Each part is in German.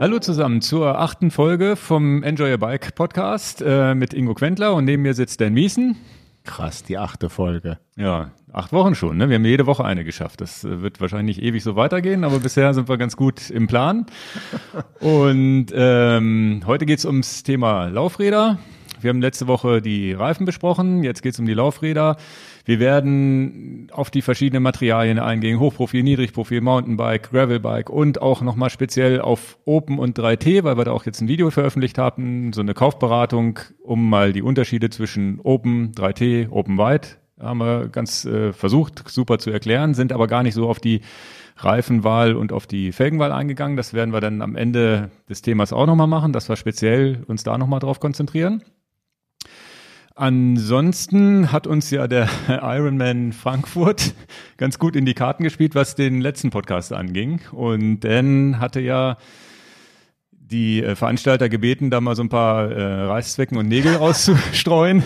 Hallo zusammen zur achten Folge vom Enjoy Your Bike Podcast äh, mit Ingo Quentler und neben mir sitzt Dan Miesen. Krass, die achte Folge. Ja, acht Wochen schon, ne? Wir haben jede Woche eine geschafft. Das äh, wird wahrscheinlich ewig so weitergehen, aber bisher sind wir ganz gut im Plan. Und ähm, heute geht's ums Thema Laufräder. Wir haben letzte Woche die Reifen besprochen, jetzt geht's um die Laufräder. Wir werden auf die verschiedenen Materialien eingehen, Hochprofil, Niedrigprofil, Mountainbike, Gravelbike und auch nochmal speziell auf Open und 3T, weil wir da auch jetzt ein Video veröffentlicht haben, so eine Kaufberatung, um mal die Unterschiede zwischen Open, 3T, Open Wide haben wir ganz äh, versucht, super zu erklären, sind aber gar nicht so auf die Reifenwahl und auf die Felgenwahl eingegangen. Das werden wir dann am Ende des Themas auch nochmal machen, dass wir speziell uns da nochmal drauf konzentrieren. Ansonsten hat uns ja der Ironman Frankfurt ganz gut in die Karten gespielt, was den letzten Podcast anging. Und Dan hatte ja die äh, Veranstalter gebeten, da mal so ein paar äh, Reißzwecken und Nägel auszustreuen,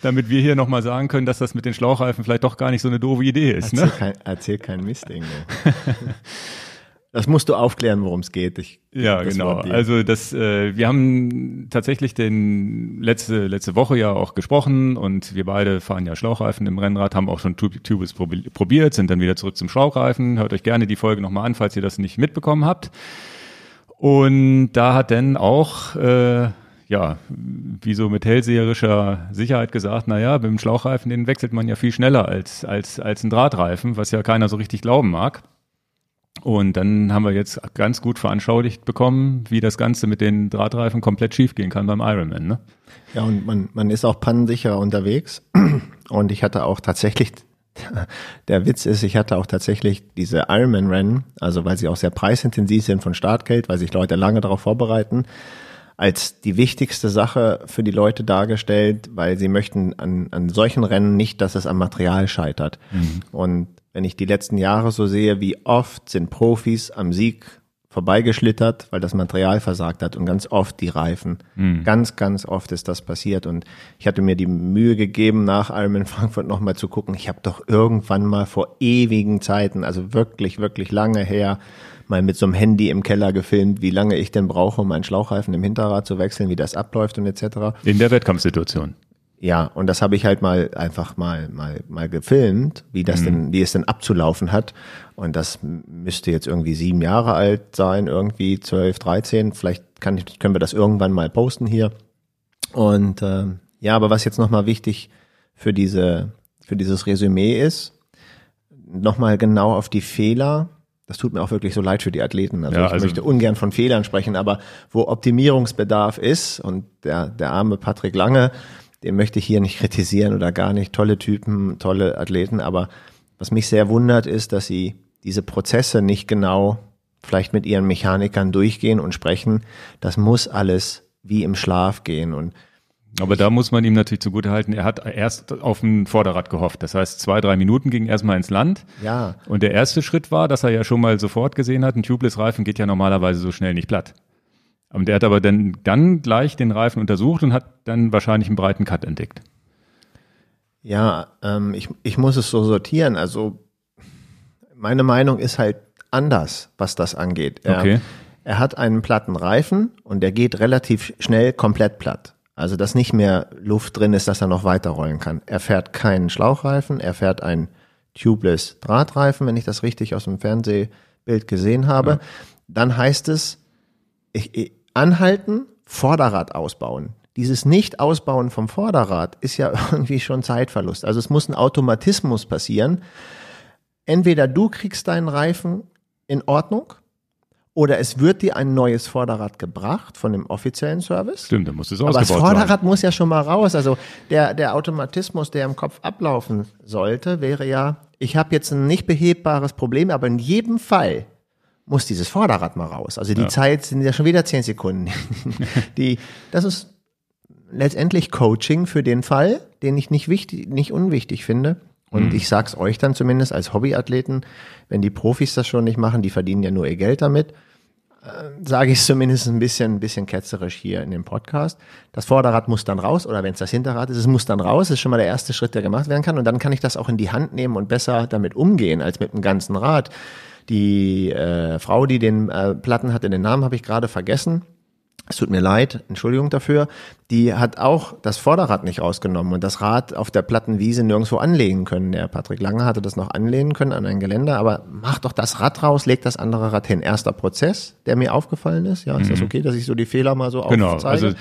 damit wir hier nochmal sagen können, dass das mit den Schlauchreifen vielleicht doch gar nicht so eine doofe Idee ist. Erzähl, Ne? kein, erzähl kein Mist, Ingo. Das musst du aufklären, worum es geht. Ich, Ja, genau. Also das, äh, wir haben tatsächlich den letzte letzte Woche ja auch gesprochen und wir beide fahren ja Schlauchreifen im Rennrad, haben auch schon Tu- Tubeless probi- probiert, sind dann wieder zurück zum Schlauchreifen. Hört euch gerne die Folge nochmal an, falls ihr das nicht mitbekommen habt. Und da hat dann auch äh, ja, wie so mit hellseherischer Sicherheit gesagt, na ja, beim Schlauchreifen, den wechselt man ja viel schneller als, als, als ein Drahtreifen, was ja keiner so richtig glauben mag. Und dann haben wir jetzt ganz gut veranschaulicht bekommen, wie das Ganze mit den Drahtreifen komplett schiefgehen kann beim Ironman. Ne? Ja, und man, man ist auch pannensicher unterwegs. Und ich hatte auch tatsächlich, der Witz ist, ich hatte auch tatsächlich diese Ironman-Rennen, also weil sie auch sehr preisintensiv sind von Startgeld, weil sich Leute lange darauf vorbereiten, als die wichtigste Sache für die Leute dargestellt, weil sie möchten an, an solchen Rennen nicht, dass es am Material scheitert. Und wenn ich die letzten Jahre so sehe, wie oft sind Profis am Sieg vorbeigeschlittert, weil das Material versagt hat und ganz oft die Reifen. Ganz, ganz oft ist das passiert und ich hatte mir die Mühe gegeben, nach Ironman Frankfurt nochmal zu gucken. Ich habe doch irgendwann mal vor ewigen Zeiten, also wirklich, wirklich lange her, mal mit so einem Handy im Keller gefilmt, wie lange ich denn brauche, um einen Schlauchreifen im Hinterrad zu wechseln, wie das abläuft und etc. In der Wettkampfsituation. Ja, und das habe ich halt mal einfach mal mal mal gefilmt, wie das denn, wie es denn abzulaufen hat. Und das müsste jetzt irgendwie sieben Jahre alt sein, irgendwie zwölf, dreizehn. Vielleicht kann ich, können wir das irgendwann mal posten hier. Und ähm, ja, aber was jetzt nochmal wichtig für diese für dieses Resümee ist, nochmal genau auf die Fehler. Das tut mir auch wirklich so leid für die Athleten. Also Ja, ich also- möchte ungern von Fehlern sprechen, aber wo Optimierungsbedarf ist und der, der arme Patrick Lange, den möchte ich hier nicht kritisieren oder gar nicht. Tolle Typen, tolle Athleten, aber was mich sehr wundert, ist, dass sie diese Prozesse nicht genau vielleicht mit ihren Mechanikern durchgehen und sprechen. Das muss alles wie im Schlaf gehen und Aber da muss man ihm natürlich zugutehalten, er hat erst auf ein Vorderrad gehofft. Das heißt, zwei, drei Minuten ging erstmal ins Land. ja, Und der erste Schritt war, dass er ja schon mal sofort gesehen hat, ein Tubeless-Reifen geht ja normalerweise so schnell nicht platt. Und der hat aber dann, dann gleich den Reifen untersucht und hat dann wahrscheinlich einen breiten Cut entdeckt. Ja, ähm, ich, ich muss es so sortieren. Also meine Meinung ist halt anders, was das angeht. Er, Okay. er hat einen platten Reifen und der geht relativ schnell komplett platt. Also dass nicht mehr Luft drin ist, dass er noch weiterrollen kann. Er fährt keinen Schlauchreifen, er fährt einen tubeless Drahtreifen, wenn ich das richtig aus dem Fernsehbild gesehen habe. Dann heißt es, ich, ich, anhalten, Vorderrad ausbauen. Dieses Nicht-Ausbauen vom Vorderrad ist ja irgendwie schon Zeitverlust. Also es muss ein Automatismus passieren. Entweder du kriegst deinen Reifen in Ordnung oder es wird dir ein neues Vorderrad gebracht von dem offiziellen Service. Stimmt, dann muss es Aber das ausgebaut sein. Vorderrad muss ja schon mal raus. Also der, der Automatismus, der im Kopf ablaufen sollte, wäre ja, ich habe jetzt ein nicht behebbares Problem, aber in jedem Fall muss dieses Vorderrad mal raus. Also die Zeit sind ja schon wieder zehn Sekunden. die, das ist letztendlich Coaching für den Fall, den ich nicht wichtig, nicht unwichtig finde. Und ich sag's euch dann zumindest als Hobbyathleten, wenn die Profis das schon nicht machen, die verdienen ja nur ihr Geld damit, sage ich es zumindest ein bisschen, ein bisschen ketzerisch hier in dem Podcast. Das Vorderrad muss dann raus oder wenn es das Hinterrad ist, es muss dann raus. Das ist schon mal der erste Schritt, der gemacht werden kann. Und dann kann ich das auch in die Hand nehmen und besser damit umgehen als mit dem ganzen Rad. Die äh, Frau, die den äh, Platten hatte, den Namen habe ich gerade vergessen. Es tut mir leid, Entschuldigung dafür. Die hat auch das Vorderrad nicht rausgenommen und das Rad auf der platten Wiese nirgendwo anlegen können. Der Patrick Lange hatte das noch anlehnen können an ein Geländer, aber mach doch das Rad raus, leg das andere Rad hin. Erster Prozess, der mir aufgefallen ist. Ja, ist das okay, dass ich so die Fehler mal so Genau, aufzeige? also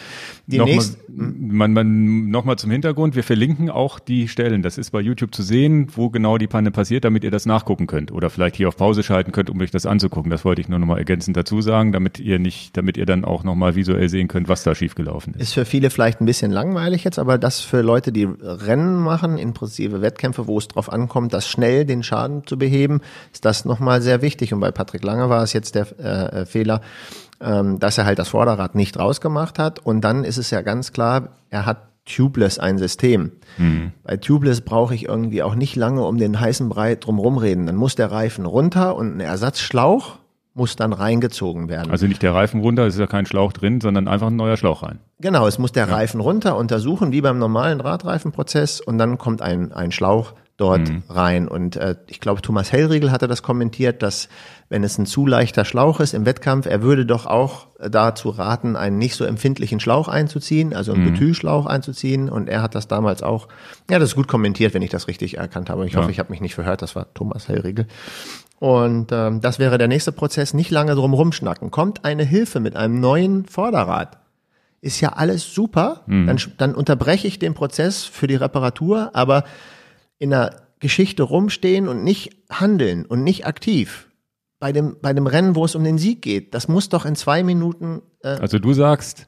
die nochmal nächste, man, man, noch mal zum Hintergrund, wir verlinken auch die Stellen. Das ist bei YouTube zu sehen, wo genau die Panne passiert, damit ihr das nachgucken könnt. Oder vielleicht hier auf Pause schalten könnt, um euch das anzugucken. Das wollte ich nur noch mal ergänzend dazu sagen, damit ihr nicht, damit ihr dann auch noch mal visuell sehen könnt, was da schiefgelaufen ist. Ist für viele vielleicht ein bisschen langweilig jetzt, aber das für Leute, die Rennen machen, inklusive Wettkämpfe, wo es drauf ankommt, das schnell den Schaden zu beheben, ist das nochmal sehr wichtig. Und bei Patrick Lange war es jetzt der äh, äh, Fehler, ähm, dass er halt das Vorderrad nicht rausgemacht hat. Und dann ist es ja ganz klar, er hat Tubeless ein System. Bei Tubeless brauche ich irgendwie auch nicht lange um den heißen Brei drumherum reden. Dann muss der Reifen runter und ein Ersatzschlauch muss dann reingezogen werden. Also nicht der Reifen runter, es ist ja kein Schlauch drin, sondern einfach ein neuer Schlauch rein. Genau, es muss der Reifen runter untersuchen, wie beim normalen Radreifenprozess, und dann kommt ein, ein Schlauch dort rein. Und äh, ich glaube, Thomas Hellriegel hatte das kommentiert, dass wenn es ein zu leichter Schlauch ist im Wettkampf, er würde doch auch dazu raten, einen nicht so empfindlichen Schlauch einzuziehen, also einen Butylschlauch einzuziehen. Und er hat das damals auch, ja, das ist gut kommentiert, wenn ich das richtig erkannt habe. Ich Ja. hoffe, ich habe mich nicht verhört, das war Thomas Hellriegel. Und ähm, das wäre der nächste Prozess, nicht lange drum rumschnacken. Kommt eine Hilfe mit einem neuen Vorderrad, ist ja alles super, dann, sch- dann unterbreche ich den Prozess für die Reparatur, aber in der Geschichte rumstehen und nicht handeln und nicht aktiv. Bei dem, bei dem Rennen, wo es um den Sieg geht, das muss doch in zwei Minuten, äh, Also du sagst,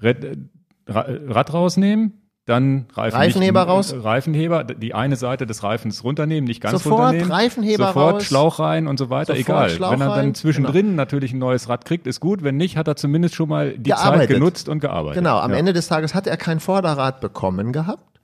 Rad, äh, rausnehmen, dann Reifen Reifenheber nicht, raus. äh, Reifenheber, die eine Seite des Reifens runternehmen, nicht ganz Sofort runternehmen. Reifenheber sofort raus. Schlauch rein und so weiter. Sofort Egal. Schlauch Wenn er dann zwischendrin natürlich ein neues Rad kriegt, ist gut. Wenn nicht, hat er zumindest schon mal die Zeit Gearbeitet. genutzt und gearbeitet. genau, am ja. Ende des Tages hat er kein Vorderrad bekommen gehabt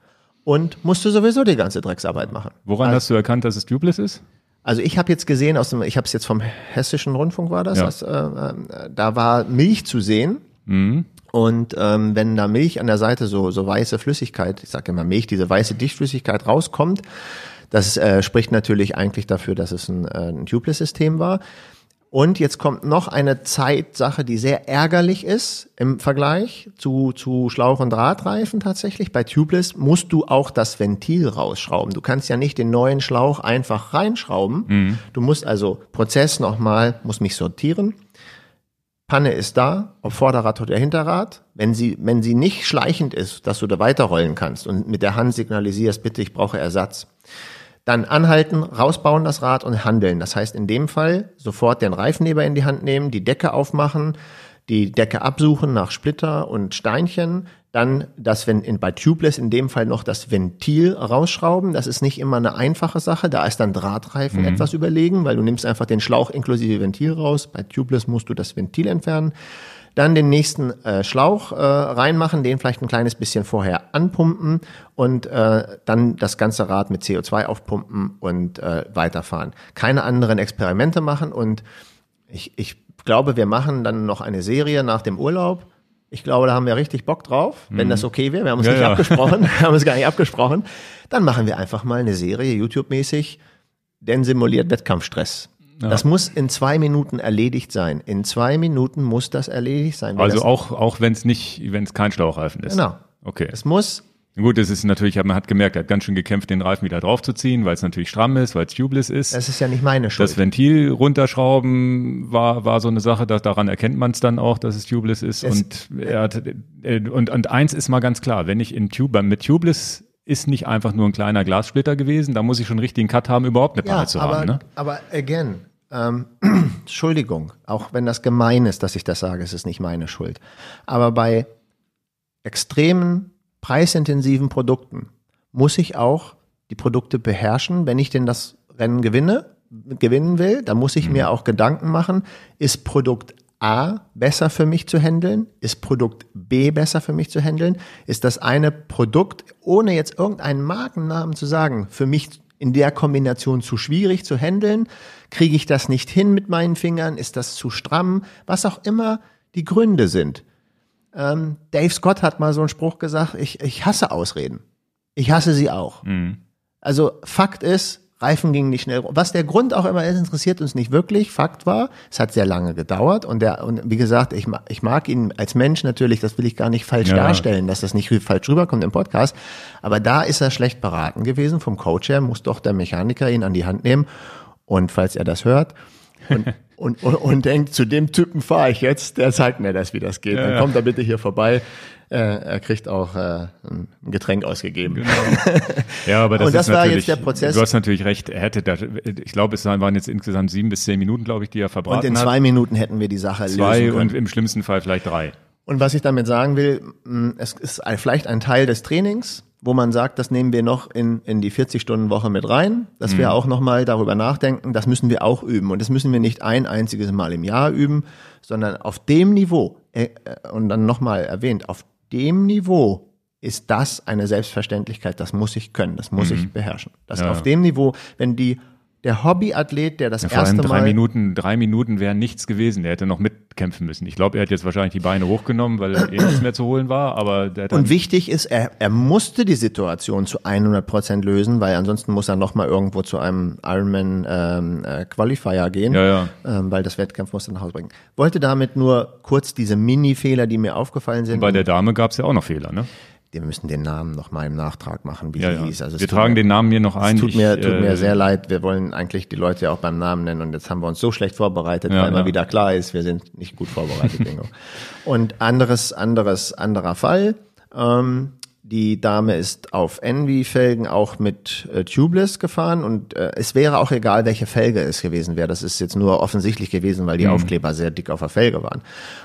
und musste sowieso die ganze Drecksarbeit machen. Woran hast du erkannt, dass es tubeless ist? Also ich habe jetzt gesehen aus dem, ich habe es jetzt vom Hessischen Rundfunk war das, Ja. das äh, äh, da war Milch zu sehen. Mhm. Und ähm, wenn da Milch an der Seite so so weiße Flüssigkeit, ich sage immer Milch, diese weiße Dichtflüssigkeit rauskommt, das äh, spricht natürlich eigentlich dafür, dass es ein, äh, ein Tubeless-System war. Und jetzt kommt noch eine Zeitsache, die sehr ärgerlich ist im Vergleich zu, zu Schlauch- und Drahtreifen tatsächlich. Bei Tubeless musst du auch das Ventil rausschrauben. Du kannst ja nicht den neuen Schlauch einfach reinschrauben. Du musst also Prozess nochmal, muss mich sortieren. Panne ist da, ob Vorderrad oder Hinterrad. Wenn sie, wenn sie nicht schleichend ist, dass du da weiterrollen kannst und mit der Hand signalisierst, bitte, ich brauche Ersatz. Dann anhalten, rausbauen das Rad und handeln. Das heißt in dem Fall sofort den Reifenheber in die Hand nehmen, die Decke aufmachen, die Decke absuchen nach Splitter und Steinchen, dann das, wenn in, bei Tubeless in dem Fall noch das Ventil rausschrauben. Das ist nicht immer eine einfache Sache. Da ist dann Drahtreifen etwas überlegen, weil du nimmst einfach den Schlauch inklusive Ventil raus. Bei Tubeless musst du das Ventil entfernen. Dann den nächsten äh, Schlauch äh, reinmachen, den vielleicht ein kleines bisschen vorher anpumpen und äh, dann das ganze Rad mit CO2 aufpumpen und äh, weiterfahren. Keine anderen Experimente machen und ich, ich glaube, wir machen dann noch eine Serie nach dem Urlaub. Ich glaube, da haben wir richtig Bock drauf, wenn das okay wäre. Wir haben uns Ja, nicht ja. abgesprochen, wir haben uns gar nicht abgesprochen. Dann machen wir einfach mal eine Serie, YouTube-mäßig, denn simuliert Wettkampfstress. Das muss in zwei Minuten erledigt sein. In zwei Minuten muss das erledigt sein. Also auch, auch wenn es nicht, wenn es kein Schlauchreifen ist. Genau. Okay. Es muss, Gut, es ist natürlich, man hat gemerkt, er hat ganz schön gekämpft, den Reifen wieder draufzuziehen, weil es natürlich stramm ist, weil es tubeless ist. das ist ja nicht meine Schuld. Das Ventil runterschrauben war, war so eine Sache, dass daran erkennt man es dann auch, dass es tubeless ist. Es- und, er hat, äh, und, und eins ist mal ganz klar, wenn ich in Tube, mit tubeless ist nicht einfach nur ein kleiner Glassplitter gewesen, da muss ich schon einen richtigen Cut haben, überhaupt eine Panne ja, zu aber, haben. Ne? aber again, ähm, Entschuldigung, auch wenn das gemein ist, dass ich das sage, es ist nicht meine Schuld. Aber bei extremen, preisintensiven Produkten muss ich auch die Produkte beherrschen. Wenn ich denn das Rennen gewinne, gewinnen will, dann muss ich mir auch Gedanken machen, ist Produkt A besser für mich zu handeln? Ist Produkt B besser für mich zu handeln? Ist das eine Produkt, ohne jetzt irgendeinen Markennamen zu sagen, für mich in der Kombination zu schwierig zu handeln? Kriege ich das nicht hin mit meinen Fingern? Ist das zu stramm? Was auch immer die Gründe sind. Ähm, Dave Scott hat mal so einen Spruch gesagt, ich, ich hasse Ausreden. Ich hasse sie auch. Also Fakt ist, Reifen gingen nicht schnell. Was der Grund auch immer ist, interessiert uns nicht wirklich. Fakt war, es hat sehr lange gedauert und der, und wie gesagt, ich, mag, ich mag ihn als Mensch natürlich, das will ich gar nicht falsch Ja. darstellen, dass das nicht falsch rüberkommt im Podcast. Aber da ist er schlecht beraten gewesen vom Coach her, muss doch der Mechaniker ihn an die Hand nehmen. Und falls er das hört und, und, und, und denkt, zu dem Typen fahre ich jetzt, der zeigt mir das, wie das geht. Dann ja. kommt er bitte hier vorbei. Äh, er kriegt auch äh, ein Getränk ausgegeben. Ja, aber das, Und das ist war natürlich, jetzt der Prozess. Du hast natürlich recht. Er hätte da, ich glaube, es waren jetzt insgesamt sieben bis zehn Minuten, glaube ich, die er verbraten Und in hat. zwei Minuten hätten wir die Sache Zwei lösen können. und im schlimmsten Fall vielleicht drei. Und was ich damit sagen will, mh, es ist vielleicht ein Teil des Trainings, wo man sagt, das nehmen wir noch in, in die 40-Stunden-Woche mit rein, dass Mhm. wir auch nochmal darüber nachdenken, das müssen wir auch üben. Und das müssen wir nicht ein einziges Mal im Jahr üben, sondern auf dem Niveau, äh, äh, und dann nochmal erwähnt, auf dem Niveau ist das eine Selbstverständlichkeit, das muss ich können, das muss ich beherrschen. Das Mhm. Ja. auf dem Niveau, wenn die, der Hobbyathlet, der das Ja, vor allem erste drei Mal Minuten, drei Minuten wären nichts gewesen. Der hätte noch mitkämpfen müssen. Ich glaube, er hat jetzt wahrscheinlich die Beine hochgenommen, weil eh nichts mehr zu holen war, aber der Und wichtig ist, er, er musste die Situation zu 100 Prozent lösen, weil ansonsten muss er nochmal irgendwo zu einem Ironman ähm, äh, Qualifier gehen, Ja, ja. Ähm, weil das Wettkampf muss er nach Hause bringen. Wollte damit nur kurz diese Mini-Fehler, die mir aufgefallen sind, bei der Dame gab es ja auch noch Fehler, ne? Wir müssen den Namen nochmal im Nachtrag machen, wie Ja, sie ja. hieß. Also Wir tragen mir- den Namen hier noch ein. Es tut Ich, mir, tut äh, mir sehr leid. Wir wollen eigentlich die Leute ja auch beim Namen nennen und jetzt haben wir uns so schlecht vorbereitet, Ja, weil immer wieder klar ist, wir sind nicht gut vorbereitet, Bingo. Und anderes, anderes, anderer Fall. Ähm, die Dame ist auf Envy-Felgen auch mit äh, Tubeless gefahren und äh, es wäre auch egal, welche Felge es gewesen wäre. Das ist jetzt nur offensichtlich gewesen, weil die Mhm. Aufkleber sehr dick auf der Felge waren.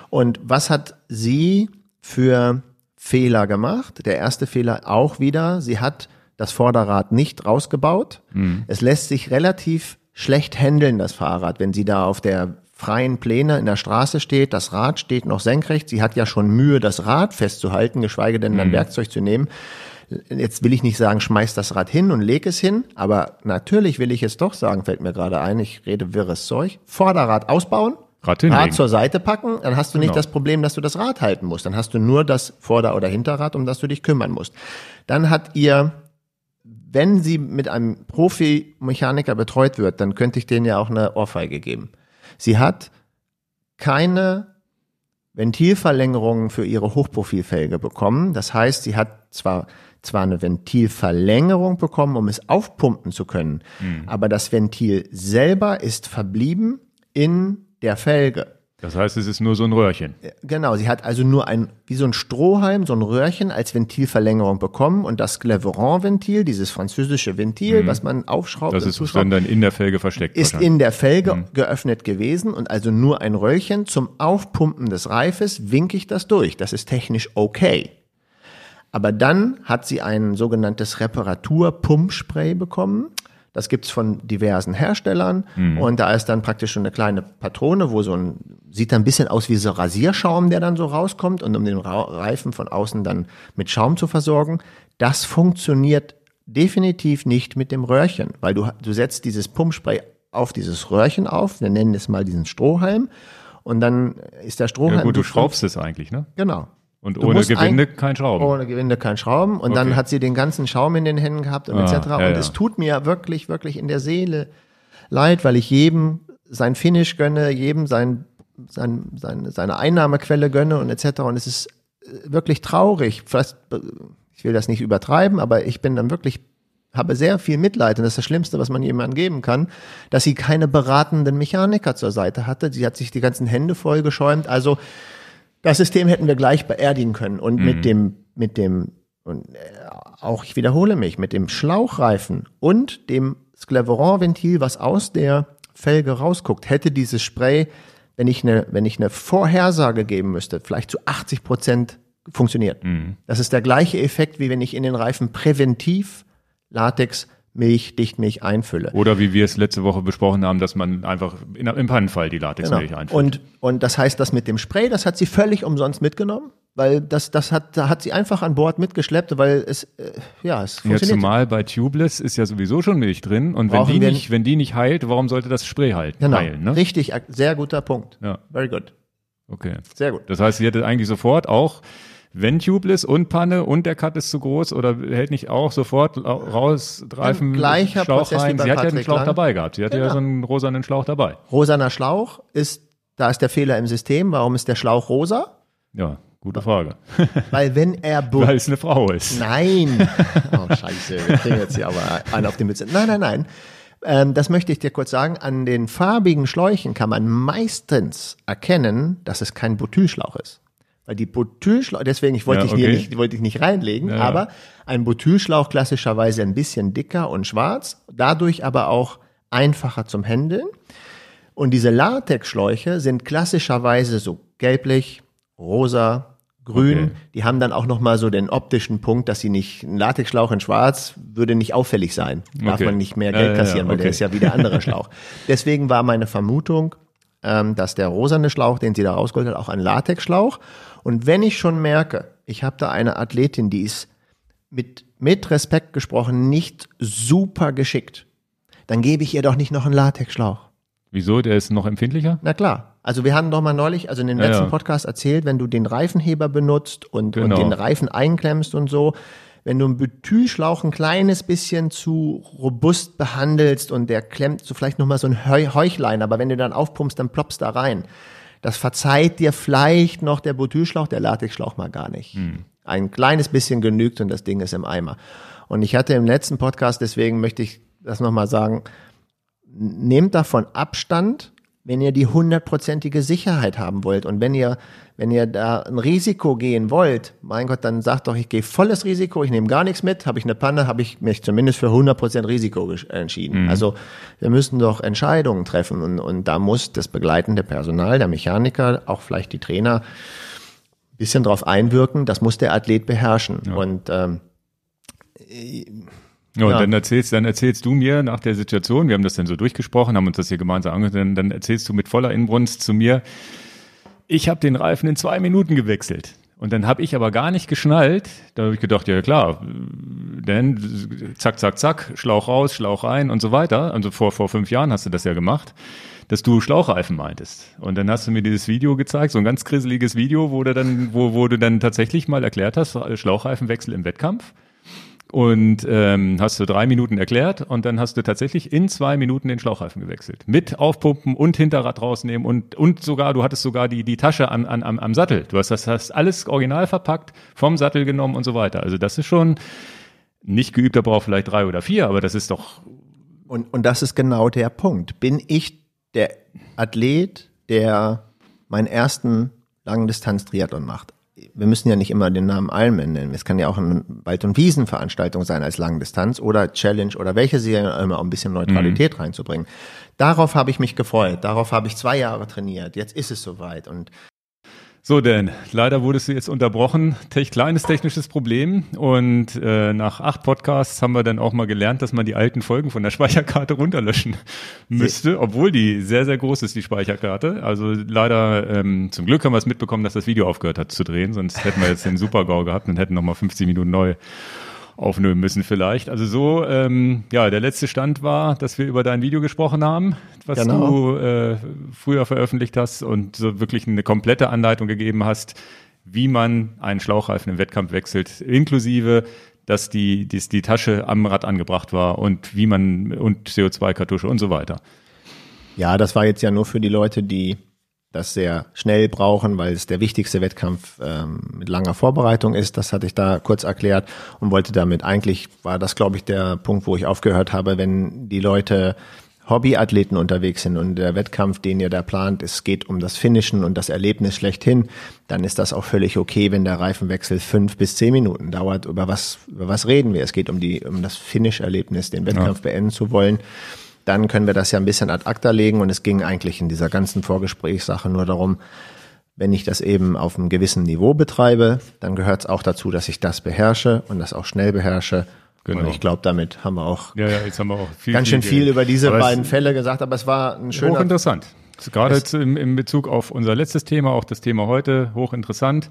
Und was hat sie für Fehler gemacht? Der erste Fehler auch wieder, sie hat das Vorderrad nicht rausgebaut. Es lässt sich relativ schlecht handeln, das Fahrrad, wenn sie da auf der freien Pläne in der Straße steht, das Rad steht noch senkrecht, sie hat ja schon Mühe, das Rad festzuhalten, geschweige denn ein Werkzeug zu nehmen. Jetzt will ich nicht sagen, schmeiß das Rad hin und leg es hin, aber natürlich will ich es doch sagen, fällt mir gerade ein, ich rede wirres Zeug. Vorderrad ausbauen, Rad. Rad zur Seite packen, dann hast du nicht Genau. das Problem, dass du das Rad halten musst. Dann hast du nur das Vorder- oder Hinterrad, um das du dich kümmern musst. Dann hat ihr, wenn sie mit einem Profi-Mechaniker betreut wird, dann könnte ich denen ja auch eine Ohrfeige geben. Sie hat keine Ventilverlängerungen für ihre Hochprofilfelge bekommen. Das heißt, sie hat zwar zwar eine Ventilverlängerung bekommen, um es aufpumpen zu können, aber das Ventil selber ist verblieben in der Felge. Das heißt, es ist nur so ein Röhrchen. Genau, sie hat also nur ein, wie so ein Strohhalm, so ein Röhrchen als Ventilverlängerung bekommen und das Cleveron-Ventil, dieses französische Ventil, was man aufschraubt, Das ist dann, dann in der Felge versteckt. ist in der Felge geöffnet gewesen und also nur ein Röllchen zum Aufpumpen des Reifes winke ich das durch. Das ist technisch okay. Aber dann hat sie ein sogenanntes Reparaturpumpspray bekommen. Das gibt's von diversen Herstellern und da ist dann praktisch schon eine kleine Patrone, wo so ein, sieht dann ein bisschen aus wie so Rasierschaum, der dann so rauskommt und um den Reifen von außen dann mit Schaum zu versorgen. Das funktioniert definitiv nicht mit dem Röhrchen, weil du, du setzt dieses Pumpspray auf dieses Röhrchen auf, wir nennen es mal diesen Strohhalm und dann ist der Strohhalm. Ja gut, du schraubst es eigentlich, ne? Genau. Und Du ohne Gewinde ein- kein Schrauben. Ohne Gewinde kein Schrauben. Und dann Okay. hat sie den ganzen Schaum in den Händen gehabt und Ah, etc. ja, und ja. es tut mir wirklich, wirklich in der Seele leid, weil ich jedem sein Finish gönne, jedem sein, sein, sein, seine Einnahmequelle gönne und etc. Und es ist äh, wirklich traurig. Vielleicht, äh, ich will das nicht übertreiben, aber ich bin dann wirklich habe sehr viel Mitleid und das ist das Schlimmste, was man jemandem geben kann, dass sie keine beratenden Mechaniker zur Seite hatte. Sie hat sich die ganzen Hände voll geschäumt. Also das System hätten wir gleich beerdigen können. Und mit dem, mit dem, und äh, auch ich wiederhole mich, mit dem Schlauchreifen und dem Scleveron-Ventil, was aus der Felge rausguckt, hätte dieses Spray, wenn ich eine, wenn ich eine Vorhersage geben müsste, vielleicht zu 80 Prozent funktioniert. Das ist der gleiche Effekt, wie wenn ich in den Reifen präventiv Latex, Milch, Dichtmilch einfülle. Oder wie wir es letzte Woche besprochen haben, dass man einfach in, im Pannenfall die Latexmilch Genau. einfüllt. Und, und das heißt, das mit dem Spray, das hat sie völlig umsonst mitgenommen, weil das, das hat, da hat sie einfach an Bord mitgeschleppt, weil es, äh, ja, es ja, funktioniert. zumal bei Tubeless ist ja sowieso schon Milch drin und wenn die, nicht, wenn die nicht heilt, warum sollte das Spray halt genau. heilen? Ne? Richtig, sehr guter Punkt. Ja. Very good. Okay. Sehr gut. Das heißt, sie hätte eigentlich sofort auch, wenn tubeless und Panne und der Cut ist zu groß oder hält nicht auch sofort raus, Reifen, Gleicher Schlauch Prozess rein? Sie hat ja einen Schlauch Lang. dabei gehabt. Sie ja Genau. so einen rosanen Schlauch dabei. Rosaner Schlauch ist, da ist der Fehler im System. Warum ist der Schlauch rosa? Ja, gute Frage. Weil wenn er Weil es eine Frau ist. Nein. Oh, scheiße. Wir kriegen jetzt hier aber einen auf die Mütze. Nein, nein, nein. Ähm, das möchte ich dir kurz sagen. An den farbigen Schläuchen kann man meistens erkennen, dass es kein Butylschlauch ist. Weil die Butylschlauch, deswegen ich wollte Ja, ich okay. nicht, wollte ich nicht reinlegen, Ja, ja. aber ein Butylschlauch klassischerweise ein bisschen dicker und schwarz, dadurch aber auch einfacher zum Händeln. Und diese Latexschläuche sind klassischerweise so gelblich, rosa, grün. Okay. Die haben dann auch noch mal so den optischen Punkt, dass sie nicht ein Latexschlauch in Schwarz würde nicht auffällig sein. Darf Okay. man nicht mehr Ja, Geld ja, ja, kassieren, weil der okay. ist ja wie der andere Schlauch. Deswegen war meine Vermutung, ähm, dass der rosane Schlauch, den sie da rausgeholt hat, auch ein Latexschlauch. Und wenn ich schon merke, ich habe da eine Athletin, die ist mit, mit Respekt gesprochen nicht super geschickt, dann gebe ich ihr doch nicht noch einen Latexschlauch. Wieso? Der ist noch empfindlicher? Na klar. Also wir haben doch mal neulich, also in dem Ja, letzten ja. Podcast erzählt, wenn du den Reifenheber benutzt und, Genau. und den Reifen einklemmst und so, wenn du einen Butylschlauch ein kleines bisschen zu robust behandelst und der klemmt so vielleicht nochmal so ein Heu Heuchlein, aber wenn du dann aufpumpst, dann ploppst da rein. Das verzeiht dir vielleicht noch der Butylschlauch, der Latexschlauch mal gar nicht. Ein kleines bisschen genügt und das Ding ist im Eimer. Und ich hatte im letzten Podcast, deswegen möchte ich das nochmal sagen, nehmt davon Abstand, wenn ihr die hundertprozentige Sicherheit haben wollt. Und wenn ihr, wenn ihr da ein Risiko gehen wollt, mein Gott, dann sagt doch, ich gehe volles Risiko, ich nehme gar nichts mit, habe ich eine Panne, habe ich mich zumindest für 100% Risiko entschieden. Also wir müssen doch Entscheidungen treffen und, und da muss das begleitende Personal, der Mechaniker, auch vielleicht die Trainer, ein bisschen drauf einwirken, das muss der Athlet beherrschen. Und ähm, Ja, und Ja. dann erzählst, dann erzählst du mir nach der Situation, wir haben das dann so durchgesprochen, haben uns das hier gemeinsam angehört, dann, dann erzählst du mit voller Inbrunst zu mir, ich habe den Reifen in zwei Minuten gewechselt. Und dann habe ich aber gar nicht geschnallt. Da habe ich gedacht, ja klar, denn zack, zack, zack, Schlauch raus, Schlauch rein und so weiter. Also vor, vor fünf Jahren hast du das ja gemacht, dass du Schlauchreifen meintest. Und dann hast du mir dieses Video gezeigt, so ein ganz grisseliges Video, wo du dann, wo, wo du dann tatsächlich mal erklärt hast, Schlauchreifenwechsel im Wettkampf. Und ähm, hast du drei Minuten erklärt und dann hast du tatsächlich in zwei Minuten den Schlauchreifen gewechselt. Mit Aufpumpen und Hinterrad rausnehmen und, und sogar, du hattest sogar die, die Tasche an, an, am, am Sattel. Du hast das hast alles original verpackt, vom Sattel genommen und so weiter. Also das ist schon nicht geübter braucht vielleicht drei oder vier, aber das ist doch Und, und das ist genau der Punkt. Bin ich der Athlet, der meinen ersten Langdistanz-Triathlon macht? Wir müssen ja nicht immer den Namen Ironman nennen. Es kann ja auch eine Wald- und Wiesenveranstaltung sein als Langdistanz oder Challenge oder welche sie ja immer, um ein bisschen Neutralität reinzubringen. Darauf habe ich mich gefreut. Darauf habe ich zwei Jahre trainiert. Jetzt ist es soweit. Und So, Dan, leider wurdest du jetzt unterbrochen. Tech, kleines technisches Problem. Und äh, nach acht Podcasts haben wir dann auch mal gelernt, dass man die alten Folgen von der Speicherkarte runterlöschen müsste, obwohl die sehr, sehr groß ist, die Speicherkarte. Also leider, ähm, zum Glück haben wir es mitbekommen, dass das Video aufgehört hat zu drehen, sonst hätten wir jetzt den Super-GAU gehabt und hätten nochmal 50 Minuten neu aufnehmen müssen vielleicht. Also so, ähm, ja, der letzte Stand war, dass wir über dein Video gesprochen haben, was Genau. du äh, früher veröffentlicht hast und so wirklich eine komplette Anleitung gegeben hast, wie man einen Schlauchreifen im Wettkampf wechselt, inklusive dass die, die, die Tasche am Rad angebracht war und wie man und CO2-Kartusche und so weiter. Ja, das war jetzt ja nur für die Leute, die das sehr schnell brauchen, weil es der wichtigste Wettkampf ähm, mit langer Vorbereitung ist. Das hatte ich da kurz erklärt und wollte damit eigentlich, war das glaube ich der Punkt, wo ich aufgehört habe, wenn die Leute Hobbyathleten unterwegs sind und der Wettkampf, den ihr da plant, es geht um das Finishen und das Erlebnis schlechthin, dann ist das auch völlig okay, wenn der Reifenwechsel fünf bis zehn Minuten dauert. Über was, über was reden wir? Es geht um die, um das Finish-Erlebnis, den Wettkampf beenden zu wollen dann können wir das ja ein bisschen ad acta legen und es ging eigentlich in dieser ganzen Vorgesprächssache nur darum, wenn ich das eben auf einem gewissen Niveau betreibe, dann gehört es auch dazu, dass ich das beherrsche und das auch schnell beherrsche. Genau. Und ich glaube, damit haben wir auch Ja, ja, jetzt haben wir auch viel, ganz schön viel über diese Aber beiden Fälle gesagt, aber es war ein schöner Hochinteressant. Gerade jetzt im, im Bezug auf unser letztes Thema, auch das Thema heute, hochinteressant.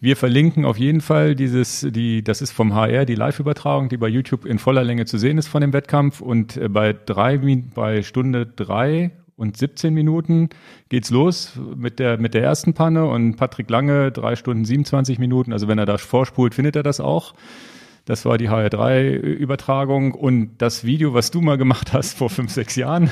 Wir verlinken auf jeden Fall dieses, die, das ist vom HR, die Live-Übertragung, die bei YouTube in voller Länge zu sehen ist von dem Wettkampf und äh, bei drei, bei Stunde drei und 17 Minuten geht's los mit der, mit der ersten Panne und Patrick Lange drei Stunden 27 Minuten. Also wenn er da vorspult, findet er das auch. Das war die HR3-Übertragung und das Video, was du mal gemacht hast vor fünf, sechs Jahren.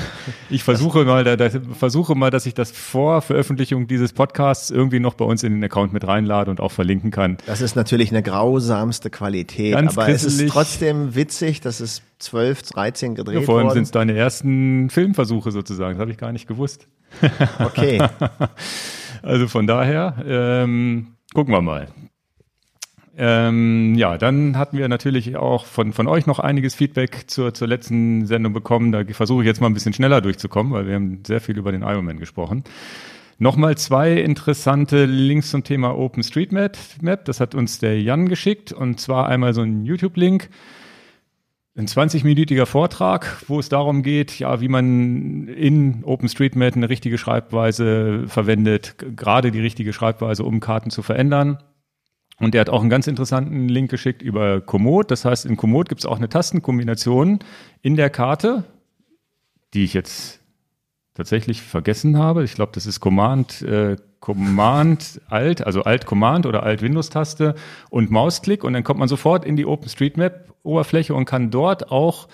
Ich versuche mal, da, da, versuche mal, dass ich das vor Veröffentlichung dieses Podcasts irgendwie noch bei uns in den Account mit reinlade und auch verlinken kann. Das ist natürlich eine grausamste Qualität, Ganz aber grisselig. es ist trotzdem witzig, dass es 12, 13 gedreht Ja, vor allem sind es deine ersten Filmversuche sozusagen. Das habe ich gar nicht gewusst. Okay, Also von daher, ähm, gucken wir mal. Ähm, ja, dann hatten wir natürlich auch von, von euch noch einiges Feedback zur, zur letzten Sendung bekommen. Da versuche ich jetzt mal ein bisschen schneller durchzukommen, weil wir haben sehr viel über den Ironman gesprochen. Nochmal zwei interessante Links zum Thema OpenStreetMap. Map. Das hat uns der Jan geschickt und zwar einmal so ein YouTube-Link. Ein 20-minütiger Vortrag, wo es darum geht, ja, wie man in OpenStreetMap eine richtige Schreibweise verwendet, gerade die richtige Schreibweise, um Karten zu verändern. Und er hat auch einen ganz interessanten Link geschickt über Komoot. Das heißt, in Komoot gibt es auch eine Tastenkombination in der Karte, die ich jetzt tatsächlich vergessen habe. Ich glaube, das ist Command, äh, Command Alt, also Alt Command oder Alt Windows Taste und Mausklick und dann kommt man sofort in die OpenStreetMap Oberfläche und kann dort auch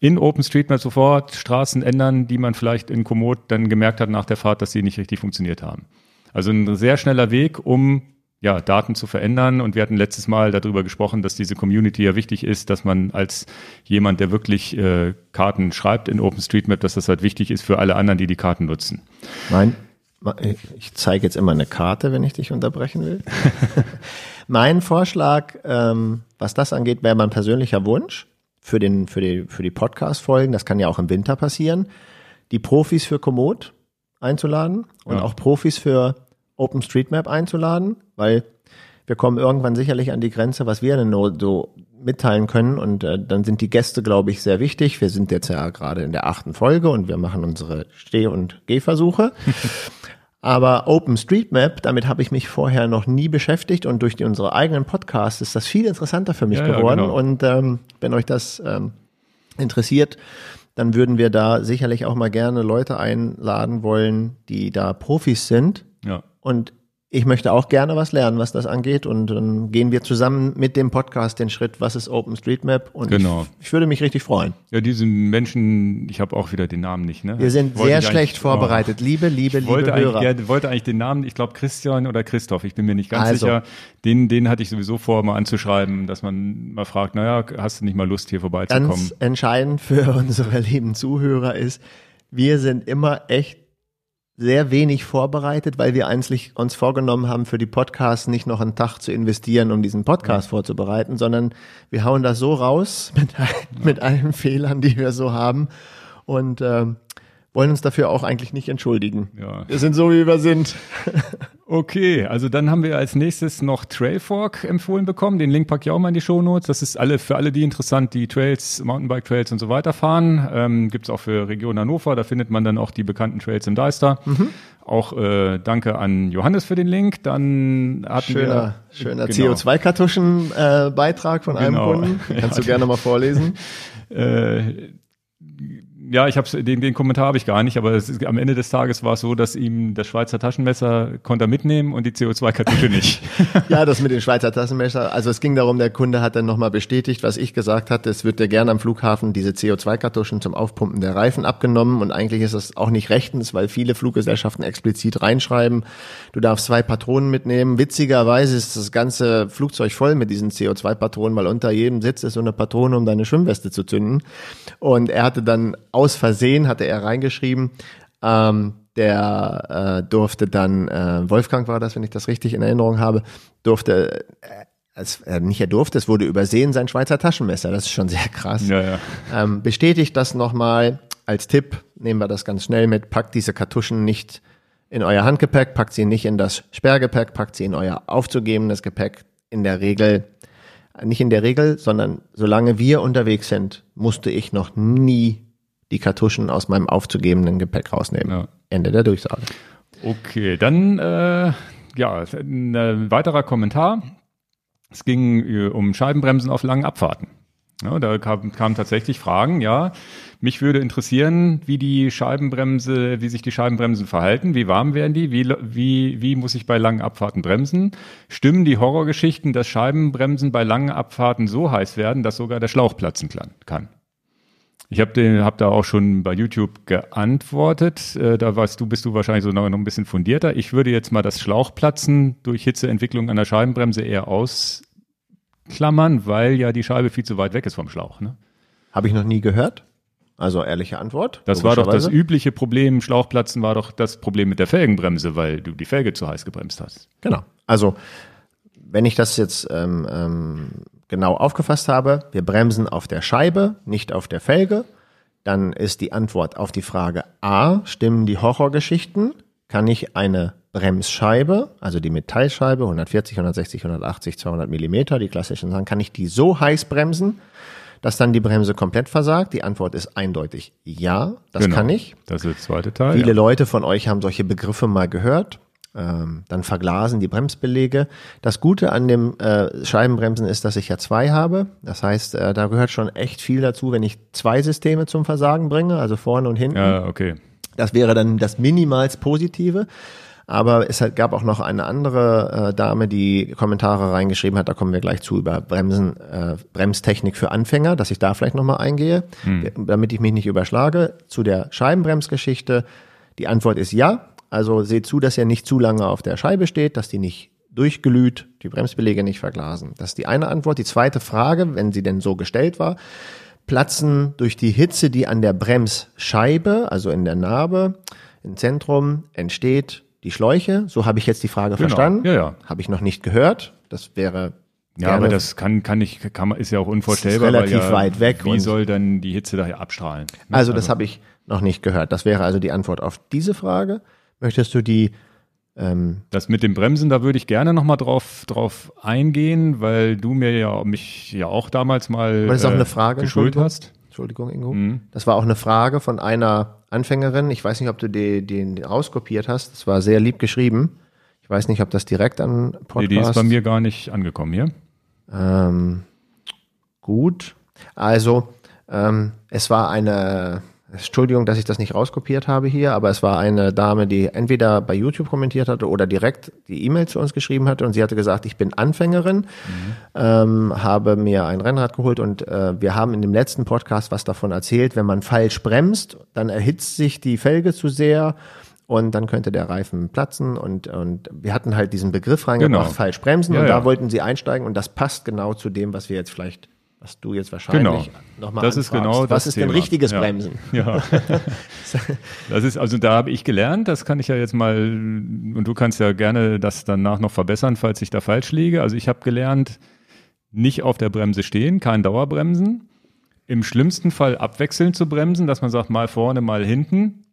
in OpenStreetMap sofort Straßen ändern, die man vielleicht in Komoot dann gemerkt hat nach der Fahrt, dass sie nicht richtig funktioniert haben. Also ein sehr schneller Weg, um ja, Daten zu verändern. Und wir hatten letztes Mal darüber gesprochen, dass diese Community ja wichtig ist, dass man als jemand, der wirklich äh, Karten schreibt in OpenStreetMap, dass das halt wichtig ist für alle anderen, die die Karten nutzen. mein, ich zeige jetzt immer eine Karte, wenn ich dich unterbrechen will. mein Vorschlag, ähm, was das angeht, wäre mein persönlicher Wunsch für, den, für die, für die Podcast-Folgen, das kann ja auch im Winter passieren, die Profis für Komoot einzuladen und Ja. auch Profis für OpenStreetMap einzuladen, weil wir kommen irgendwann sicherlich an die Grenze, was wir denn nur so mitteilen können und äh, dann sind die Gäste, glaube ich, sehr wichtig. Wir sind jetzt ja gerade in der achten Folge und wir machen unsere Steh- und Gehversuche. Aber OpenStreetMap, damit habe ich mich vorher noch nie beschäftigt und durch die, unsere eigenen Podcasts ist das viel interessanter für mich Ja, ja, geworden. genau. Und ähm, wenn euch das ähm, interessiert, dann würden wir da sicherlich auch mal gerne Leute einladen wollen, die da Profis sind. Ja. Und ich möchte auch gerne was lernen, was das angeht. Und dann gehen wir zusammen mit dem Podcast den Schritt, was ist OpenStreetMap? Und Genau. ich, ich würde mich richtig freuen. Ja, diese Menschen, ich habe auch wieder den Namen nicht, ne? Wir sind sehr schlecht eigentlich- vorbereitet. Liebe, liebe, wollte liebe eigentlich, Hörer. gerne, wollte eigentlich den Namen, ich glaube Christian oder Christoph, ich bin mir nicht ganz Also. sicher. Den, den hatte ich sowieso vor, mal anzuschreiben, dass man mal fragt, naja, hast du nicht mal Lust, hier vorbeizukommen? Ganz entscheidend für unsere lieben Zuhörer ist, wir sind immer echt sehr wenig vorbereitet, weil wir eigentlich uns vorgenommen haben, für die Podcasts nicht noch einen Tag zu investieren, um diesen Podcast vorzubereiten, sondern wir hauen das so raus mit, mit allen Fehlern, die wir so haben. Und ähm, wollen uns dafür auch eigentlich nicht entschuldigen. Ja. Wir sind so, wie wir sind. Okay, also dann haben wir als nächstes noch Trailfork empfohlen bekommen. Den Link packe ich auch mal in die Shownotes. Das ist alle für alle die interessant, die Trails, Mountainbike-Trails und so weiter fahren. Ähm, Gibt es auch für Region Hannover. Da findet man dann auch die bekannten Trails im Deister. Auch äh, danke an Johannes für den Link. Dann hatten Schöner, wir schöner genau. CO2-Kartuschen-Beitrag von einem Genau. Kunden. Kannst Ja. du gerne mal vorlesen. Äh, ja, ich hab's, den, den Kommentar habe ich gar nicht, aber ist, am Ende des Tages war es so, dass ihm das Schweizer Taschenmesser konnte er mitnehmen und die CO2-Kartusche nicht. Ja, das mit den Schweizer Taschenmesser. Also es ging darum, der Kunde hat dann nochmal bestätigt, was ich gesagt hatte. Es wird dir gerne am Flughafen diese CO2-Kartuschen zum Aufpumpen der Reifen abgenommen. Und eigentlich ist das auch nicht rechtens, weil viele Fluggesellschaften explizit reinschreiben, du darfst zwei Patronen mitnehmen. Witzigerweise ist das ganze Flugzeug voll mit diesen CO2-Patronen, weil unter jedem Sitz ist so eine Patrone, um deine Schwimmweste zu zünden. Und er hatte dann aus Versehen, hatte er reingeschrieben, ähm, der äh, durfte dann, äh, Wolfgang war das, wenn ich das richtig in Erinnerung habe, durfte, äh, als, äh, nicht er durfte, es wurde übersehen, sein Schweizer Taschenmesser. Das ist schon sehr krass. ja, ja. Ähm, bestätigt das nochmal als Tipp, nehmen wir das ganz schnell mit, packt diese Kartuschen nicht in euer Handgepäck, packt sie nicht in das Sperrgepäck, packt sie in euer aufzugebendes Gepäck. In der Regel, nicht in der Regel, sondern solange wir unterwegs sind, musste ich noch nie die Kartuschen aus meinem aufzugebenden Gepäck rausnehmen. Ja. Ende der Durchsage. Okay, dann äh, ja, ein äh, weiterer Kommentar. Es ging äh, um Scheibenbremsen auf langen Abfahrten. Ja, da kamen kam tatsächlich Fragen, ja. Mich würde interessieren, wie die Scheibenbremse, wie sich die Scheibenbremsen verhalten, wie warm werden die, wie, wie, wie muss ich bei langen Abfahrten bremsen? Stimmen die Horrorgeschichten, dass Scheibenbremsen bei langen Abfahrten so heiß werden, dass sogar der Schlauch platzen kann? Ich habe hab da auch schon bei YouTube geantwortet. Äh, da warst du, bist du wahrscheinlich so noch, noch ein bisschen fundierter. Ich würde jetzt mal das Schlauchplatzen durch Hitzeentwicklung an der Scheibenbremse eher ausklammern, weil ja die Scheibe viel zu weit weg ist vom Schlauch. Ne? Habe ich noch nie gehört. Also ehrliche Antwort. Das war doch das übliche Problem. Schlauchplatzen war doch das Problem mit der Felgenbremse, weil du die Felge zu heiß gebremst hast. Genau. Also wenn ich das jetzt ähm, ähm, genau aufgefasst habe, wir bremsen auf der Scheibe, nicht auf der Felge, dann ist die Antwort auf die Frage A, stimmen die Horrorgeschichten? Kann ich eine Bremsscheibe, also die Metallscheibe, 140, 160, 180, 200 Millimeter, die klassischen Sachen, kann ich die so heiß bremsen, dass dann die Bremse komplett versagt? Die Antwort ist eindeutig ja, das genau. kann ich. Das ist der zweite Teil. Viele ja. Leute von euch haben solche Begriffe mal gehört ähm, dann verglasen die Bremsbelege. Das Gute an dem äh, Scheibenbremsen ist, dass ich ja zwei habe. Das heißt, äh, da gehört schon echt viel dazu, wenn ich zwei Systeme zum Versagen bringe, also vorne und hinten. Ja, okay. Das wäre dann das minimals Positive. Aber es gab auch noch eine andere äh, Dame, die Kommentare reingeschrieben hat, da kommen wir gleich zu, über Bremsen, äh, Bremstechnik für Anfänger, dass ich da vielleicht nochmal eingehe, hm. damit ich mich nicht überschlage. Zu der Scheibenbremsgeschichte, die Antwort ist ja. Also seht zu, dass er nicht zu lange auf der Scheibe steht, dass die nicht durchglüht, die Bremsbelege nicht verglasen. Das ist die eine Antwort. Die zweite Frage, wenn sie denn so gestellt war, platzen durch die Hitze, die an der Bremsscheibe, also in der Narbe, im Zentrum entsteht, die Schläuche. So habe ich jetzt die Frage genau. verstanden. Ja, ja. Habe ich noch nicht gehört. Das wäre ja, aber das kann, kann ich, kann ist ja auch unvorstellbar. Ist relativ ja, weit weg. Wie soll dann die Hitze daher abstrahlen? Also, das also habe ich noch nicht gehört. Das wäre also die Antwort auf diese Frage. Möchtest du die ähm das mit dem Bremsen, da würde ich gerne nochmal drauf, drauf eingehen, weil du mir ja mich ja auch damals mal das ist auch eine äh, Frage, geschult hast. Entschuldigung, Ingo. Mhm. Das war auch eine Frage von einer Anfängerin. Ich weiß nicht, ob du den, den rauskopiert hast. Das war sehr lieb geschrieben. Ich weiß nicht, ob das direkt an Podcast... Nee, die ist bei mir gar nicht angekommen hier. Ähm, gut. Also, ähm, es war eine Entschuldigung, dass ich das nicht rauskopiert habe hier, aber es war eine Dame, die entweder bei YouTube kommentiert hatte oder direkt die E-Mail zu uns geschrieben hatte und sie hatte gesagt, ich bin Anfängerin, mhm. ähm, habe mir ein Rennrad geholt und äh, wir haben in dem letzten Podcast was davon erzählt, wenn man falsch bremst, dann erhitzt sich die Felge zu sehr und dann könnte der Reifen platzen und, und wir hatten halt diesen Begriff reingebracht, genau. falsch bremsen ja, und da ja. wollten sie einsteigen und das passt genau zu dem, was wir jetzt vielleicht was du jetzt wahrscheinlich genau. nochmal Das ist genau Was das ist Thema. denn richtiges ja. Bremsen? Ja. das ist, also da habe ich gelernt, das kann ich ja jetzt mal, und du kannst ja gerne das danach noch verbessern, falls ich da falsch liege. Also ich habe gelernt, nicht auf der Bremse stehen, kein Dauerbremsen. Im schlimmsten Fall abwechselnd zu bremsen, dass man sagt, mal vorne, mal hinten.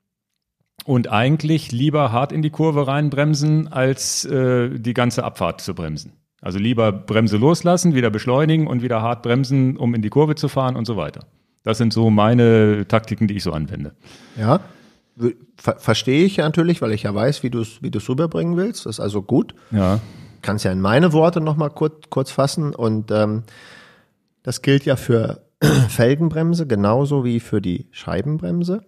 Und eigentlich lieber hart in die Kurve reinbremsen, als äh, die ganze Abfahrt zu bremsen. Also lieber Bremse loslassen, wieder beschleunigen und wieder hart bremsen, um in die Kurve zu fahren und so weiter. Das sind so meine Taktiken, die ich so anwende. Ja, ver verstehe ich ja natürlich, weil ich ja weiß, wie du es wie du's rüberbringen willst. Das ist also gut. Ja. Kannst ja in meine Worte nochmal kurz, kurz fassen. Und ähm, das gilt ja für Felgenbremse genauso wie für die Scheibenbremse.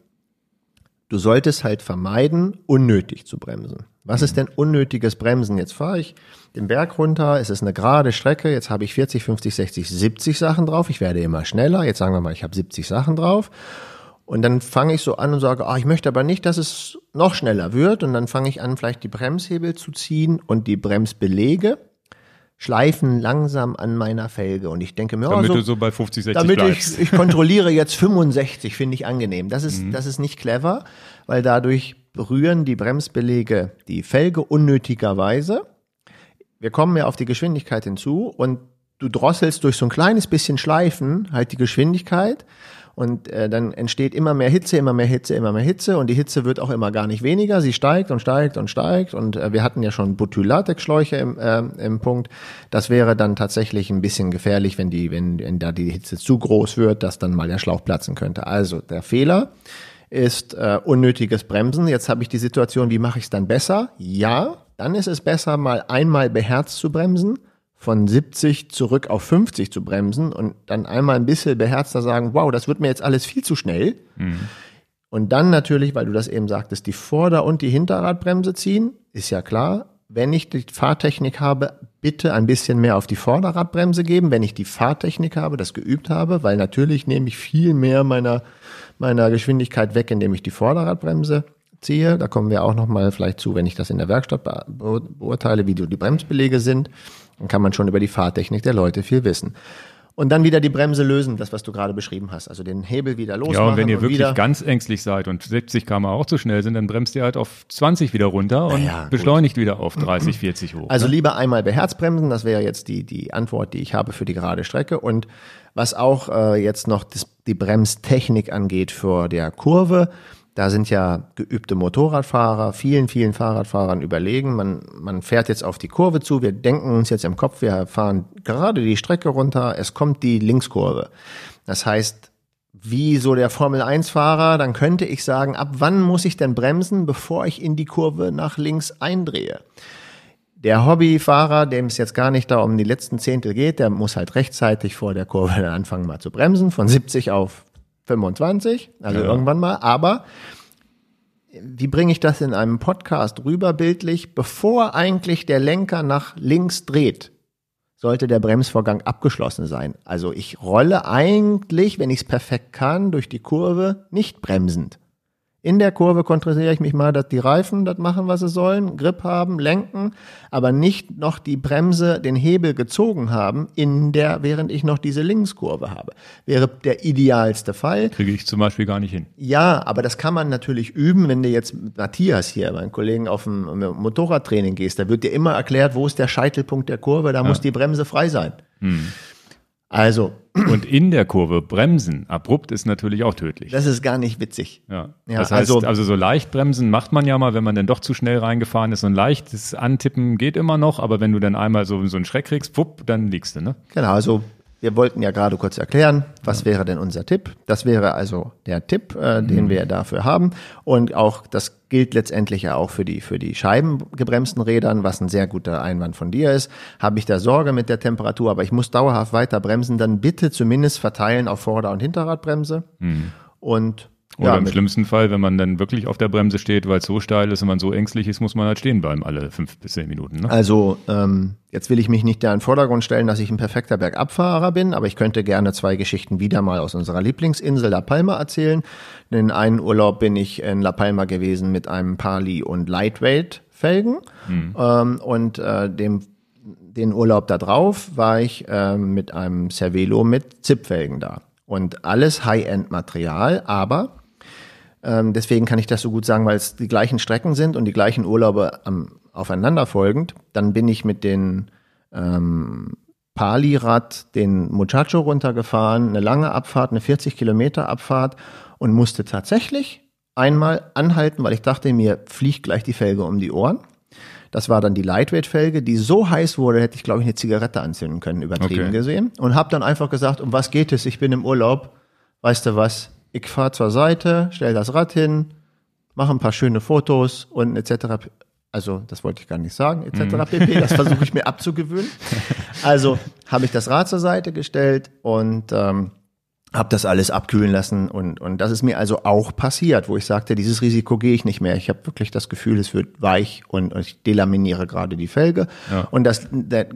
Du solltest halt vermeiden, unnötig zu bremsen. Was ist denn unnötiges Bremsen? Jetzt fahre ich den Berg runter, es ist eine gerade Strecke, jetzt habe ich 40, 50, 60, 70 Sachen drauf, ich werde immer schneller, jetzt sagen wir mal, ich habe 70 Sachen drauf und dann fange ich so an und sage, ah, ich möchte aber nicht, dass es noch schneller wird und dann fange ich an, vielleicht die Bremshebel zu ziehen und die Bremsbelege schleifen langsam an meiner Felge und ich denke mir, damit oh, so, du so bei 50, 60 damit bleibst. ich, ich kontrolliere jetzt 65, finde ich angenehm. Das ist, mhm. das ist nicht clever, weil dadurch berühren die Bremsbelege die Felge unnötigerweise. Wir kommen ja auf die Geschwindigkeit hinzu und du drosselst durch so ein kleines bisschen Schleifen halt die Geschwindigkeit und äh, dann entsteht immer mehr Hitze, immer mehr Hitze, immer mehr Hitze und die Hitze wird auch immer gar nicht weniger. Sie steigt und steigt und steigt und äh, wir hatten ja schon Butylatex-Schläuche im, äh, im Punkt. Das wäre dann tatsächlich ein bisschen gefährlich, wenn die, wenn, wenn da die Hitze zu groß wird, dass dann mal der Schlauch platzen könnte. Also der Fehler ist äh, unnötiges Bremsen. Jetzt habe ich die Situation, wie mache ich es dann besser? Ja, dann ist es besser, mal einmal beherzt zu bremsen, von 70 zurück auf 50 zu bremsen und dann einmal ein bisschen beherzter sagen, wow, das wird mir jetzt alles viel zu schnell. Mhm. Und dann natürlich, weil du das eben sagtest, die Vorder- und die Hinterradbremse ziehen, ist ja klar. Wenn ich die Fahrtechnik habe, bitte ein bisschen mehr auf die Vorderradbremse geben. Wenn ich die Fahrtechnik habe, das geübt habe, weil natürlich nehme ich viel mehr meiner, meiner Geschwindigkeit weg, indem ich die Vorderradbremse ziehe. Da kommen wir auch nochmal vielleicht zu, wenn ich das in der Werkstatt beurteile, wie die Bremsbelege sind. Dann kann man schon über die Fahrtechnik der Leute viel wissen. Und dann wieder die Bremse lösen, das, was du gerade beschrieben hast. Also den Hebel wieder losmachen. Ja, und wenn ihr und wirklich ganz ängstlich seid und 70 km auch zu schnell sind, dann bremst ihr halt auf 20 wieder runter und gut. beschleunigt wieder auf 30, 40 hoch. Also ne? lieber einmal beherzt bremsen, das wäre jetzt die, die Antwort, die ich habe für die gerade Strecke. Und was auch äh, jetzt noch das, die Bremstechnik angeht für der Kurve, da sind ja geübte Motorradfahrer, vielen, vielen Fahrradfahrern überlegen. Man, man fährt jetzt auf die Kurve zu, wir denken uns jetzt im Kopf, wir fahren gerade die Strecke runter, es kommt die Linkskurve. Das heißt, wie so der Formel-1-Fahrer, dann könnte ich sagen, ab wann muss ich denn bremsen, bevor ich in die Kurve nach links eindrehe? Der Hobbyfahrer, dem es jetzt gar nicht da um die letzten Zehntel geht, der muss halt rechtzeitig vor der Kurve dann anfangen mal zu bremsen, von 70 auf 25, also Ja. irgendwann mal. Aber wie bringe ich das in einem Podcast rüber bildlich? Bevor eigentlich der Lenker nach links dreht, sollte der Bremsvorgang abgeschlossen sein. Also ich rolle eigentlich, wenn ich es perfekt kann, durch die Kurve nicht bremsend. In der Kurve kontrolliere ich mich mal, dass die Reifen das machen, was sie sollen, Grip haben, lenken, aber nicht noch die Bremse, den Hebel gezogen haben, in der, während ich noch diese Linkskurve habe. Wäre der idealste Fall. Kriege ich zum Beispiel gar nicht hin. Ja, aber das kann man natürlich üben, wenn du jetzt mit Matthias hier, meinen Kollegen, auf dem Motorradtraining gehst. Da wird dir immer erklärt, wo ist der Scheitelpunkt der Kurve, da muss die Bremse frei sein. Also, Und in der Kurve bremsen, abrupt ist natürlich auch tödlich. das ist gar nicht witzig. Ja. Ja, das heißt, also- also, so leicht bremsen macht man ja mal, wenn man dann doch zu schnell reingefahren ist. So ein leichtes Antippen geht immer noch, aber wenn du dann einmal so, so einen Schreck kriegst, wupp, dann liegst du, ne? Genau, also wir wollten ja gerade kurz erklären, was wäre denn unser Tipp? Das wäre also der Tipp, äh, den wir dafür haben. Und auch das gilt letztendlich ja auch für die, für die scheibengebremsten Rädern, was ein sehr guter Einwand von dir ist. Habe ich da Sorge mit der Temperatur, aber ich muss dauerhaft weiter bremsen, dann bitte zumindest verteilen auf Vorder- und Hinterradbremse. Und Oder ja, im schlimmsten Fall, wenn man dann wirklich auf der Bremse steht, weil es so steil ist und man so ängstlich ist, muss man halt stehen bleiben alle fünf bis zehn Minuten. Ne? Also ähm, jetzt will ich mich nicht da in den Vordergrund stellen, dass ich ein perfekter Bergabfahrer bin, aber ich könnte gerne zwei Geschichten wieder mal aus unserer Lieblingsinsel La Palma erzählen. In einen Urlaub bin ich in La Palma gewesen mit einem Pali und Lightweight Felgen ähm, und äh, dem den Urlaub da drauf war ich ähm, mit einem Cervelo mit Zipfelgen da und alles High-End-Material, aber ähm, deswegen kann ich das so gut sagen, weil es die gleichen Strecken sind und die gleichen Urlaube am, aufeinander folgend. Dann bin ich mit den ähm, Pali-Rad den Muchacho runtergefahren, eine lange Abfahrt, eine 40 Kilometer Abfahrt und musste tatsächlich einmal anhalten, weil ich dachte, mir fliegt gleich die Felge um die Ohren. Das war dann die Lightweight-Felge, die so heiß wurde, hätte ich, glaube ich, eine Zigarette anzünden können, übertrieben Okay. gesehen. Und habe dann einfach gesagt, um was geht es? Ich bin im Urlaub. Weißt du was? Ich fahre zur Seite, stell das Rad hin, mache ein paar schöne Fotos und etc. Also, das wollte ich gar nicht sagen, etc. pp. Das versuche ich mir abzugewöhnen. Also habe ich das Rad zur Seite gestellt und ähm, habe das alles abkühlen lassen und, und das ist mir also auch passiert, wo ich sagte, dieses Risiko gehe ich nicht mehr. Ich habe wirklich das Gefühl, es wird weich und, und ich delaminiere gerade die Felge. Ja. Und das, der,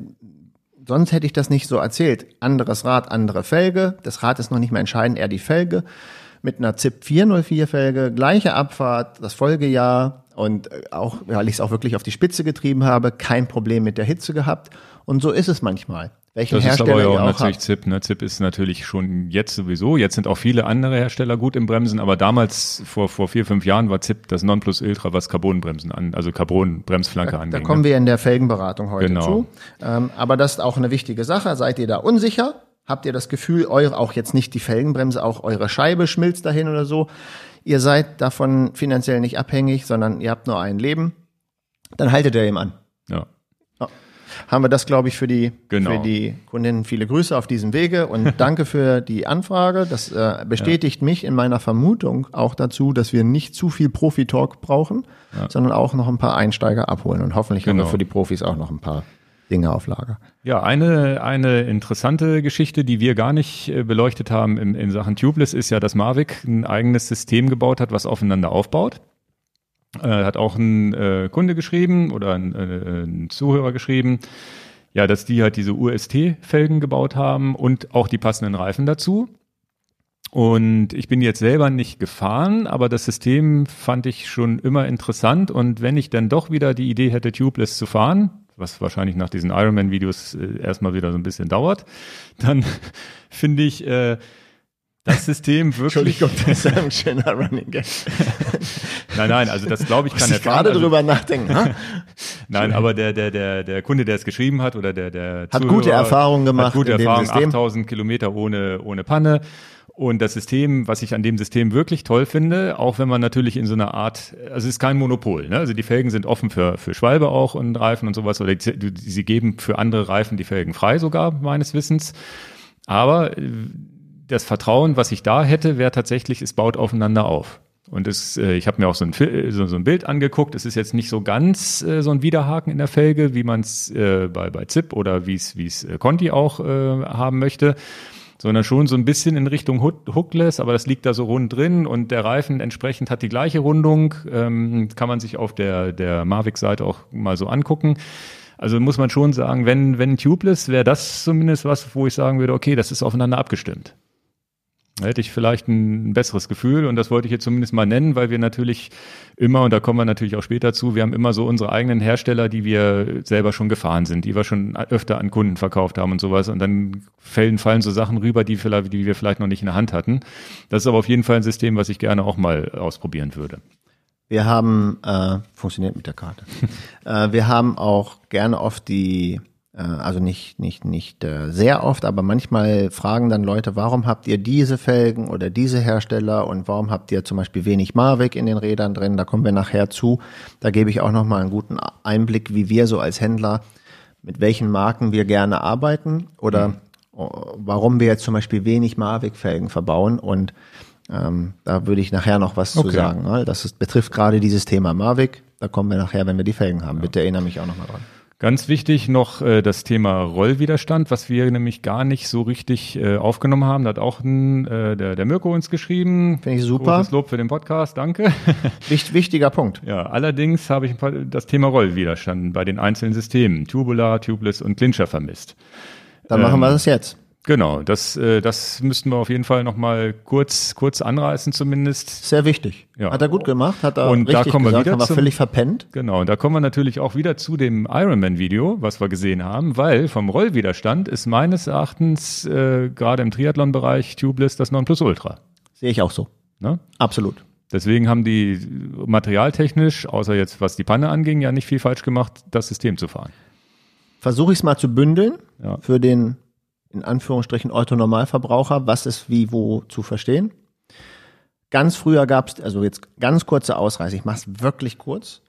sonst hätte ich das nicht so erzählt. Anderes Rad, andere Felge. Das Rad ist noch nicht mehr entscheidend, eher die Felge. Mit einer ZIP 404 Felge, gleiche Abfahrt, das Folgejahr und äh, auch, weil ich es auch wirklich auf die Spitze getrieben habe, kein Problem mit der Hitze gehabt. Und so ist es manchmal. Welchen Das ist Hersteller aber ja auch natürlich habt. ZIP. Ne? ZIP ist natürlich schon jetzt sowieso. Jetzt sind auch viele andere Hersteller gut im Bremsen, aber damals, vor, vor vier, fünf Jahren, war ZIP das Nonplusultra, was Carbonbremsen an, also Carbon-Bremsflanke Da anging. kommen ne? wir in der Felgenberatung heute Genau. zu. Ähm, aber das ist auch eine wichtige Sache. Seid ihr da unsicher? Habt ihr das Gefühl, eure, auch jetzt nicht die Felgenbremse, auch eure Scheibe schmilzt dahin oder so? Ihr seid davon finanziell nicht abhängig, sondern ihr habt nur ein Leben. Dann haltet ihr ihm an. Ja. Haben wir das, glaube ich, für die, Genau. für die Kundinnen viele Grüße auf diesem Wege und danke für die Anfrage. Das äh, bestätigt mich in meiner Vermutung auch dazu, dass wir nicht zu viel Profi-Talk brauchen, sondern auch noch ein paar Einsteiger abholen und hoffentlich haben Genau. wir für die Profis auch noch ein paar Dinge auf Lager. Ja, eine, eine interessante Geschichte, die wir gar nicht äh, beleuchtet haben in, in Sachen Tubeless, ist ja, dass Mavic ein eigenes System gebaut hat, was aufeinander aufbaut. Äh, hat auch ein äh, Kunde geschrieben oder ein, äh, ein Zuhörer geschrieben, ja, dass die halt diese UST-Felgen gebaut haben und auch die passenden Reifen dazu. Und ich bin jetzt selber nicht gefahren, aber das System fand ich schon immer interessant. Und wenn ich dann doch wieder die Idee hätte, Tubeless zu fahren, was wahrscheinlich nach diesen Ironman-Videos äh, erstmal wieder so ein bisschen dauert, dann finde ich äh, das System wirklich. Entschuldigung, das ist ein schöner Running Gag. nein, nein, also das glaube ich kann ich gerade also, drüber nachdenken. Ha? nein, aber der, der, der, der Kunde, der es geschrieben hat oder der, der hat Zuhörer, gute Erfahrungen gemacht. Hat gute Erfahrungen, 8000 Kilometer ohne, ohne Panne. Und das System, was ich an dem System wirklich toll finde, auch wenn man natürlich in so einer Art, also es ist kein Monopol, ne? also die Felgen sind offen für, für Schwalbe auch und Reifen und sowas, oder die, sie geben für andere Reifen die Felgen frei sogar, meines Wissens. Aber äh, das Vertrauen, was ich da hätte, wäre tatsächlich, es baut aufeinander auf. Und es, äh, ich habe mir auch so ein, so, so ein Bild angeguckt. Es ist jetzt nicht so ganz äh, so ein Widerhaken in der Felge, wie man es äh, bei, bei ZIP oder wie es äh, Conti auch äh, haben möchte sondern schon so ein bisschen in Richtung Hookless, aber das liegt da so rund drin und der Reifen entsprechend hat die gleiche Rundung, ähm, kann man sich auf der, der Mavic-Seite auch mal so angucken. Also muss man schon sagen, wenn, wenn Tubeless wäre das zumindest was, wo ich sagen würde, okay, das ist aufeinander abgestimmt. Da hätte ich vielleicht ein besseres Gefühl und das wollte ich jetzt zumindest mal nennen, weil wir natürlich immer, und da kommen wir natürlich auch später zu, wir haben immer so unsere eigenen Hersteller, die wir selber schon gefahren sind, die wir schon öfter an Kunden verkauft haben und sowas und dann fallen, fallen so Sachen rüber, die, vielleicht, die wir vielleicht noch nicht in der Hand hatten. Das ist aber auf jeden Fall ein System, was ich gerne auch mal ausprobieren würde. Wir haben, äh, funktioniert mit der Karte, äh, wir haben auch gerne oft die also nicht, nicht, nicht äh, sehr oft, aber manchmal fragen dann Leute, warum habt ihr diese Felgen oder diese Hersteller und warum habt ihr zum Beispiel wenig Mavic in den Rädern drin? Da kommen wir nachher zu. Da gebe ich auch nochmal einen guten Einblick, wie wir so als Händler, mit welchen Marken wir gerne arbeiten oder mhm. warum wir jetzt zum Beispiel wenig Mavic-Felgen verbauen und ähm, da würde ich nachher noch was okay. zu sagen. Ne? Das ist, betrifft gerade dieses Thema Mavic. Da kommen wir nachher, wenn wir die Felgen haben. Ja. Bitte erinnere mich auch nochmal dran. Ganz wichtig noch äh, das Thema Rollwiderstand, was wir nämlich gar nicht so richtig äh, aufgenommen haben. Da hat auch ein, äh, der, der Mirko uns geschrieben. Finde ich super. Großes Lob für den Podcast, danke. Wicht, wichtiger Punkt. Ja, allerdings habe ich das Thema Rollwiderstand bei den einzelnen Systemen, Tubular, Tubeless und Clincher vermisst. Dann ähm, machen wir ähm, das jetzt. Genau, das, äh, das müssten wir auf jeden Fall nochmal kurz, kurz anreißen zumindest. Sehr wichtig. Ja. Hat er gut gemacht, hat er und richtig da kommen gesagt, wir wieder haben wir völlig verpennt. Genau, und da kommen wir natürlich auch wieder zu dem Ironman-Video, was wir gesehen haben, weil vom Rollwiderstand ist meines Erachtens äh, gerade im Triathlon-Bereich Tubeless das Nonplusultra. Sehe ich auch so. Ne? Absolut. Deswegen haben die materialtechnisch, außer jetzt was die Panne anging, ja nicht viel falsch gemacht, das System zu fahren. Versuche ich es mal zu bündeln ja. für den in Anführungsstrichen Autonormalverbraucher, was ist wie wo zu verstehen. Ganz früher gab es, also jetzt ganz kurze Ausreise, ich mache es wirklich kurz.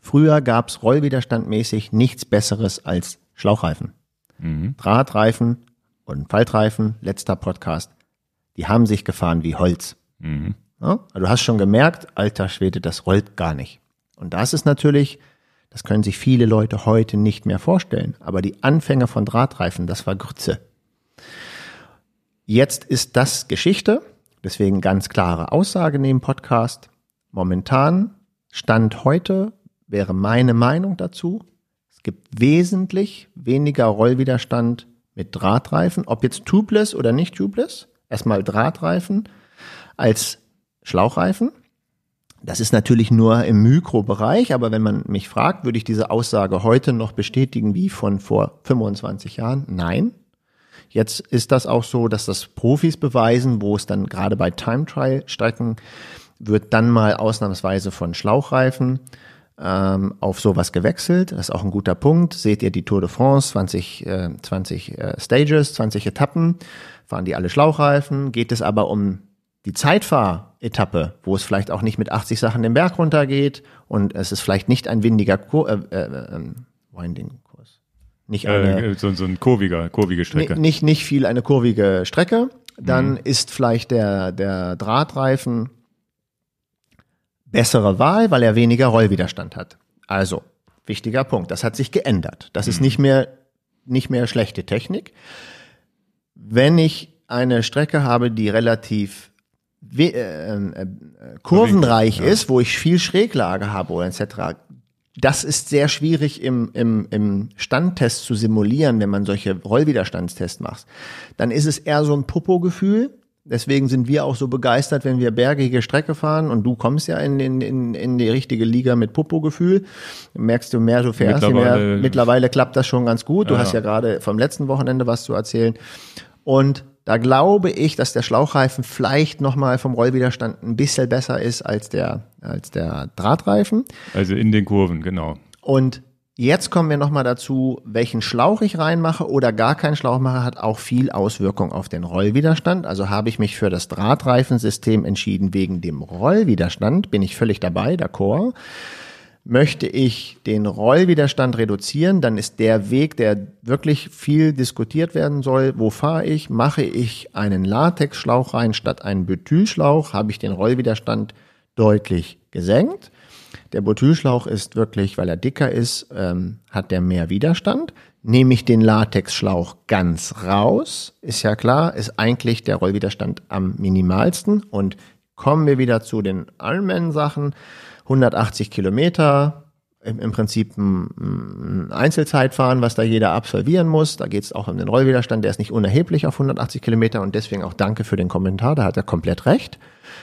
Früher gab es rollwiderstandmäßig nichts Besseres als Schlauchreifen. Mhm. Drahtreifen und Faltreifen, letzter Podcast, die haben sich gefahren wie Holz. Mhm. Ja? Also du hast schon gemerkt, alter Schwede, das rollt gar nicht. Und das ist natürlich, das können sich viele Leute heute nicht mehr vorstellen. Aber die Anfänger von Drahtreifen, das war Grütze. Jetzt ist das Geschichte, deswegen ganz klare Aussage neben Podcast. Momentan, Stand heute, wäre meine Meinung dazu, es gibt wesentlich weniger Rollwiderstand mit Drahtreifen, ob jetzt tubeless oder nicht tubeless, erstmal Drahtreifen als Schlauchreifen. Das ist natürlich nur im Mikrobereich, aber wenn man mich fragt, würde ich diese Aussage heute noch bestätigen wie von vor 25 Jahren? Nein, Jetzt ist das auch so, dass das Profis beweisen, wo es dann gerade bei Time Trial Strecken wird dann mal ausnahmsweise von Schlauchreifen ähm, auf sowas gewechselt. Das ist auch ein guter Punkt. Seht ihr die Tour de France, 20, äh, 20 äh, Stages, 20 Etappen, fahren die alle Schlauchreifen. Geht es aber um die Zeitfahretappe, wo es vielleicht auch nicht mit 80 Sachen den Berg runtergeht und es ist vielleicht nicht ein windiger Kur äh, äh, äh, Winding nicht äh, eine äh, so, so ein kurviger, kurvige Strecke. Nicht, nicht viel eine kurvige Strecke. Dann mhm. ist vielleicht der, der Drahtreifen bessere Wahl, weil er weniger Rollwiderstand hat. Also, wichtiger Punkt. Das hat sich geändert. Das ist nicht mehr, nicht mehr schlechte Technik. Wenn ich eine Strecke habe, die relativ we- äh, äh, kurvenreich ist, wo ich viel Schräglage habe oder etc., das ist sehr schwierig im, im, im Standtest zu simulieren, wenn man solche Rollwiderstandstests macht. Dann ist es eher so ein Popo-Gefühl. Deswegen sind wir auch so begeistert, wenn wir bergige Strecke fahren und du kommst ja in, in, in, in die richtige Liga mit Popo-Gefühl. Merkst du mehr, so fährst je mehr. Mittlerweile- Mittlerweile klappt das schon ganz gut. Du Ja. hast ja gerade vom letzten Wochenende was zu erzählen. Und da glaube ich, dass der Schlauchreifen vielleicht nochmal vom Rollwiderstand ein bisschen besser ist als der, als der Drahtreifen. Also in den Kurven, genau. Und jetzt kommen wir nochmal dazu, welchen Schlauch ich reinmache oder gar keinen Schlauch mache, hat auch viel Auswirkung auf den Rollwiderstand. Also habe ich mich für das Drahtreifensystem entschieden wegen dem Rollwiderstand, bin ich völlig dabei, d'accord. Möchte ich den Rollwiderstand reduzieren, dann ist der Weg, der wirklich viel diskutiert werden soll. Wo fahre ich? Mache ich einen Latexschlauch rein statt einen Butylschlauch? Habe ich den Rollwiderstand deutlich gesenkt? Der Butylschlauch ist wirklich, weil er dicker ist, ähm, hat der mehr Widerstand. Nehme ich den Latexschlauch ganz raus, ist ja klar, ist eigentlich der Rollwiderstand am minimalsten. Und kommen wir wieder zu den Ironman-Sachen. 180 Kilometer, im, Prinzip ein, ein Einzelzeitfahren, was da jeder absolvieren muss. Da geht es auch um den Rollwiderstand, der ist nicht unerheblich auf 180 Kilometer und deswegen auch danke für den Kommentar, da hat er komplett recht.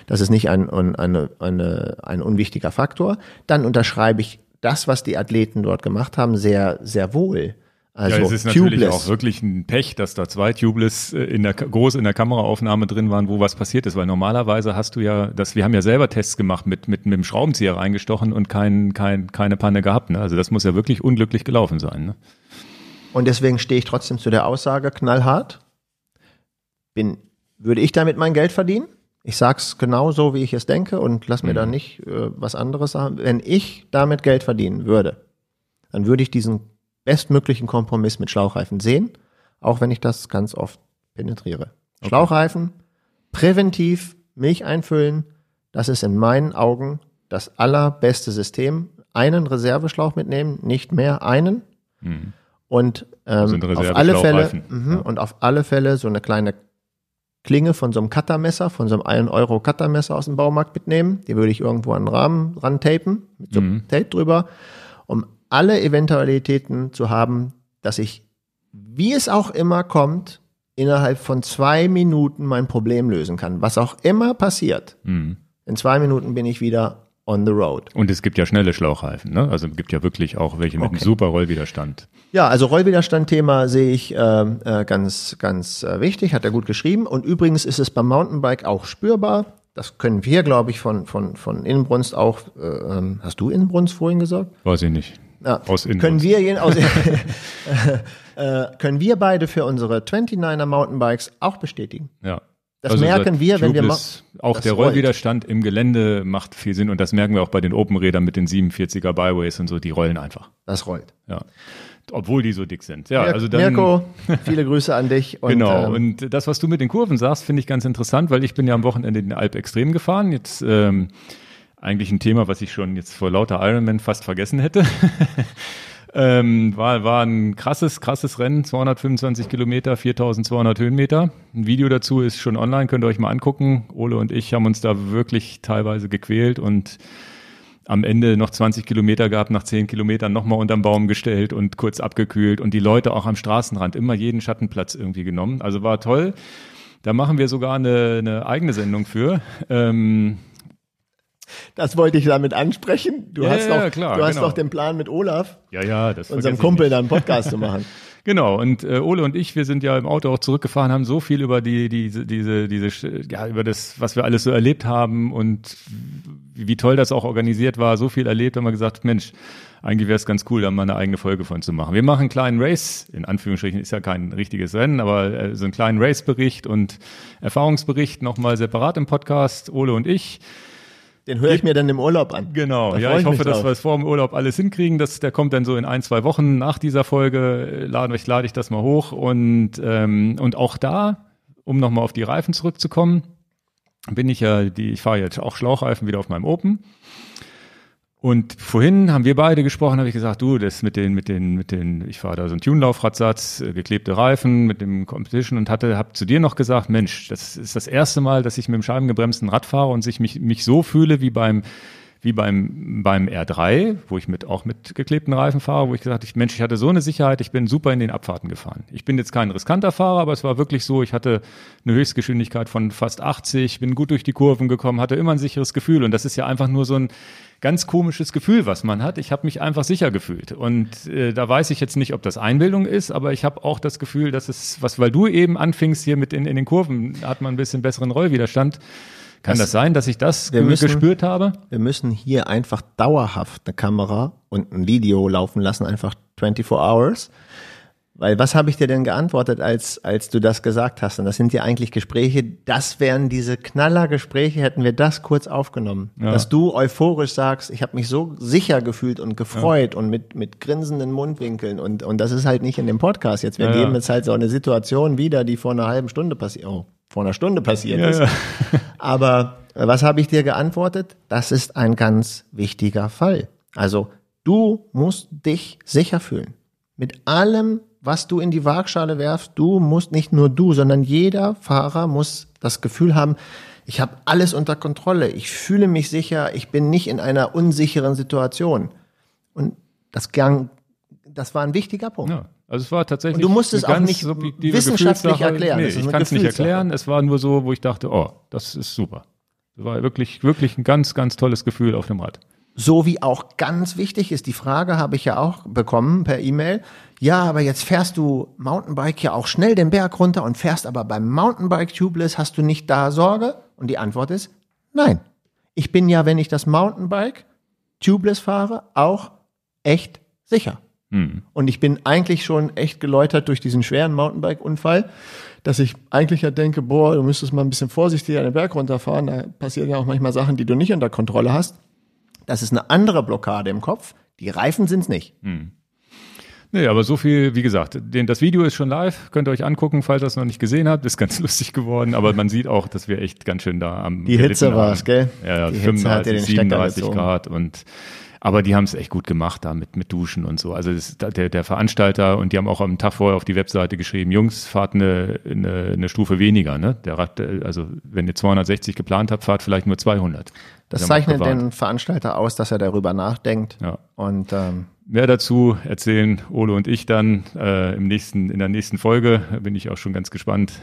Das ist nicht ein, ein, eine, eine, ein unwichtiger Faktor. Dann unterschreibe ich das, was die Athleten dort gemacht haben, sehr, sehr wohl. Also ja, es ist natürlich tubeless. auch wirklich ein Pech, dass da zwei Tubeless äh, in der groß in der Kameraaufnahme drin waren, wo was passiert ist, weil normalerweise hast du ja, das wir haben ja selber Tests gemacht mit mit, mit dem Schraubenzieher reingestochen und kein, kein keine Panne gehabt, ne? Also das muss ja wirklich unglücklich gelaufen sein, ne? Und deswegen stehe ich trotzdem zu der Aussage knallhart. Bin, würde ich damit mein Geld verdienen? Ich sag's genau so, wie ich es denke und lass mir Mhm. da nicht äh, was anderes sagen. Wenn ich damit Geld verdienen würde, dann würde ich diesen bestmöglichen Kompromiss mit Schlauchreifen sehen, auch wenn ich das ganz oft penetriere. Schlauchreifen, präventiv Milch einfüllen, das ist in meinen Augen das allerbeste System. Einen Reserveschlauch mitnehmen, nicht mehr, einen. Und ähm, auf alle Fälle mhm, ja. und auf alle Fälle so eine kleine Klinge von so einem Cuttermesser, von so einem 1 Euro Cuttermesser aus dem Baumarkt mitnehmen. Die würde ich irgendwo an den Rahmen ran tapen, mit so einem Tape drüber, um alle Eventualitäten zu haben, dass ich, wie es auch immer kommt, innerhalb von zwei Minuten mein Problem lösen kann. Was auch immer passiert. Mhm. In zwei Minuten bin ich wieder on the road. Und es gibt ja schnelle Schlauchreifen, ne? Also es gibt ja wirklich auch welche mit einem super Rollwiderstand. Ja, also Rollwiderstand-Thema sehe ich ähm, äh, ganz, ganz äh, wichtig, hat er gut geschrieben. Und übrigens ist es beim Mountainbike auch spürbar. Das können wir, glaube ich, von, von, von Innenbrunst auch. Äh, ähm, hast du Innenbrunst vorhin gesagt? Weiß ich nicht. Ja. Aus Innenbrunst. Können wir, aus, äh, können wir beide für unsere 29er Mountainbikes auch bestätigen. Ja. Das merken seit wir, wenn wir Auch der rollt. Rollwiderstand im Gelände macht viel Sinn und das merken wir auch bei den Open-Rädern mit den 47er Byways und so, die rollen einfach. Das rollt. Ja. Obwohl die so dick sind. Ja, Mir- also dann. Mirko, viele Grüße an dich. Und, genau. ähm, und das, was du mit den Kurven sagst, finde ich ganz interessant, weil ich bin ja am Wochenende den Alp Extrem gefahren. Jetzt ähm, eigentlich ein Thema, was ich schon jetzt vor lauter Ironman fast vergessen hätte. ähm, war, war ein krasses, krasses Rennen, 225 Kilometer, 4200 Höhenmeter. Ein Video dazu ist schon online, könnt ihr euch mal angucken. Ole und ich haben uns da wirklich teilweise gequält und am Ende noch 20 Kilometer gehabt, nach 10 Kilometern nochmal unterm Baum gestellt und kurz abgekühlt und die Leute auch am Straßenrand immer jeden Schattenplatz irgendwie genommen. Also war toll. Da machen wir sogar eine, eine eigene Sendung für. Ähm, das wollte ich damit ansprechen. Du Ja, hast ja, doch, klar, du hast genau. doch den Plan mit Olaf, ja, ja, das unserem Kumpel, da einen Podcast zu machen. Genau, und äh, Ole und ich, wir sind ja im Auto auch zurückgefahren, haben so viel über die, diese, diese, diese, ja, über das, was wir alles so erlebt haben und wie, wie toll das auch organisiert war, so viel erlebt, haben wir gesagt, Mensch, eigentlich wäre es ganz cool, da mal eine eigene Folge von zu machen. Wir machen einen kleinen Race, in Anführungsstrichen ist ja kein richtiges Rennen, aber äh, so einen kleinen Race-Bericht und Erfahrungsbericht nochmal separat im Podcast, Ole und ich. Den höre ich mir dann im Urlaub an. Genau, Da ja, ich, ich hoffe, dass wir es vor dem Urlaub alles hinkriegen. Das, der kommt dann so in ein, zwei Wochen nach dieser Folge. Lade, ich lade ich das mal hoch. Und, ähm, und auch da, um nochmal auf die Reifen zurückzukommen, bin ich ja, die, ich fahre jetzt auch Schlauchreifen wieder auf meinem Open. Und vorhin haben wir beide gesprochen, habe ich gesagt, du, das mit den, mit den, mit den, ich fahre da so einen Tune-Laufradsatz, äh, geklebte Reifen mit dem Competition und hatte, hab zu dir noch gesagt, Mensch, das ist das erste Mal, dass ich mit dem scheibengebremsten Rad fahre und sich mich, mich so fühle wie beim, wie beim, beim R3, wo ich mit, auch mit geklebten Reifen fahre, wo ich gesagt habe, Mensch, ich hatte so eine Sicherheit, ich bin super in den Abfahrten gefahren. Ich bin jetzt kein riskanter Fahrer, aber es war wirklich so, ich hatte eine Höchstgeschwindigkeit von fast 80, bin gut durch die Kurven gekommen, hatte immer ein sicheres Gefühl und das ist ja einfach nur so ein ganz komisches Gefühl, was man hat. Ich habe mich einfach sicher gefühlt und äh, da weiß ich jetzt nicht, ob das Einbildung ist, aber ich habe auch das Gefühl, dass es, was, weil du eben anfingst hier mit in, in den Kurven, hat man ein bisschen besseren Rollwiderstand. Kann das, das sein, dass ich das ge müssen, gespürt habe? Wir müssen hier einfach dauerhaft eine Kamera und ein Video laufen lassen, einfach 24 Hours. Weil was habe ich dir denn geantwortet, als, als du das gesagt hast? Und das sind ja eigentlich Gespräche, das wären diese Knallergespräche, hätten wir das kurz aufgenommen. Ja. Dass du euphorisch sagst, ich habe mich so sicher gefühlt und gefreut ja. und mit, mit grinsenden Mundwinkeln. Und, und das ist halt nicht in dem Podcast jetzt. Wir ja, geben jetzt halt so eine Situation wieder, die vor einer halben Stunde passiert. Oh, vor einer Stunde passiert ist. Aber äh, was habe ich dir geantwortet? Das ist ein ganz wichtiger Fall. Also du musst dich sicher fühlen. Mit allem, was du in die Waagschale werfst, du musst nicht nur du, sondern jeder Fahrer muss das Gefühl haben, ich habe alles unter Kontrolle, ich fühle mich sicher, ich bin nicht in einer unsicheren Situation. Und das gang, das war ein wichtiger Punkt. Ja. Also es war tatsächlich. Und du musst es auch nicht wissenschaftlich erklären. Nee, ich kann es nicht erklären. Es war nur so, wo ich dachte, oh, das ist super. Es war wirklich, wirklich ein ganz, ganz tolles Gefühl auf dem Rad. So wie auch ganz wichtig ist, die Frage habe ich ja auch bekommen per E-Mail. Ja, aber jetzt fährst du Mountainbike ja auch schnell den Berg runter und fährst aber beim Mountainbike Tubeless, hast du nicht da Sorge? Und die Antwort ist nein. Ich bin ja, wenn ich das Mountainbike Tubeless fahre, auch echt sicher. Mhm. Und ich bin eigentlich schon echt geläutert durch diesen schweren Mountainbike-Unfall, dass ich eigentlich ja denke, boah, du müsstest mal ein bisschen vorsichtiger den Berg runterfahren. Da passieren ja auch manchmal Sachen, die du nicht unter Kontrolle hast. Das ist eine andere Blockade im Kopf. Die Reifen sind's nicht. Mhm. Nee, aber so viel, wie gesagt, den, das Video ist schon live, könnt ihr euch angucken, falls ihr es noch nicht gesehen habt, ist ganz lustig geworden, aber man sieht auch, dass wir echt ganz schön da am Die Hitze war es, gell? Ja, Die 35, 37 Grad und aber die haben es echt gut gemacht da mit, mit Duschen und so. Also das, der, der Veranstalter und die haben auch am Tag vorher auf die Webseite geschrieben, Jungs, fahrt eine, eine, eine Stufe weniger. Ne? Der Rad, also wenn ihr 260 geplant habt, fahrt vielleicht nur 200. Das zeichnet den Veranstalter aus, dass er darüber nachdenkt. Ja. Und ähm, mehr dazu erzählen Ole und ich dann äh, im nächsten, in der nächsten Folge. Da bin ich auch schon ganz gespannt.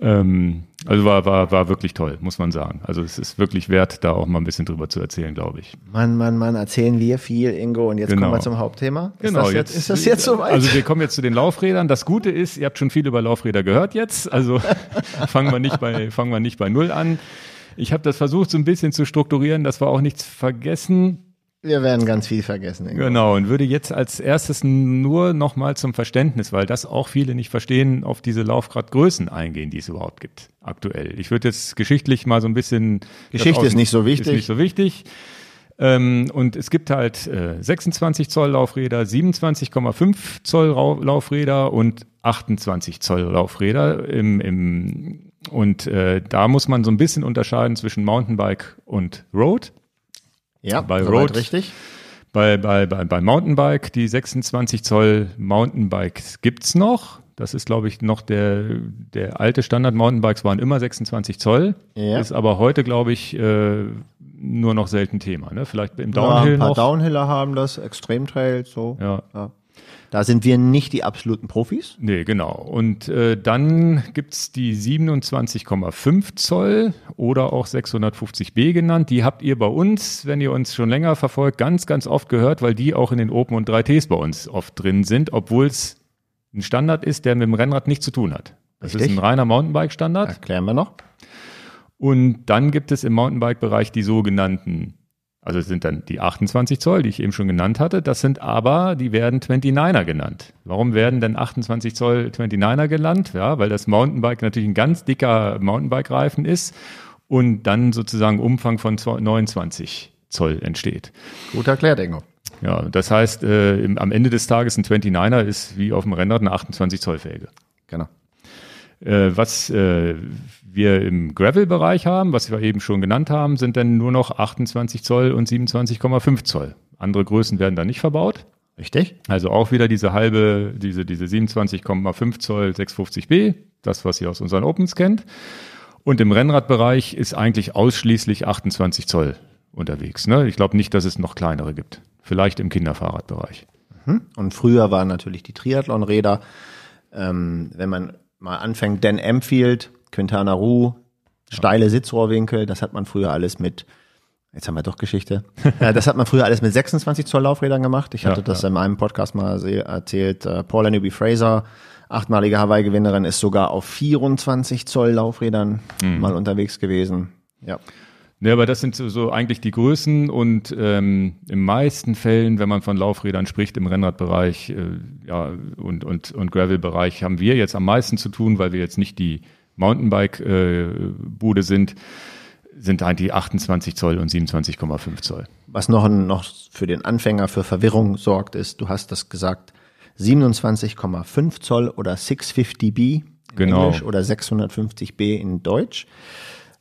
Ähm, also war, war, war wirklich toll, muss man sagen. Also es ist wirklich wert, da auch mal ein bisschen drüber zu erzählen, glaube ich. Mann, Mann, Mann, erzählen wir viel, Ingo. Und jetzt genau. kommen wir zum Hauptthema. Ist genau. Das jetzt, jetzt, ist das jetzt soweit? Also wir kommen jetzt zu den Laufrädern. Das Gute ist, ihr habt schon viel über Laufräder gehört jetzt. Also fangen wir nicht bei, fangen wir nicht bei Null an. Ich habe das versucht, so ein bisschen zu strukturieren, dass wir auch nichts vergessen. Wir werden ganz viel vergessen. Ingo. Genau, und würde jetzt als erstes nur nochmal zum Verständnis, weil das auch viele nicht verstehen, auf diese Laufgradgrößen eingehen, die es überhaupt gibt aktuell. Ich würde jetzt geschichtlich mal so ein bisschen... Geschichte ist nicht so wichtig. Ist nicht so wichtig. Ähm, und es gibt halt äh, 26 Zoll Laufräder, 27,5 Zoll Laufräder und 28 Zoll Laufräder im, im und äh, da muss man so ein bisschen unterscheiden zwischen Mountainbike und Road. Ja, bei Road richtig. Bei, bei, bei, bei Mountainbike, die 26 Zoll Mountainbikes gibt's noch. Das ist, glaube ich, noch der, der alte Standard. Mountainbikes waren immer 26 Zoll. Ja. Ist aber heute, glaube ich, äh, nur noch selten Thema. Ne? Vielleicht im Downhill ja, ein paar noch. Downhiller haben das, Extremtrails, so. Ja. ja. Da sind wir nicht die absoluten Profis. Nee, genau. Und äh, dann gibt's die 27,5 Zoll oder auch 650b genannt. Die habt ihr bei uns, wenn ihr uns schon länger verfolgt, ganz, ganz oft gehört, weil die auch in den Open und 3Ts bei uns oft drin sind, obwohl es ein Standard ist, der mit dem Rennrad nichts zu tun hat. Das Richtig? ist ein reiner Mountainbike-Standard. Erklären wir noch. Und dann gibt es im Mountainbike-Bereich die sogenannten also es sind dann die 28 Zoll, die ich eben schon genannt hatte. Das sind aber, die werden 29er genannt. Warum werden denn 28 Zoll 29er genannt? Ja, weil das Mountainbike natürlich ein ganz dicker Mountainbike-Reifen ist und dann sozusagen Umfang von 29 Zoll entsteht. Gut erklärt, Ingo. Ja, das heißt, äh, im, am Ende des Tages ein 29er ist wie auf dem Rennrad eine 28 Zoll Felge. Genau. Äh, was äh, wir im Gravel-Bereich haben, was wir eben schon genannt haben, sind dann nur noch 28 Zoll und 27,5 Zoll. Andere Größen werden da nicht verbaut. Richtig? Also auch wieder diese halbe, diese, diese 27,5 Zoll 650b, das, was ihr aus unseren Opens kennt. Und im Rennradbereich ist eigentlich ausschließlich 28 Zoll unterwegs. Ne? Ich glaube nicht, dass es noch kleinere gibt. Vielleicht im Kinderfahrradbereich. Mhm. Und früher waren natürlich die Triathlonräder, ähm, wenn man mal anfängt, Dan Amfield, Quintana Roo, steile Sitzrohrwinkel, das hat man früher alles mit Jetzt haben wir doch Geschichte. das hat man früher alles mit 26 Zoll Laufrädern gemacht. Ich hatte ja, das ja. in einem Podcast mal erzählt. Äh, Paula Newby Fraser, achtmalige Hawaii-Gewinnerin, ist sogar auf 24 Zoll Laufrädern mhm. mal unterwegs gewesen. Ja. Ja, aber das sind so, so eigentlich die Größen und ähm, in meisten Fällen, wenn man von Laufrädern spricht im Rennradbereich äh, ja, und, und, und Gravel-Bereich, haben wir jetzt am meisten zu tun, weil wir jetzt nicht die Mountainbike-Bude äh, sind sind eigentlich 28 Zoll und 27,5 Zoll. Was noch, noch für den Anfänger für Verwirrung sorgt, ist, du hast das gesagt, 27,5 Zoll oder 650B in genau. Englisch oder 650B in Deutsch.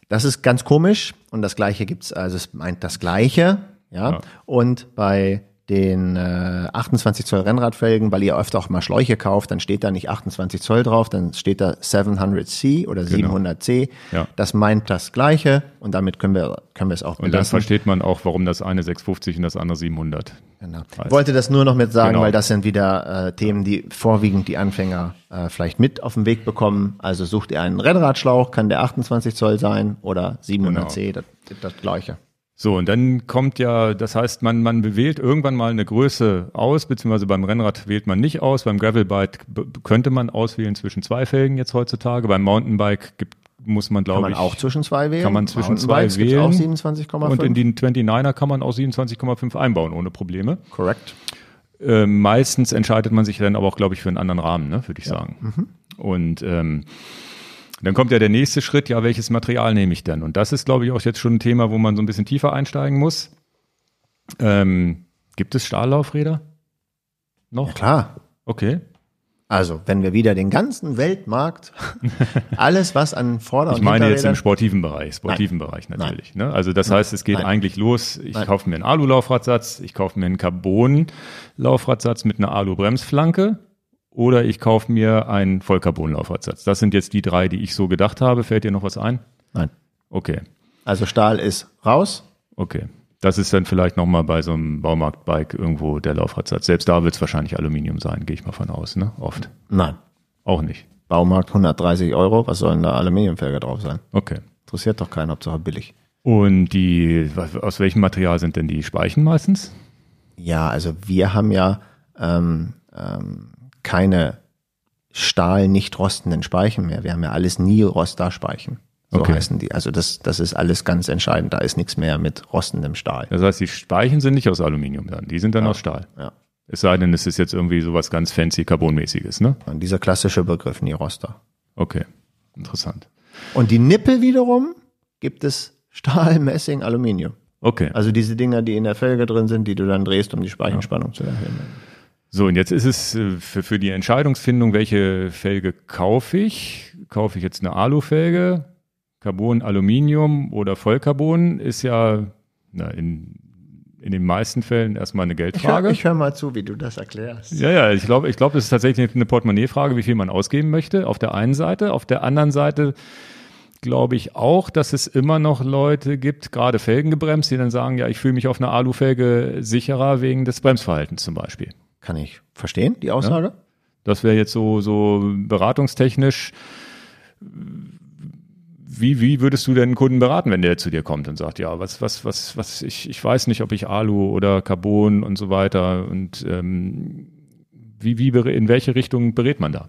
Das ist ganz komisch und das gleiche gibt's, also es meint das gleiche, ja. ja. Und bei den äh, 28 Zoll Rennradfelgen, weil ihr öfter auch mal Schläuche kauft, dann steht da nicht 28 Zoll drauf, dann steht da 700C oder genau. 700C. Ja. Das meint das Gleiche und damit können wir können wir es auch belassen. Und dann versteht man auch, warum das eine 650 und das andere 700. Genau. Ich wollte das nur noch mit sagen, genau. weil das sind wieder äh, Themen, die vorwiegend die Anfänger äh, vielleicht mit auf den Weg bekommen. Also sucht ihr einen Rennradschlauch, kann der 28 Zoll sein oder 700C, genau. das, das Gleiche. So, und dann kommt ja, das heißt, man, man wählt irgendwann mal eine Größe aus, beziehungsweise beim Rennrad wählt man nicht aus. Beim Gravelbike könnte man auswählen zwischen zwei Felgen jetzt heutzutage. Beim Mountainbike gibt, muss man, glaube ich. Kann man auch zwischen zwei wählen? Kann man zwischen zwei wählen. Auch 27,5. Und in die 29er kann man auch 27,5 einbauen, ohne Probleme. Korrekt. Äh, meistens entscheidet man sich dann aber auch, glaube ich, für einen anderen Rahmen, ne, würde ich ja. sagen. Mhm. Und ähm, dann kommt ja der nächste Schritt, ja, welches Material nehme ich denn? Und das ist, glaube ich, auch jetzt schon ein Thema, wo man so ein bisschen tiefer einsteigen muss. Ähm, gibt es Stahllaufräder? Noch? Ja, klar. Okay. Also, wenn wir wieder den ganzen Weltmarkt, alles, was an Vorder- und Ich meine jetzt im sportiven Bereich, sportiven Nein. Bereich natürlich. Ne? Also das Nein. heißt, es geht Nein. eigentlich los, ich kaufe mir einen Alu-Laufradsatz, ich kaufe mir einen Carbon-Laufradsatz mit einer Alu-Bremsflanke oder ich kaufe mir einen Vollcarbonlaufaufsatz. Das sind jetzt die drei, die ich so gedacht habe. Fällt dir noch was ein? Nein. Okay. Also Stahl ist raus. Okay. Das ist dann vielleicht nochmal bei so einem Baumarktbike irgendwo der Laufradsatz. Selbst da wird es wahrscheinlich Aluminium sein, gehe ich mal von aus, ne? Oft. Nein. Auch nicht. Baumarkt 130 Euro, was soll denn da Aluminiumfelger drauf sein? Okay. Interessiert doch keinen, Hauptsache billig. Und die, aus welchem Material sind denn die Speichen meistens? Ja, also wir haben ja ähm, ähm, keine Stahl nicht rostenden Speichen mehr. Wir haben ja alles nie Rostar-Speichen. So okay. heißen die. Also das, das ist alles ganz entscheidend. Da ist nichts mehr mit rostendem Stahl. Das heißt, die Speichen sind nicht aus Aluminium dann. Die sind dann ja. aus Stahl. Ja. Es sei denn, es ist jetzt irgendwie sowas ganz fancy Carbonmäßiges, ne? Und dieser klassische Begriff Nie-Roster. Okay. Interessant. Und die Nippel wiederum gibt es Stahl, Messing, Aluminium. Okay. Also diese Dinger, die in der Felge drin sind, die du dann drehst, um die Speichenspannung ja. zu erhöhen. So, und jetzt ist es äh, für, für die Entscheidungsfindung, welche Felge kaufe ich? Kaufe ich jetzt eine Alufelge, Carbon, Aluminium oder Vollcarbon? Ist ja na, in, in den meisten Fällen erstmal eine Geldfrage. Ich höre hör mal zu, wie du das erklärst. Ja, ja, ich glaube, ich glaube, es ist tatsächlich eine Portemonnaiefrage, wie viel man ausgeben möchte. Auf der einen Seite. Auf der anderen Seite glaube ich auch, dass es immer noch Leute gibt, gerade Felgengebremst, die dann sagen, ja, ich fühle mich auf einer Alufelge sicherer wegen des Bremsverhaltens zum Beispiel. Kann ich verstehen, die Aussage? Ja. Das wäre jetzt so, so beratungstechnisch. Wie, wie würdest du denn einen Kunden beraten, wenn der zu dir kommt und sagt, ja, was, was, was, was, ich, ich weiß nicht, ob ich Alu oder Carbon und so weiter und ähm, wie, wie, in welche Richtung berät man da?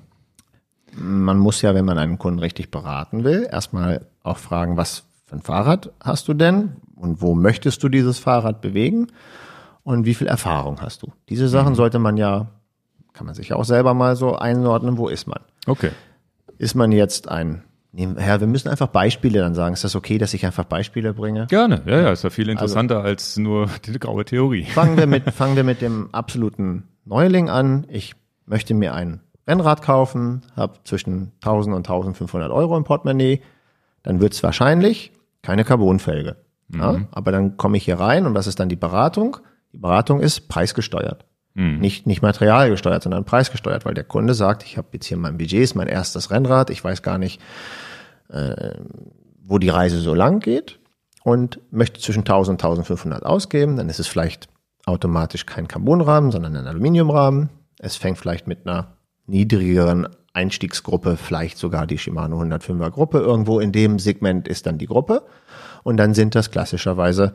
Man muss ja, wenn man einen Kunden richtig beraten will, erstmal auch fragen, was für ein Fahrrad hast du denn und wo möchtest du dieses Fahrrad bewegen? Und wie viel Erfahrung hast du. Diese Sachen mhm. sollte man ja, kann man sich auch selber mal so einordnen, wo ist man. Okay. Ist man jetzt ein Herr, wir müssen einfach Beispiele dann sagen. Ist das okay, dass ich einfach Beispiele bringe? Gerne, ja, ja, ist ja viel interessanter also, als nur die graue Theorie. Fangen wir mit, fangen wir mit dem absoluten Neuling an. Ich möchte mir ein Rennrad kaufen, habe zwischen 1000 und 1500 Euro im Portemonnaie, dann wird's wahrscheinlich keine Carbonfelge. Mhm. Ja, aber dann komme ich hier rein und was ist dann die Beratung? Die Beratung ist preisgesteuert. Mhm. Nicht, nicht materialgesteuert, sondern preisgesteuert, weil der Kunde sagt, ich habe jetzt hier mein Budget, ist mein erstes Rennrad, ich weiß gar nicht, äh, wo die Reise so lang geht und möchte zwischen 1000 und 1500 ausgeben, dann ist es vielleicht automatisch kein Carbonrahmen, sondern ein Aluminiumrahmen. Es fängt vielleicht mit einer niedrigeren Einstiegsgruppe, vielleicht sogar die Shimano 105er Gruppe. Irgendwo in dem Segment ist dann die Gruppe. Und dann sind das klassischerweise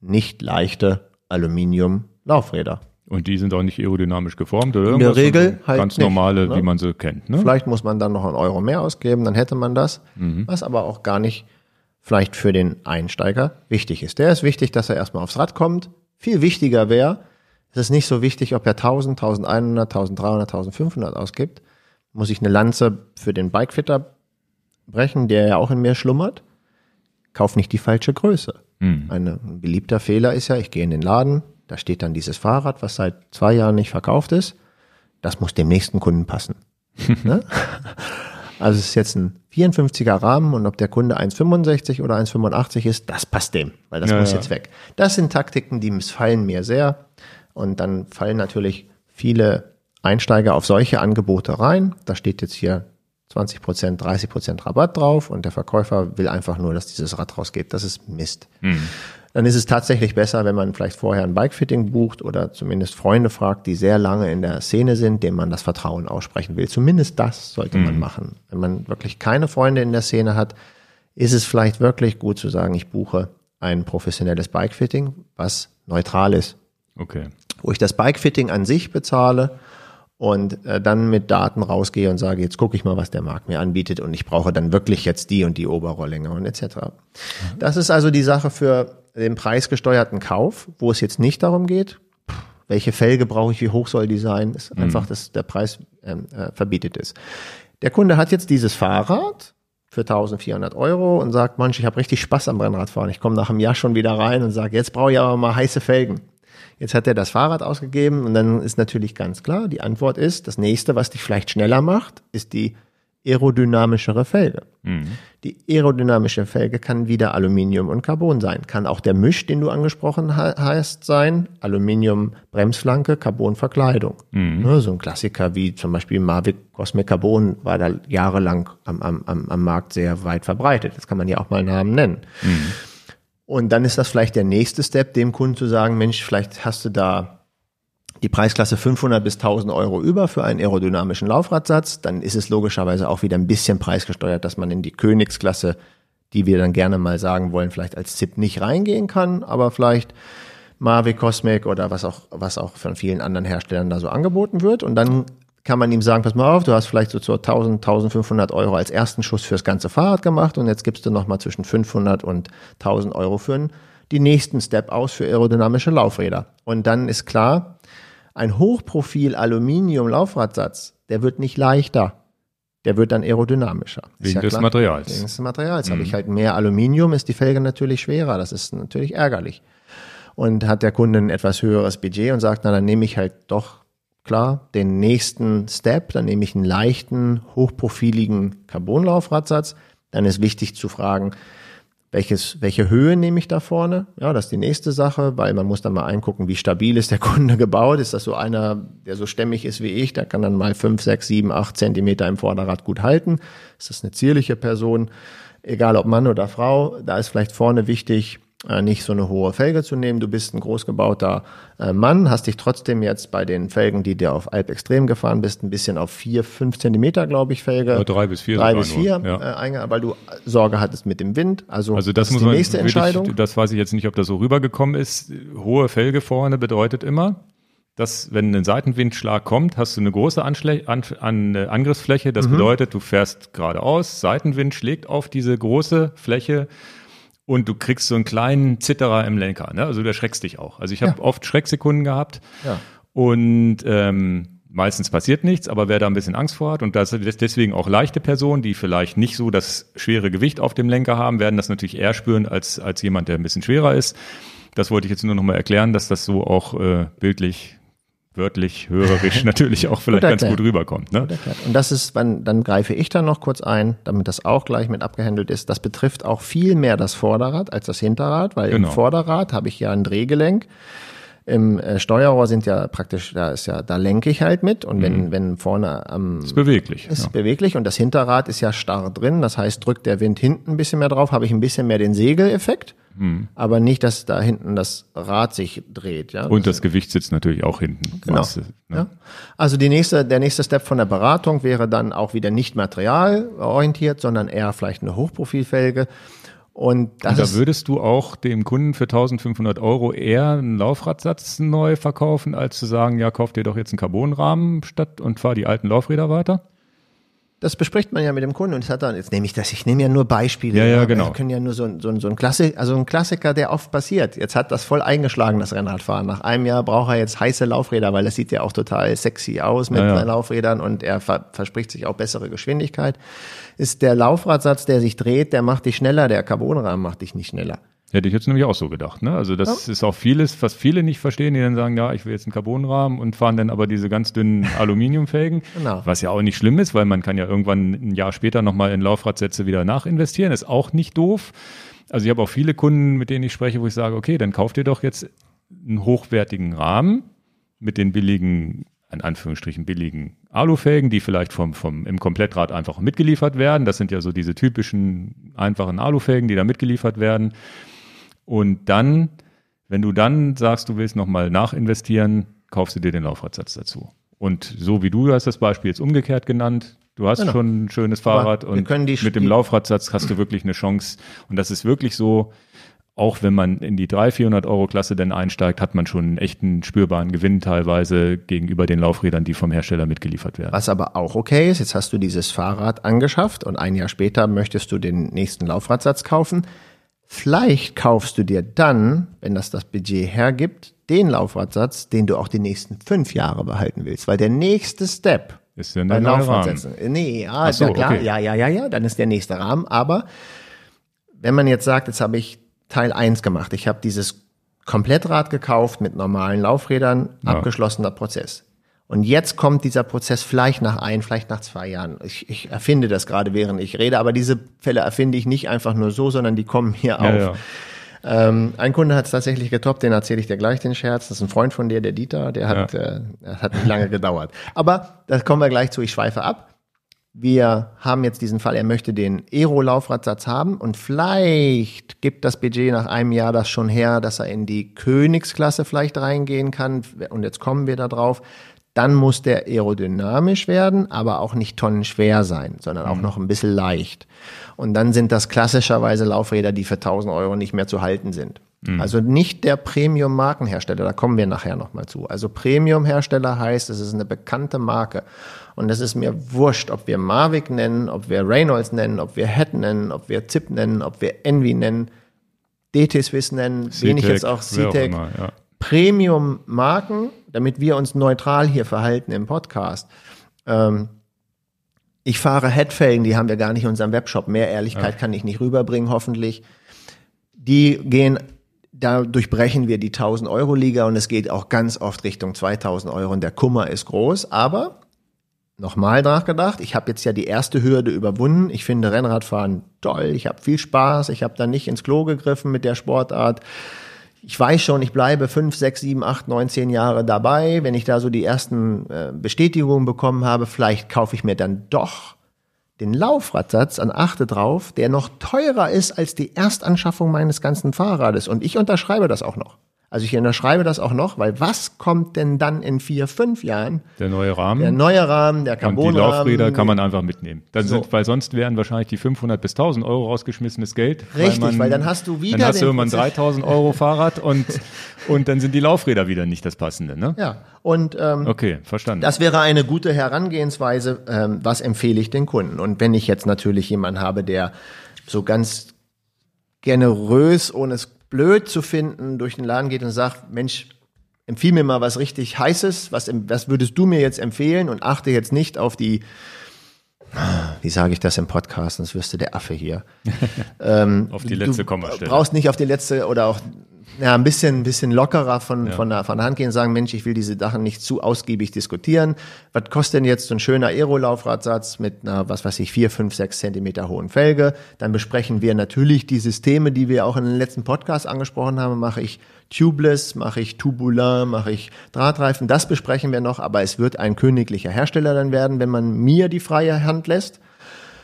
nicht leichte Aluminium-Laufräder. Und die sind auch nicht aerodynamisch geformt oder? In der Regel halt Ganz nicht, normale, ne? wie man sie kennt. Ne? Vielleicht muss man dann noch einen Euro mehr ausgeben, dann hätte man das. Mhm. Was aber auch gar nicht vielleicht für den Einsteiger wichtig ist. Der ist wichtig, dass er erstmal aufs Rad kommt. Viel wichtiger wäre, es ist nicht so wichtig, ob er 1000, 1100, 1300, 1500 ausgibt. Muss ich eine Lanze für den Bikefitter brechen, der ja auch in mir schlummert. Kauf nicht die falsche Größe. Mhm. ein beliebter Fehler ist ja, ich gehe in den Laden, da steht dann dieses Fahrrad, was seit zwei Jahren nicht verkauft ist. Das muss dem nächsten Kunden passen. ne? Also es ist jetzt ein 54er Rahmen und ob der Kunde 1,65 oder 1,85 ist, das passt dem, weil das ja, muss ja. jetzt weg. Das sind Taktiken, die missfallen mir sehr. Und dann fallen natürlich viele Einsteiger auf solche Angebote rein. Da steht jetzt hier 20 Prozent, 30 Prozent Rabatt drauf und der Verkäufer will einfach nur, dass dieses Rad rausgeht. Das ist Mist. Mhm dann ist es tatsächlich besser, wenn man vielleicht vorher ein Bikefitting bucht oder zumindest Freunde fragt, die sehr lange in der Szene sind, denen man das Vertrauen aussprechen will. Zumindest das sollte mhm. man machen. Wenn man wirklich keine Freunde in der Szene hat, ist es vielleicht wirklich gut zu sagen, ich buche ein professionelles Bikefitting, was neutral ist. Okay. Wo ich das Bikefitting an sich bezahle und äh, dann mit Daten rausgehe und sage, jetzt gucke ich mal, was der Markt mir anbietet und ich brauche dann wirklich jetzt die und die Oberrohrlänge und etc. Mhm. Das ist also die Sache für den preisgesteuerten Kauf, wo es jetzt nicht darum geht, welche Felge brauche ich, wie hoch soll die sein, ist mhm. einfach, dass der Preis ähm, äh, verbietet ist. Der Kunde hat jetzt dieses Fahrrad für 1400 Euro und sagt, Mensch, ich habe richtig Spaß am Rennradfahren. Ich komme nach einem Jahr schon wieder rein und sage, jetzt brauche ich aber mal heiße Felgen. Jetzt hat er das Fahrrad ausgegeben und dann ist natürlich ganz klar, die Antwort ist, das nächste, was dich vielleicht schneller macht, ist die aerodynamischere Felge. Mhm. Die aerodynamische Felge kann wieder Aluminium und Carbon sein. Kann auch der Misch, den du angesprochen hast, sein. Aluminium Bremsflanke, Carbon Verkleidung. Mhm. Ne, so ein Klassiker wie zum Beispiel Mavic Cosmic Carbon war da jahrelang am, am, am Markt sehr weit verbreitet. Das kann man ja auch mal Namen nennen. Mhm. Und dann ist das vielleicht der nächste Step, dem Kunden zu sagen, Mensch, vielleicht hast du da die Preisklasse 500 bis 1000 Euro über für einen aerodynamischen Laufradsatz, dann ist es logischerweise auch wieder ein bisschen preisgesteuert, dass man in die Königsklasse, die wir dann gerne mal sagen wollen, vielleicht als ZIP nicht reingehen kann, aber vielleicht Mavic Cosmic oder was auch, was auch von vielen anderen Herstellern da so angeboten wird. Und dann kann man ihm sagen, pass mal auf, du hast vielleicht so zu 1000, 1500 Euro als ersten Schuss fürs ganze Fahrrad gemacht und jetzt gibst du nochmal zwischen 500 und 1000 Euro für einen, die nächsten Step aus für aerodynamische Laufräder. Und dann ist klar, ein Hochprofil-Aluminium-Laufradsatz, der wird nicht leichter. Der wird dann aerodynamischer. Wegen ja des klar. Materials. Wegen des Materials. Mhm. Habe ich halt mehr Aluminium, ist die Felge natürlich schwerer. Das ist natürlich ärgerlich. Und hat der Kunde ein etwas höheres Budget und sagt, na, dann nehme ich halt doch klar den nächsten Step, dann nehme ich einen leichten, hochprofiligen Carbonlaufradsatz. Dann ist wichtig zu fragen, welches, welche Höhe nehme ich da vorne? Ja, das ist die nächste Sache, weil man muss dann mal eingucken, wie stabil ist der Kunde gebaut. Ist das so einer, der so stämmig ist wie ich, der kann dann mal fünf, sechs, sieben, acht Zentimeter im Vorderrad gut halten. Ist das eine zierliche Person? Egal ob Mann oder Frau, da ist vielleicht vorne wichtig, nicht so eine hohe Felge zu nehmen. Du bist ein großgebauter äh, Mann, hast dich trotzdem jetzt bei den Felgen, die dir auf Alp Extrem gefahren bist, ein bisschen auf vier, fünf Zentimeter, glaube ich, Felge. Ja, drei bis vier. Drei bis vier, ja. äh, weil du Sorge hattest mit dem Wind. Also, also das, das muss die man nächste Entscheidung. Das weiß ich jetzt nicht, ob das so rübergekommen ist. Hohe Felge vorne bedeutet immer, dass wenn ein Seitenwindschlag kommt, hast du eine große Anschle an, an, äh, Angriffsfläche. Das mhm. bedeutet, du fährst geradeaus, Seitenwind schlägt auf diese große Fläche und du kriegst so einen kleinen Zitterer im Lenker. Ne? Also du erschreckst dich auch. Also ich habe ja. oft Schrecksekunden gehabt ja. und ähm, meistens passiert nichts, aber wer da ein bisschen Angst vor hat und das ist deswegen auch leichte Personen, die vielleicht nicht so das schwere Gewicht auf dem Lenker haben, werden das natürlich eher spüren als, als jemand, der ein bisschen schwerer ist. Das wollte ich jetzt nur noch mal erklären, dass das so auch äh, bildlich wörtlich, hörerisch natürlich auch vielleicht ganz gut rüberkommt. Ne? Und das ist, dann, dann greife ich da noch kurz ein, damit das auch gleich mit abgehandelt ist. Das betrifft auch viel mehr das Vorderrad als das Hinterrad, weil genau. im Vorderrad habe ich ja ein Drehgelenk. Im äh, Steuerrohr sind ja praktisch, da ist ja, da lenke ich halt mit und wenn, mhm. wenn vorne am. ist beweglich. Ist ja. beweglich und das Hinterrad ist ja starr drin. Das heißt, drückt der Wind hinten ein bisschen mehr drauf, habe ich ein bisschen mehr den Segeleffekt. Hm. Aber nicht, dass da hinten das Rad sich dreht. Ja? Und das, das Gewicht sitzt natürlich auch hinten. Genau. Was, ne? ja. Also die nächste, der nächste Step von der Beratung wäre dann auch wieder nicht materialorientiert, sondern eher vielleicht eine Hochprofilfelge. Und, das und da würdest du auch dem Kunden für 1500 Euro eher einen Laufradsatz neu verkaufen, als zu sagen, ja, kauf dir doch jetzt einen Carbonrahmen statt und fahr die alten Laufräder weiter? Das bespricht man ja mit dem Kunden und es hat dann, jetzt nehme ich das, ich nehme ja nur Beispiele. Ja, ja, genau. Wir können ja nur so, so, so ein Klassik, also ein Klassiker, der oft passiert. Jetzt hat das voll eingeschlagen, das Rennradfahren. Nach einem Jahr braucht er jetzt heiße Laufräder, weil das sieht ja auch total sexy aus mit ja, ja. Laufrädern und er ver verspricht sich auch bessere Geschwindigkeit. Ist der Laufradsatz, der sich dreht, der macht dich schneller, der Carbonrahmen macht dich nicht schneller. Hätte ich jetzt nämlich auch so gedacht. Ne? Also das ja. ist auch vieles, was viele nicht verstehen, die dann sagen, ja, ich will jetzt einen Carbonrahmen und fahren dann aber diese ganz dünnen Aluminiumfelgen, genau. was ja auch nicht schlimm ist, weil man kann ja irgendwann ein Jahr später nochmal in Laufradsätze wieder nachinvestieren, ist auch nicht doof. Also ich habe auch viele Kunden, mit denen ich spreche, wo ich sage, okay, dann kauft ihr doch jetzt einen hochwertigen Rahmen mit den billigen, in Anführungsstrichen billigen Alufelgen, die vielleicht vom, vom, im Komplettrad einfach mitgeliefert werden. Das sind ja so diese typischen einfachen Alufelgen, die da mitgeliefert werden. Und dann, wenn du dann sagst, du willst nochmal nachinvestieren, kaufst du dir den Laufradsatz dazu. Und so wie du hast das Beispiel jetzt umgekehrt genannt, du hast genau. schon ein schönes Fahrrad Aber und mit dem Laufradsatz hast du wirklich eine Chance. Und das ist wirklich so, auch wenn man in die 300, 400 Euro Klasse denn einsteigt, hat man schon einen echten spürbaren Gewinn teilweise gegenüber den Laufrädern, die vom Hersteller mitgeliefert werden. Was aber auch okay ist, jetzt hast du dieses Fahrrad angeschafft und ein Jahr später möchtest du den nächsten Laufradsatz kaufen Vielleicht kaufst du dir dann, wenn das das Budget hergibt, den Laufradsatz, den du auch die nächsten fünf Jahre behalten willst, weil der nächste Step ist ja der Laufradsätzen. Nee, ja, so, ja klar, okay. ja, ja, ja, ja, dann ist der nächste Rahmen. Aber wenn man jetzt sagt, jetzt habe ich Teil eins gemacht, ich habe dieses Komplettrad gekauft mit normalen Laufrädern, ja. abgeschlossener Prozess. Und jetzt kommt dieser Prozess vielleicht nach ein, vielleicht nach zwei Jahren. Ich, ich erfinde das gerade, während ich rede, aber diese Fälle erfinde ich nicht einfach nur so, sondern die kommen hier auf. Ja. Ähm, ein Kunde hat es tatsächlich getoppt, den erzähle ich dir gleich den Scherz. Das ist ein Freund von dir, der Dieter, der hat, ja. äh, das hat nicht lange gedauert. Aber da kommen wir gleich zu, ich schweife ab. Wir haben jetzt diesen Fall, er möchte den Aero-Laufradsatz haben und vielleicht gibt das Budget nach einem Jahr das schon her, dass er in die Königsklasse vielleicht reingehen kann. Und jetzt kommen wir da drauf dann muss der aerodynamisch werden, aber auch nicht tonnenschwer sein, sondern auch mhm. noch ein bisschen leicht. Und dann sind das klassischerweise Laufräder, die für 1000 Euro nicht mehr zu halten sind. Mhm. Also nicht der Premium-Markenhersteller, da kommen wir nachher nochmal zu. Also Premium-Hersteller heißt, es ist eine bekannte Marke. Und es ist mir wurscht, ob wir Mavic nennen, ob wir Reynolds nennen, ob wir Head nennen, ob wir ZIP nennen, ob wir Envy nennen, DT Swiss nennen, wen ich jetzt auch CTEC. Ja. Premium-Marken, damit wir uns neutral hier verhalten im Podcast. Ähm, ich fahre Headfelgen, die haben wir gar nicht in unserem Webshop. Mehr Ehrlichkeit ja. kann ich nicht rüberbringen, hoffentlich. Die gehen, da durchbrechen wir die 1000 Euro Liga und es geht auch ganz oft Richtung 2000 Euro und der Kummer ist groß. Aber nochmal nachgedacht, ich habe jetzt ja die erste Hürde überwunden. Ich finde Rennradfahren toll, ich habe viel Spaß, ich habe da nicht ins Klo gegriffen mit der Sportart ich weiß schon, ich bleibe fünf, sechs, sieben, acht, neun, zehn Jahre dabei. Wenn ich da so die ersten äh, Bestätigungen bekommen habe, vielleicht kaufe ich mir dann doch den Laufradsatz an achte drauf, der noch teurer ist als die Erstanschaffung meines ganzen Fahrrades. Und ich unterschreibe das auch noch. Also ich unterschreibe das auch noch, weil was kommt denn dann in vier, fünf Jahren? Der neue Rahmen. Der neue Rahmen, der Carbonrahmen. Und die Laufräder kann man einfach mitnehmen. Dann so. sind, weil sonst wären wahrscheinlich die 500 bis 1000 Euro rausgeschmissenes Geld. Richtig, weil, man, weil dann hast du wieder Dann hast du immer ein 3000 Euro Fahrrad und, und dann sind die Laufräder wieder nicht das Passende, ne? Ja. Und, ähm, okay, verstanden. Das wäre eine gute Herangehensweise. Ähm, was empfehle ich den Kunden? Und wenn ich jetzt natürlich jemanden habe, der so ganz generös, ohne es blöd zu finden, durch den Laden geht und sagt, Mensch, empfiehl mir mal was richtig Heißes, was, was würdest du mir jetzt empfehlen und achte jetzt nicht auf die, wie sage ich das im Podcast, sonst wirst du der Affe hier. ähm, auf die letzte Kommastelle. brauchst nicht auf die letzte oder auch ja, ein bisschen, ein bisschen lockerer von, ja. von, der, von der Hand gehen und sagen, Mensch, ich will diese Sachen nicht zu ausgiebig diskutieren. Was kostet denn jetzt so ein schöner Aero-Laufradsatz mit einer, was weiß ich, vier, fünf, sechs Zentimeter hohen Felge? Dann besprechen wir natürlich die Systeme, die wir auch in den letzten Podcast angesprochen haben. Mache ich Tubeless, mache ich Tubular, mache ich Drahtreifen. Das besprechen wir noch, aber es wird ein königlicher Hersteller dann werden, wenn man mir die freie Hand lässt.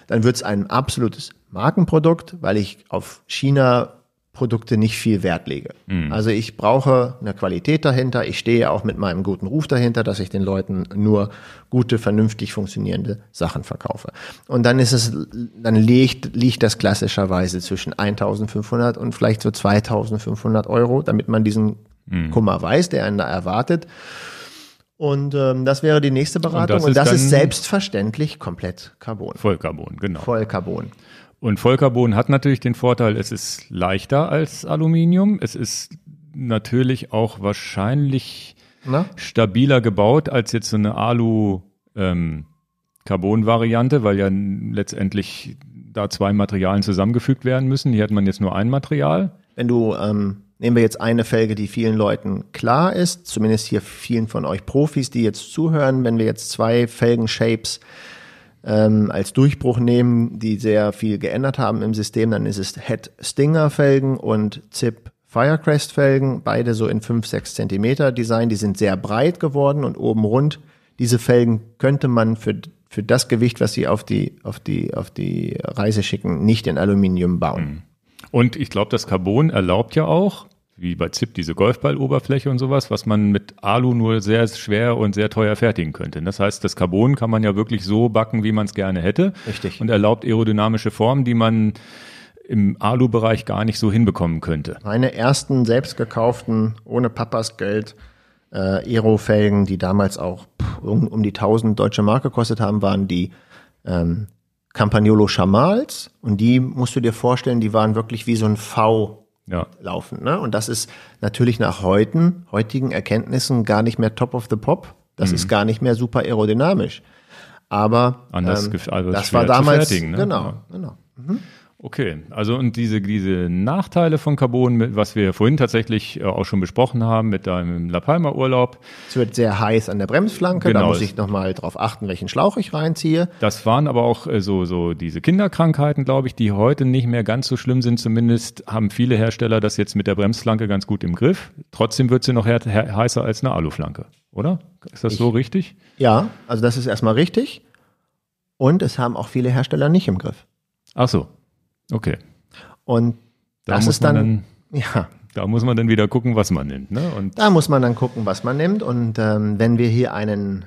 Dann wird es ein absolutes Markenprodukt, weil ich auf China Produkte nicht viel Wert lege. Mhm. Also ich brauche eine Qualität dahinter. Ich stehe auch mit meinem guten Ruf dahinter, dass ich den Leuten nur gute, vernünftig funktionierende Sachen verkaufe. Und dann ist es, dann liegt, liegt das klassischerweise zwischen 1500 und vielleicht so 2500 Euro, damit man diesen mhm. Kummer weiß, der einen da erwartet. Und ähm, das wäre die nächste Beratung. Und das, und das ist, ist selbstverständlich komplett Carbon. Vollcarbon, genau. Vollcarbon. Und Vollcarbon hat natürlich den Vorteil, es ist leichter als Aluminium. Es ist natürlich auch wahrscheinlich Na? stabiler gebaut als jetzt so eine Alu ähm, Carbon-Variante, weil ja letztendlich da zwei Materialien zusammengefügt werden müssen. Hier hat man jetzt nur ein Material. Wenn du, ähm, nehmen wir jetzt eine Felge, die vielen Leuten klar ist, zumindest hier vielen von euch Profis, die jetzt zuhören, wenn wir jetzt zwei Felgen-Shapes ähm, als Durchbruch nehmen, die sehr viel geändert haben im System, dann ist es Head Stinger Felgen und Zip Firecrest Felgen, beide so in 5, 6 Zentimeter Design, die sind sehr breit geworden und oben rund. Diese Felgen könnte man für, für das Gewicht, was sie auf die, auf die, auf die Reise schicken, nicht in Aluminium bauen. Und ich glaube, das Carbon erlaubt ja auch, wie bei ZIP diese Golfballoberfläche und sowas, was man mit Alu nur sehr schwer und sehr teuer fertigen könnte. Das heißt, das Carbon kann man ja wirklich so backen, wie man es gerne hätte. Richtig. Und erlaubt aerodynamische Formen, die man im Alu-Bereich gar nicht so hinbekommen könnte. Meine ersten selbst gekauften, ohne Papas Geld, äh, Aero-Felgen, die damals auch um, um, die 1000 deutsche Mark gekostet haben, waren die ähm, Campagnolo Chamals. Und die musst du dir vorstellen, die waren wirklich wie so ein V ja. laufen. Ne? Und das ist natürlich nach heutigen, heutigen Erkenntnissen gar nicht mehr top of the pop. Das mhm. ist gar nicht mehr super aerodynamisch. Aber Anders ähm, also das war damals ne? genau, ja. genau. Mhm. Okay, also und diese, diese Nachteile von Carbon, was wir vorhin tatsächlich äh, auch schon besprochen haben mit deinem La Palma Urlaub. Es wird sehr heiß an der Bremsflanke, genau. da muss ich nochmal drauf achten, welchen Schlauch ich reinziehe. Das waren aber auch äh, so, so diese Kinderkrankheiten, glaube ich, die heute nicht mehr ganz so schlimm sind. Zumindest haben viele Hersteller das jetzt mit der Bremsflanke ganz gut im Griff. Trotzdem wird sie noch heißer als eine Aluflanke, oder? Ist das ich, so richtig? Ja, also das ist erstmal richtig. Und es haben auch viele Hersteller nicht im Griff. Ach so, Okay. Und da das ist dann, dann, ja. Da muss man dann wieder gucken, was man nimmt. Ne? Und da muss man dann gucken, was man nimmt. Und ähm, wenn wir hier einen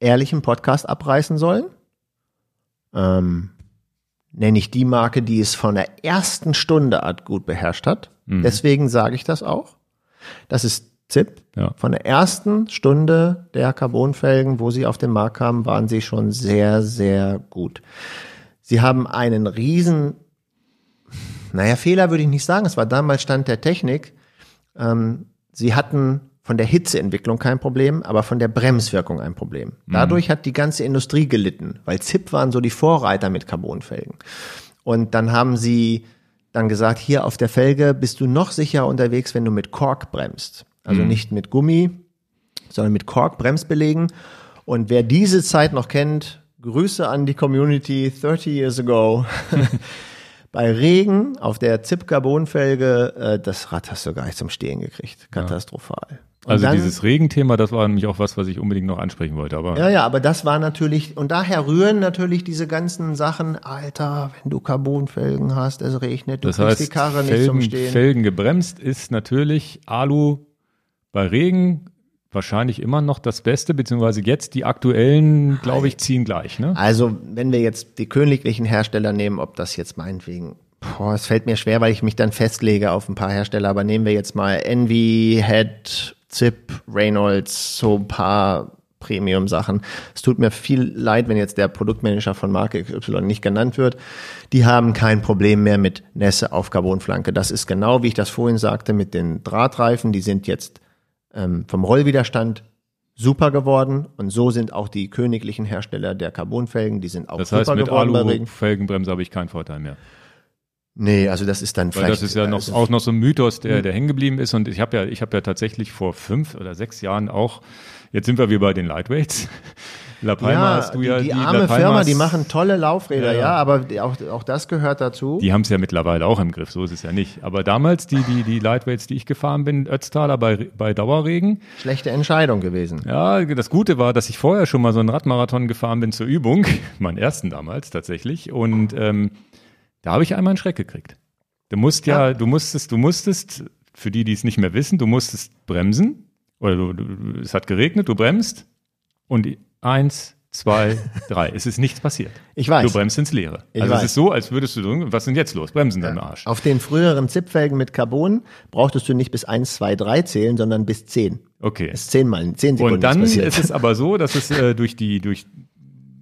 ehrlichen Podcast abreißen sollen, ähm, nenne ich die Marke, die es von der ersten Stunde an gut beherrscht hat. Mhm. Deswegen sage ich das auch. Das ist ZIP. Ja. Von der ersten Stunde der Carbonfelgen, wo sie auf den Markt kamen, waren sie schon sehr, sehr gut. Sie haben einen riesen naja, Fehler würde ich nicht sagen. Es war damals Stand der Technik. Ähm, sie hatten von der Hitzeentwicklung kein Problem, aber von der Bremswirkung ein Problem. Mhm. Dadurch hat die ganze Industrie gelitten, weil ZIP waren so die Vorreiter mit Carbonfelgen. Und dann haben sie dann gesagt, hier auf der Felge bist du noch sicher unterwegs, wenn du mit Kork bremst. Also mhm. nicht mit Gummi, sondern mit Kork Bremsbelegen. Und wer diese Zeit noch kennt, Grüße an die Community 30 years ago. Bei Regen auf der Zip-Carbon-Felge, äh, das Rad hast du gar nicht zum Stehen gekriegt. Katastrophal. Ja. Also dann, dieses Regenthema, das war nämlich auch was, was ich unbedingt noch ansprechen wollte. Aber ja, ja, aber das war natürlich, und daher rühren natürlich diese ganzen Sachen, Alter, wenn du Carbonfelgen hast, es regnet, du das kriegst heißt, die Karre Felgen, nicht zum Stehen. Felgen gebremst ist natürlich Alu bei Regen wahrscheinlich immer noch das Beste, beziehungsweise jetzt die aktuellen, glaube ich, ziehen gleich. Ne? Also wenn wir jetzt die königlichen Hersteller nehmen, ob das jetzt meinetwegen, boah, es fällt mir schwer, weil ich mich dann festlege auf ein paar Hersteller, aber nehmen wir jetzt mal Envy, Head, Zip, Reynolds, so ein paar Premium-Sachen. Es tut mir viel leid, wenn jetzt der Produktmanager von Marke XY nicht genannt wird. Die haben kein Problem mehr mit Nässe auf Carbonflanke. Das ist genau, wie ich das vorhin sagte, mit den Drahtreifen. Die sind jetzt ähm, vom Rollwiderstand super geworden und so sind auch die königlichen Hersteller der Carbonfelgen, die sind auch das super heißt, mit geworden. Alu-Felgenbremse habe ich keinen Vorteil mehr. Nee, also das ist dann Weil vielleicht. das ist ja noch, also, auch noch so ein Mythos, der, der hängen geblieben ist. Und ich habe ja, ich habe ja tatsächlich vor fünf oder sechs Jahren auch, jetzt sind wir wie bei den Lightweights. La Palma ja, hast du die, ja die La arme Palmas- Firma, die machen tolle Laufräder, Ja, ja, ja. aber die- auch, auch das gehört dazu. Die haben es ja mittlerweile auch im Griff, so ist es ja nicht. Aber damals, die, die, die Lightweights, die ich gefahren bin, Ötztaler bei, bei Dauerregen, Schlechte Entscheidung gewesen. ja, das Gute war, dass ich vorher schon mal so einen Radmarathon gefahren bin zur Übung, meinen ersten damals tatsächlich. Und ähm, da habe ich einmal einen Schreck gekriegt. Du musst ja, du musstest, du musstest, für die, die es nicht mehr wissen, du musstest bremsen. Oder du, du, es hat geregnet, du bremst und die- eins, zwei, drei. Es ist nichts passiert. Ich weiß. Du bremst ins Leere. Ich also weiß. es ist so, als würdest du, was ist denn jetzt los? Bremsen deinen Arsch. Auf den früheren Zipfelgen mit Carbon brauchtest du nicht bis 1, 2, 3 zählen, sondern bis 10. Okay. Es ist zehnmal, zehn Sekunden Und dann passiert. ist es aber so, dass es äh, durch die, durch,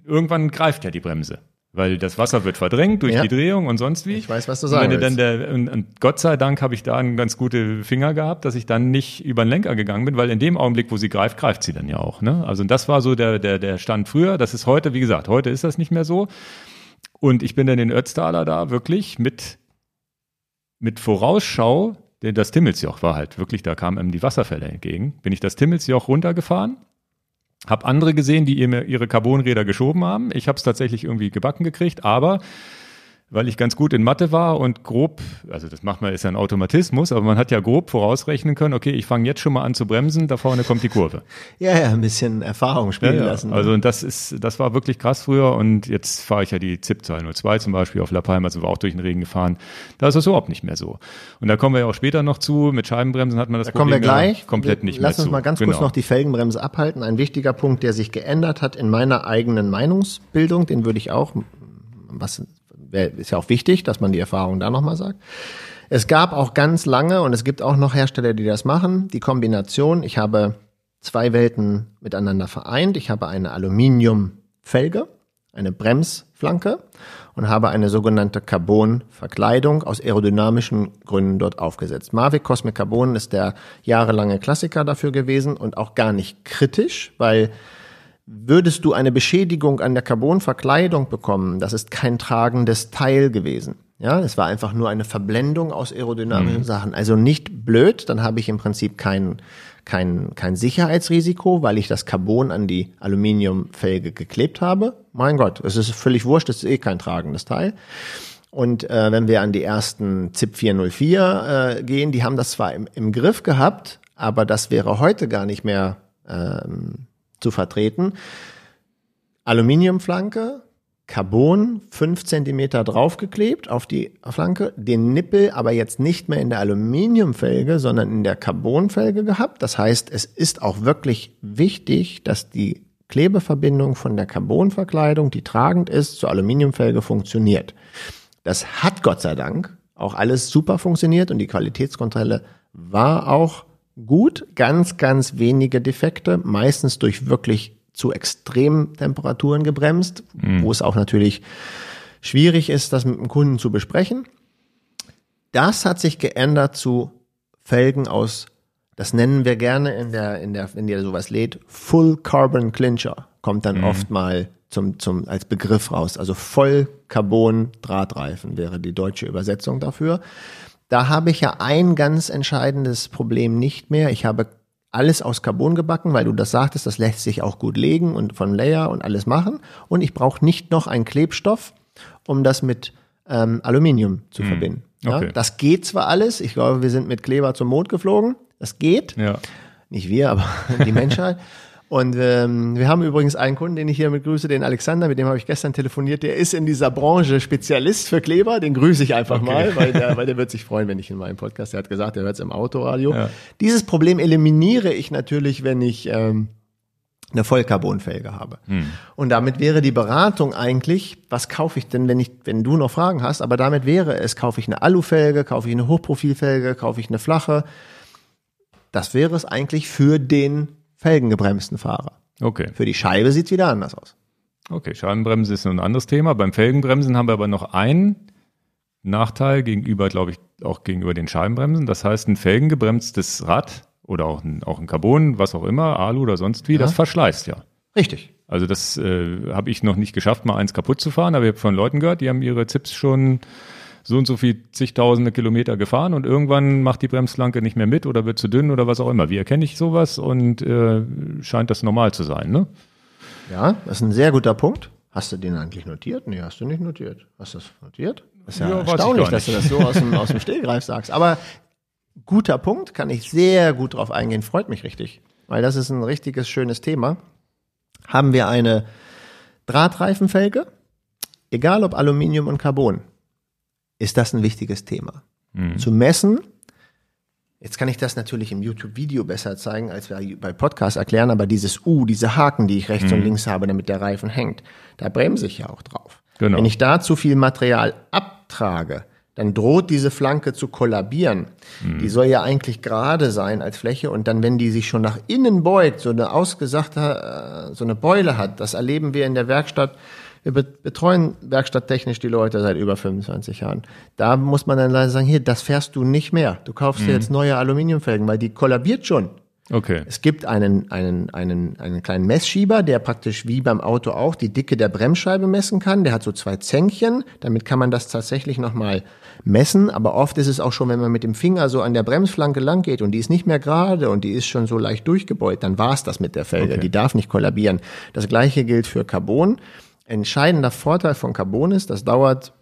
irgendwann greift ja die Bremse. Weil das Wasser wird verdrängt durch Ja. die Drehung und sonst wie. Ich weiß, was du Und sagen wenn der, und, und Gott sei Dank habe ich da einen ganz gute Finger gehabt, dass ich dann nicht über den Lenker gegangen bin, weil in dem Augenblick, wo sie greift, greift sie dann ja auch. Ne? Also das war so der, der, der Stand früher. Das ist heute, wie gesagt, heute ist das nicht mehr so. Und ich bin dann in Ötztaler da wirklich mit, mit Vorausschau, denn das Timmelsjoch war halt wirklich, da kamen einem die Wasserfälle entgegen, bin ich das Timmelsjoch runtergefahren, hab andere gesehen, die ihr- ihre Carbonräder geschoben haben. Ich habe es tatsächlich irgendwie gebacken gekriegt, aber weil ich ganz gut in Mathe war und grob, also das macht man, ist ja ein Automatismus, aber man hat ja grob vorausrechnen können, okay, ich fange jetzt schon mal an zu bremsen, da vorne kommt die Kurve. ja, ja, ein bisschen Erfahrung spielen lassen. ne? Also und das ist, das war wirklich krass früher und jetzt fahre ich ja die ZIP 202 zum Beispiel auf La Palma, sind wir auch durch den Regen gefahren. Da ist es überhaupt nicht mehr so. Und da kommen wir ja auch später noch zu. Mit Scheibenbremsen hat man das Da kommen wir Problem ja gleich. komplett nicht Lass mehr uns zu. mal ganz genau. kurz noch die Felgenbremse abhalten. Ein wichtiger Punkt, der sich geändert hat in meiner eigenen Meinungsbildung, den würde ich auch, was ist ja auch wichtig, dass man die Erfahrung da nochmal sagt. Es gab auch ganz lange, und es gibt auch noch Hersteller, die das machen, die Kombination, ich habe zwei Welten miteinander vereint. Ich habe eine Aluminiumfelge, eine Bremsflanke und habe eine sogenannte Carbon-Verkleidung aus aerodynamischen Gründen dort aufgesetzt. Mavic Cosmic Carbon ist der jahrelange Klassiker dafür gewesen und auch gar nicht kritisch, weil würdest du eine Beschädigung an der Carbonverkleidung bekommen, das ist kein tragendes Teil gewesen. Ja, es war einfach nur eine Verblendung aus aerodynamischen Sachen. Also nicht blöd, dann habe ich im Prinzip kein, kein, kein Sicherheitsrisiko, weil ich das Carbon an die Aluminiumfelge geklebt habe. Mein Gott, es ist völlig wurscht, es ist eh kein tragendes Teil. Und äh, wenn wir an die ersten ZIP 404 äh, gehen, die haben das zwar im, im Griff gehabt, aber das wäre heute gar nicht mehr ähm, zu vertreten. Aluminiumflanke, Carbon, fünf Zentimeter draufgeklebt auf die Flanke, den Nippel aber jetzt nicht mehr in der Aluminiumfelge, sondern in der Carbonfelge gehabt. Das heißt, es ist auch wirklich wichtig, dass die Klebeverbindung von der Carbonverkleidung, die tragend ist, zur Aluminiumfelge funktioniert. Das hat Gott sei Dank auch alles super funktioniert und die Qualitätskontrolle war auch gut. Ganz, ganz wenige Defekte, meistens durch wirklich zu extremen Temperaturen gebremst, wo es auch natürlich schwierig ist, das mit dem Kunden zu besprechen. Das hat sich geändert zu Felgen aus, das nennen wir gerne in der, in der, wenn ihr sowas lädt, Full Carbon Clincher kommt dann oft mal zum, zum, als Begriff raus. Also Vollcarbon Drahtreifen wäre die deutsche Übersetzung dafür. Da habe ich ja ein ganz entscheidendes Problem nicht mehr. Ich habe alles aus Carbon gebacken, weil du das sagtest, das lässt sich auch gut legen und von Layer und alles machen. Und ich brauche nicht noch einen Klebstoff, um das mit ähm, Aluminium zu verbinden. Ja, okay. Das geht zwar alles. Ich glaube, wir sind mit Kleber zum Mond geflogen. Das geht. Ja. Nicht wir, aber die Menschheit. Und ähm, wir haben übrigens einen Kunden, den ich hier mit grüße, den Alexander, mit dem habe ich gestern telefoniert. Der ist in dieser Branche Spezialist für Kleber. Den grüße ich einfach mal, weil der, weil der wird sich freuen, wenn ich in meinem Podcast. Der hat gesagt, er hört es im Autoradio. Ja. Dieses Problem eliminiere ich natürlich, wenn ich ähm, eine Vollcarbonfelge habe. Und damit wäre die Beratung eigentlich, was kaufe ich denn, wenn ich, wenn du noch Fragen hast, aber damit wäre es, kaufe ich eine Alufelge, kaufe ich eine Hochprofilfelge, kaufe ich eine flache. Das wäre es eigentlich für den felgengebremsten Fahrer. Okay. Für die Scheibe sieht's wieder anders aus. Okay, Scheibenbremse ist ein anderes Thema. Beim Felgenbremsen haben wir aber noch einen Nachteil gegenüber, glaube ich, auch gegenüber den Scheibenbremsen. Das heißt, ein felgengebremstes Rad oder auch ein, auch ein Carbon, was auch immer, Alu oder sonst wie, das verschleißt ja. Richtig. Also das äh, habe ich noch nicht geschafft, mal eins kaputt zu fahren, aber ich habe von Leuten gehört, die haben ihre Zips schon so und so viel zigtausende Kilometer gefahren und irgendwann macht die Bremsflanke nicht mehr mit oder wird zu dünn oder was auch immer. Wie erkenne ich sowas und äh, scheint das normal zu sein, ne? Ja, das ist ein sehr guter Punkt. Hast du den eigentlich notiert? Nee, hast du nicht notiert. Hast du das notiert? Das ist ja, Ja, erstaunlich, dass du das so aus dem, aus dem Stillgreif sagst. Aber guter Punkt, kann ich sehr gut drauf eingehen, freut mich richtig. Weil das ist ein richtiges, schönes Thema. Haben wir eine Drahtreifenfelge, egal ob Aluminium und Carbon, ist das ein wichtiges Thema. Zu messen, jetzt kann ich das natürlich im YouTube-Video besser zeigen, als wir bei Podcast erklären, aber dieses U, diese Haken, die ich rechts und links habe, damit der Reifen hängt, da bremse ich ja auch drauf. Genau. Wenn ich da zu viel Material abtrage, dann droht diese Flanke zu kollabieren. Die soll ja eigentlich gerade sein als Fläche und dann, wenn die sich schon nach innen beugt, so eine ausgesagte, äh, so eine Beule hat, das erleben wir in der Werkstatt. Wir be- betreuen werkstatttechnisch die Leute seit über 25 Jahren. Da muss man dann leider sagen, hier, das fährst du nicht mehr. Du kaufst dir jetzt neue Aluminiumfelgen, weil die kollabiert schon. Okay. Es gibt einen, einen, einen, einen kleinen Messschieber, der praktisch wie beim Auto auch die Dicke der Bremsscheibe messen kann. Der hat so zwei Zänkchen. Damit kann man das tatsächlich nochmal messen. Aber oft ist es auch schon, wenn man mit dem Finger so an der Bremsflanke lang geht und die ist nicht mehr gerade und die ist schon so leicht durchgebeut, dann war's das mit der Felge. Okay. Die darf nicht kollabieren. Das gleiche gilt für Carbon. Entscheidender Vorteil von Carbon ist, das dauert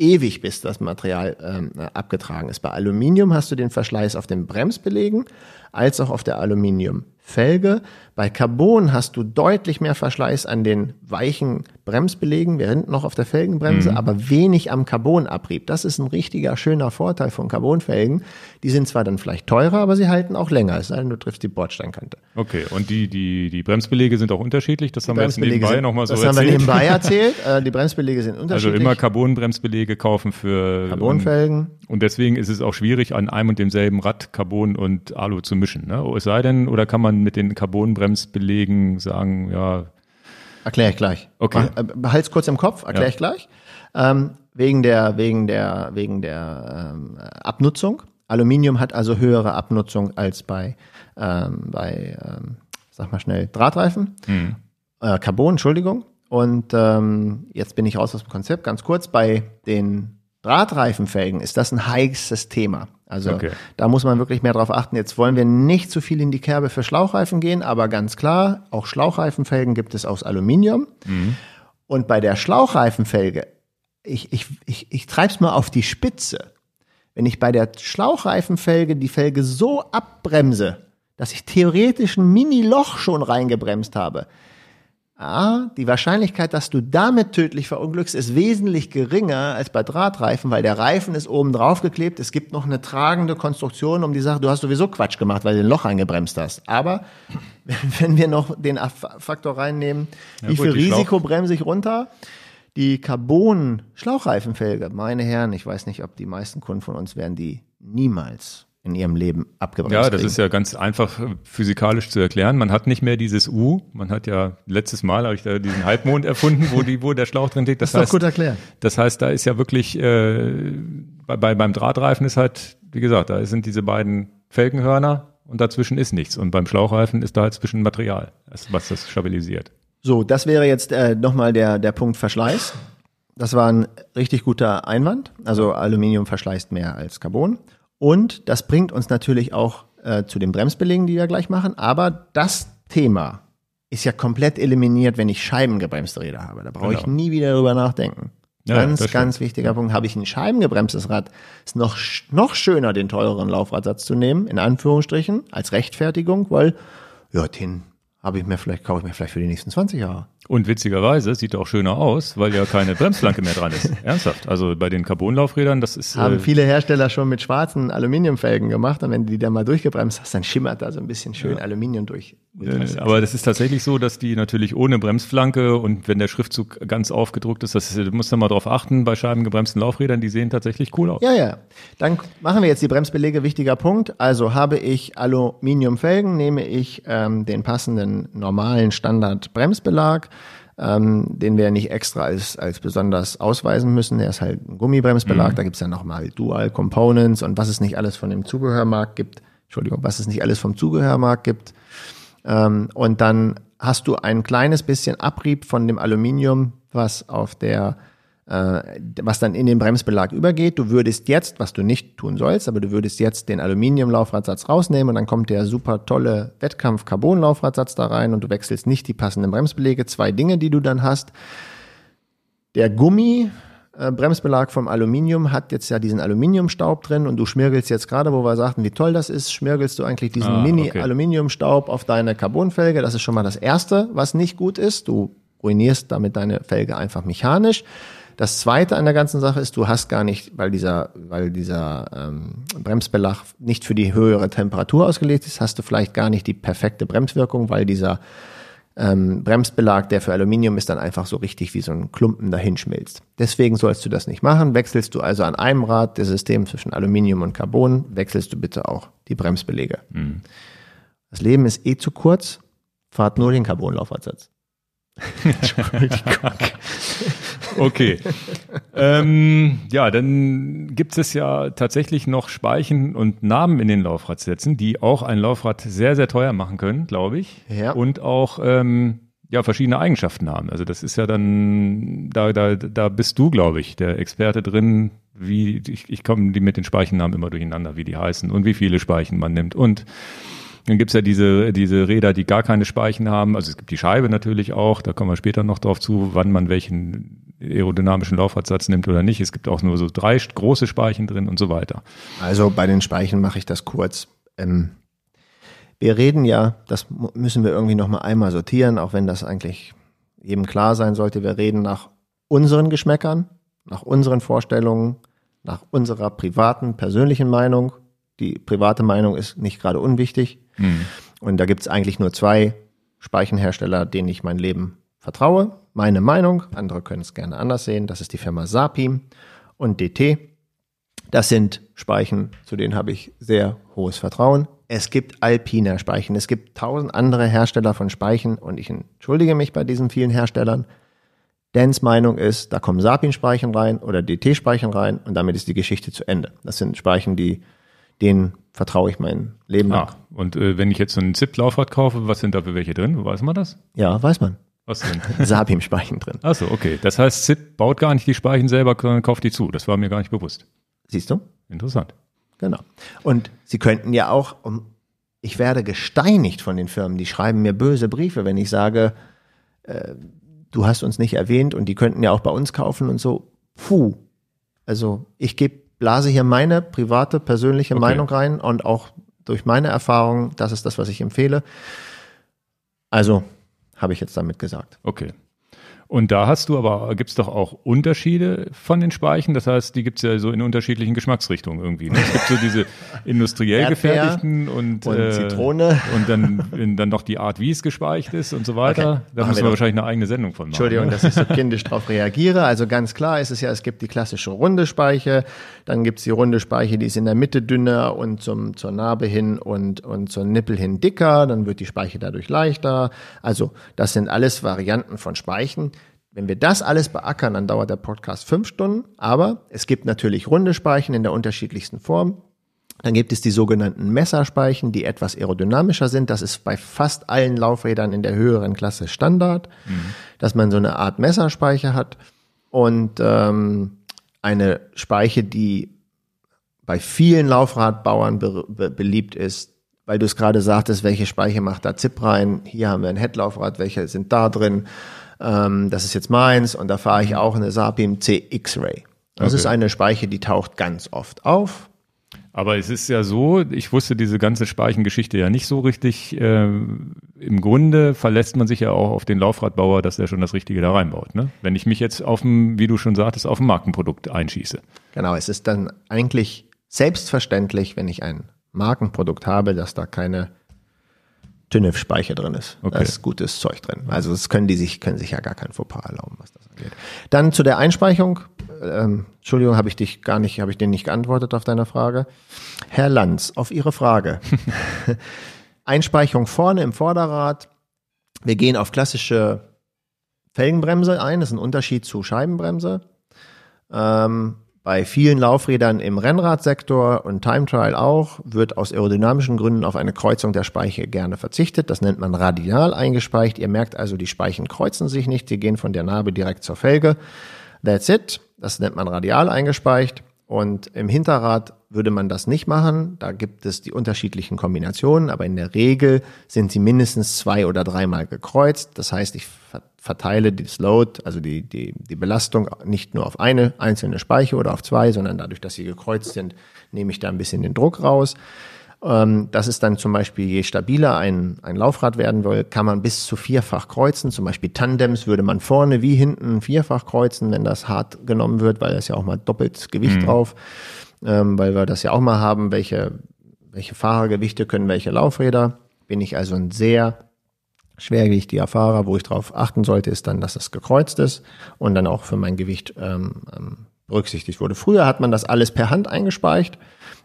ewig, bis das Material ähm, abgetragen ist. Bei Aluminium hast du den Verschleiß auf den Bremsbelägen als auch auf der Aluminiumfelge. Bei Carbon hast du deutlich mehr Verschleiß an den weichen Bremsbelägen, während noch auf der Felgenbremse, aber wenig am Carbonabrieb. Das ist ein richtiger schöner Vorteil von Carbonfelgen. Die sind zwar dann vielleicht teurer, aber sie halten auch länger, es sei denn, du triffst die Bordsteinkante. Okay. Und die, die, die Bremsbelege sind auch unterschiedlich. Das haben wir jetzt nebenbei sind, nochmal so das haben wir erzählt. nebenbei erzählt. Äh, die Bremsbeläge sind also unterschiedlich. immer Carbon-Bremsbelege kaufen für Carbonfelgen. Und deswegen ist es auch schwierig, an einem und demselben Rad Carbon und Alu zu mischen. Ne? Es sei denn, oder kann man mit den Carbon-Bremsbelegen sagen, ja, Erkläre ich gleich. Okay. Mach- äh, Behalt's kurz im Kopf, erkläre Ja. ich gleich. Ähm, wegen der, wegen der, wegen der ähm, Abnutzung. Aluminium hat also höhere Abnutzung als bei, ähm, bei ähm, sag mal schnell, Drahtreifen. Äh, Carbon, Entschuldigung. Und ähm, jetzt bin ich raus aus dem Konzept. Ganz kurz, bei den Drahtreifenfelgen ist das ein heißes Thema. Also Okay. da muss man wirklich mehr drauf achten. Jetzt wollen wir nicht zu viel in die Kerbe für Schlauchreifen gehen, aber ganz klar, auch Schlauchreifenfelgen gibt es aus Aluminium. Und bei der Schlauchreifenfelge, ich, ich, ich, ich treibe es mal auf die Spitze. Wenn ich bei der Schlauchreifenfelge die Felge so abbremse, dass ich theoretisch ein Mini-Loch schon reingebremst habe, Ah, die Wahrscheinlichkeit, dass du damit tödlich verunglückst, ist wesentlich geringer als bei Drahtreifen, weil der Reifen ist oben drauf geklebt. Es gibt noch eine tragende Konstruktion um die Sache. Du hast sowieso Quatsch gemacht, weil du ein Loch eingebremst hast. Aber wenn wir noch den Faktor reinnehmen, wie gut, viel die Schlauch- Risiko bremse ich runter? Die Carbon-Schlauchreifenfelge, meine Herren, ich weiß nicht, ob die meisten Kunden von uns werden die niemals in ihrem Leben abgebremst ja, das kriegen. ist ja ganz einfach äh, physikalisch zu erklären. Man hat nicht mehr dieses U. Man hat ja letztes Mal habe ich da diesen Halbmond erfunden, wo die, wo der Schlauch drin liegt. Das, ist doch heißt, gut erklärt. das heißt, da ist ja wirklich äh, bei, bei beim Drahtreifen ist halt, wie gesagt, da sind diese beiden Felgenhörner und dazwischen ist nichts. Und beim Schlauchreifen ist da halt zwischen Material, das- was das stabilisiert. So, das wäre jetzt äh, nochmal der, der Punkt Verschleiß. Das war ein richtig guter Einwand. Also Aluminium verschleißt mehr als Carbon. Und das bringt uns natürlich auch äh, zu den Bremsbelegen, die wir gleich machen. Aber das Thema ist ja komplett eliminiert, wenn ich scheibengebremste Räder habe. Da brauche ich Genau. nie wieder drüber nachdenken. Ja, ganz, ganz wichtiger Punkt. Habe ich ein scheibengebremstes Rad, ist noch, noch schöner, den teureren Laufradsatz zu nehmen, in Anführungsstrichen, als Rechtfertigung, weil, ja, den habe ich mir vielleicht, kaufe ich mir vielleicht für die nächsten 20 Jahre. Und witzigerweise sieht er auch schöner aus, weil ja keine Bremsflanke mehr dran ist. Ernsthaft. Also bei den Carbonlaufrädern, das ist Haben äh, viele Hersteller schon mit schwarzen Aluminiumfelgen gemacht und wenn du die dann mal durchgebremst hast, dann schimmert da so ein bisschen schön Aluminium durch. Äh, Aber das ist tatsächlich so, dass die natürlich ohne Bremsflanke und wenn der Schriftzug ganz aufgedruckt ist, das du musst du mal drauf achten, bei scheibengebremsten Laufrädern, die sehen tatsächlich cool aus. Ja, ja. Dann machen wir jetzt die Bremsbelege, wichtiger Punkt. Also habe ich Aluminiumfelgen, nehme ich ähm, den passenden normalen Standard-Bremsbelag, ähm, den wir nicht extra als, als besonders ausweisen müssen. Der ist halt ein Gummibremsbelag, da gibt's ja nochmal Dual Components und was es nicht alles von dem Zubehörmarkt gibt. Entschuldigung, was es nicht alles vom Zubehörmarkt gibt. Ähm, und dann hast du ein kleines bisschen Abrieb von dem Aluminium, was auf der was dann in den Bremsbelag übergeht. Du würdest jetzt, was du nicht tun sollst, aber du würdest jetzt den Aluminium-Laufradsatz rausnehmen und dann kommt der super tolle Wettkampf-Carbon-Laufradsatz da rein und du wechselst nicht die passenden Bremsbelege. Zwei Dinge, die du dann hast. Der Gummi, äh, Bremsbelag vom Aluminium hat jetzt ja diesen Aluminiumstaub drin und du schmirgelst jetzt gerade, wo wir sagten, wie toll das ist, schmirgelst du eigentlich diesen Ah, okay. Mini-Aluminiumstaub auf deine Carbonfelge. Das ist schon mal das Erste, was nicht gut ist. Du ruinierst damit deine Felge einfach mechanisch. Das Zweite an der ganzen Sache ist, du hast gar nicht, weil dieser, weil dieser ähm, Bremsbelag nicht für die höhere Temperatur ausgelegt ist, hast du vielleicht gar nicht die perfekte Bremswirkung, weil dieser ähm, Bremsbelag, der für Aluminium ist, dann einfach so richtig wie so ein Klumpen dahin schmilzt. Deswegen sollst du das nicht machen. Wechselst du also an einem Rad das System zwischen Aluminium und Carbon, wechselst du bitte auch die Bremsbelege. Das Leben ist eh zu kurz. Fahrt nur den Okay. ähm, ja, dann gibt es ja tatsächlich noch Speichen und Namen in den Laufradsätzen, die auch ein Laufrad sehr, sehr teuer machen können, glaube ich. Ja. Und auch ähm, ja, verschiedene Eigenschaften haben. Also das ist ja dann, da, da, da bist du, glaube ich, der Experte drin, wie, ich, ich komme die mit den Speichennamen immer durcheinander, wie die heißen und wie viele Speichen man nimmt. Und dann gibt's ja diese, diese Räder, die gar keine Speichen haben. Also es gibt die Scheibe natürlich auch, da kommen wir später noch drauf zu, wann man welchen aerodynamischen Laufradsatz nimmt oder nicht. Es gibt auch nur so drei große Speichen drin und so weiter. Also bei den Speichen mache ich das kurz. Ähm, wir reden ja, das müssen wir irgendwie noch mal einmal sortieren, auch wenn das eigentlich jedem klar sein sollte. Wir reden nach unseren Geschmäckern, nach unseren Vorstellungen, nach unserer privaten, persönlichen Meinung. Die private Meinung ist nicht gerade unwichtig. Und da gibt es eigentlich nur zwei Speichenhersteller, denen ich mein Leben vertraue. Meine Meinung, andere können es gerne anders sehen. Das ist die Firma Sapim und DT. Das sind Speichen, zu denen habe ich sehr hohes Vertrauen. Es gibt Alpina Speichen, es gibt tausend andere Hersteller von Speichen und ich entschuldige mich bei diesen vielen Herstellern. Dans Meinung ist, da kommen Sapin-Speichen rein oder DT-Speichen rein und damit ist die Geschichte zu Ende. Das sind Speichen, die, denen vertraue ich mein Leben lang. Ah, und äh, wenn ich jetzt so ein ZIP-Laufrad kaufe, was sind da für welche drin? Weiß man das? Ja, weiß man. Was denn? Sapim-Speichen drin. Achso, okay. Das heißt, ZIP baut gar nicht die Speichen selber, sondern kauft die zu. Das war mir gar nicht bewusst. Siehst du? Interessant. Genau. Und sie könnten ja auch, um, ich werde gesteinigt von den Firmen, die schreiben mir böse Briefe, wenn ich sage, äh, du hast uns nicht erwähnt und die könnten ja auch bei uns kaufen und so. Puh. Also ich gebe, blase hier meine private, persönliche Okay. Meinung rein und auch durch meine Erfahrung, das ist das, was ich empfehle. Also habe ich jetzt damit gesagt. Okay. Und da hast du aber, gibt's doch auch Unterschiede von den Speichen. Das heißt, die gibt's ja so in unterschiedlichen Geschmacksrichtungen irgendwie. Ne? Es gibt so diese industriell Erdbeer gefertigten und, und äh, Zitrone. Und dann, dann noch die Art, wie es gespeicht ist und so weiter. Okay. Da müssen wir wahrscheinlich eine eigene Sendung von machen. Entschuldigung, ne? dass ich so kindisch drauf reagiere. Also ganz klar ist es ja, es gibt die klassische runde Speiche, dann gibt's die runde Speiche, die ist in der Mitte dünner und zum, zur Narbe hin und, und zur Nippel hin dicker, dann wird die Speiche dadurch leichter. Also das sind alles Varianten von Speichen. Wenn wir das alles beackern, dann dauert der Podcast fünf Stunden, aber es gibt natürlich runde Speichen in der unterschiedlichsten Form. Dann gibt es die sogenannten Messerspeichen, die etwas aerodynamischer sind. Das ist bei fast allen Laufrädern in der höheren Klasse Standard, dass man so eine Art Messerspeiche hat. Und ähm, eine Speiche, die bei vielen Laufradbauern be be beliebt ist, weil du es gerade sagtest, welche Speiche macht da ZIP rein? Hier haben wir ein Headlaufrad, welche sind da drin? Ähm, das ist jetzt meins und da fahre ich auch eine Sapim CX-Ray. Das Okay. ist eine Speiche, die taucht ganz oft auf. Aber es ist ja so, ich wusste diese ganze Speichengeschichte ja nicht so richtig. Äh, Im Grunde verlässt man sich ja auch auf den Laufradbauer, dass er schon das Richtige da reinbaut. Ne? Wenn ich mich jetzt auf dem, wie du schon sagtest, auf ein Markenprodukt einschieße. Genau, es ist dann eigentlich selbstverständlich, wenn ich ein Markenprodukt habe, dass da keine TÜNIF-Speicher drin ist. Okay. Da ist gutes Zeug drin. Also das können die sich, können sich ja gar kein Fauxpas erlauben, was das angeht. Dann zu der Einspeichung. Ähm, Entschuldigung, habe ich dich gar nicht, habe ich dir nicht geantwortet auf deine Frage. Herr Lanz, auf Ihre Frage. Einspeichung vorne im Vorderrad. Wir gehen auf klassische Felgenbremse ein. Das ist ein Unterschied zu Scheibenbremse. Ähm, bei vielen Laufrädern im Rennradsektor und Time Trial auch wird aus aerodynamischen Gründen auf eine Kreuzung der Speiche gerne verzichtet. Das nennt man radial eingespeicht. Ihr merkt also, die Speichen kreuzen sich nicht, sie gehen von der Narbe direkt zur Felge. That's it. Das nennt man radial eingespeicht. Und im Hinterrad würde man das nicht machen. Da gibt es die unterschiedlichen Kombinationen, aber in der Regel sind sie mindestens zwei oder dreimal gekreuzt. Das heißt, ich verteile das Load, also die, die, die Belastung nicht nur auf eine einzelne Speiche oder auf zwei, sondern dadurch, dass sie gekreuzt sind, nehme ich da ein bisschen den Druck raus. Ähm, das ist dann zum Beispiel, je stabiler ein, ein Laufrad werden will, kann man bis zu vierfach kreuzen. Zum Beispiel Tandems würde man vorne wie hinten vierfach kreuzen, wenn das hart genommen wird, weil das ja auch mal doppelt Gewicht mhm. drauf, ähm, weil wir das ja auch mal haben, welche, welche Fahrergewichte können welche Laufräder. Bin ich also ein sehr schwergewichtiger Fahrer, wo ich darauf achten sollte, ist dann, dass es gekreuzt ist und dann auch für mein Gewicht ähm, ähm, berücksichtigt wurde. Früher hat man das alles per Hand eingespeicht.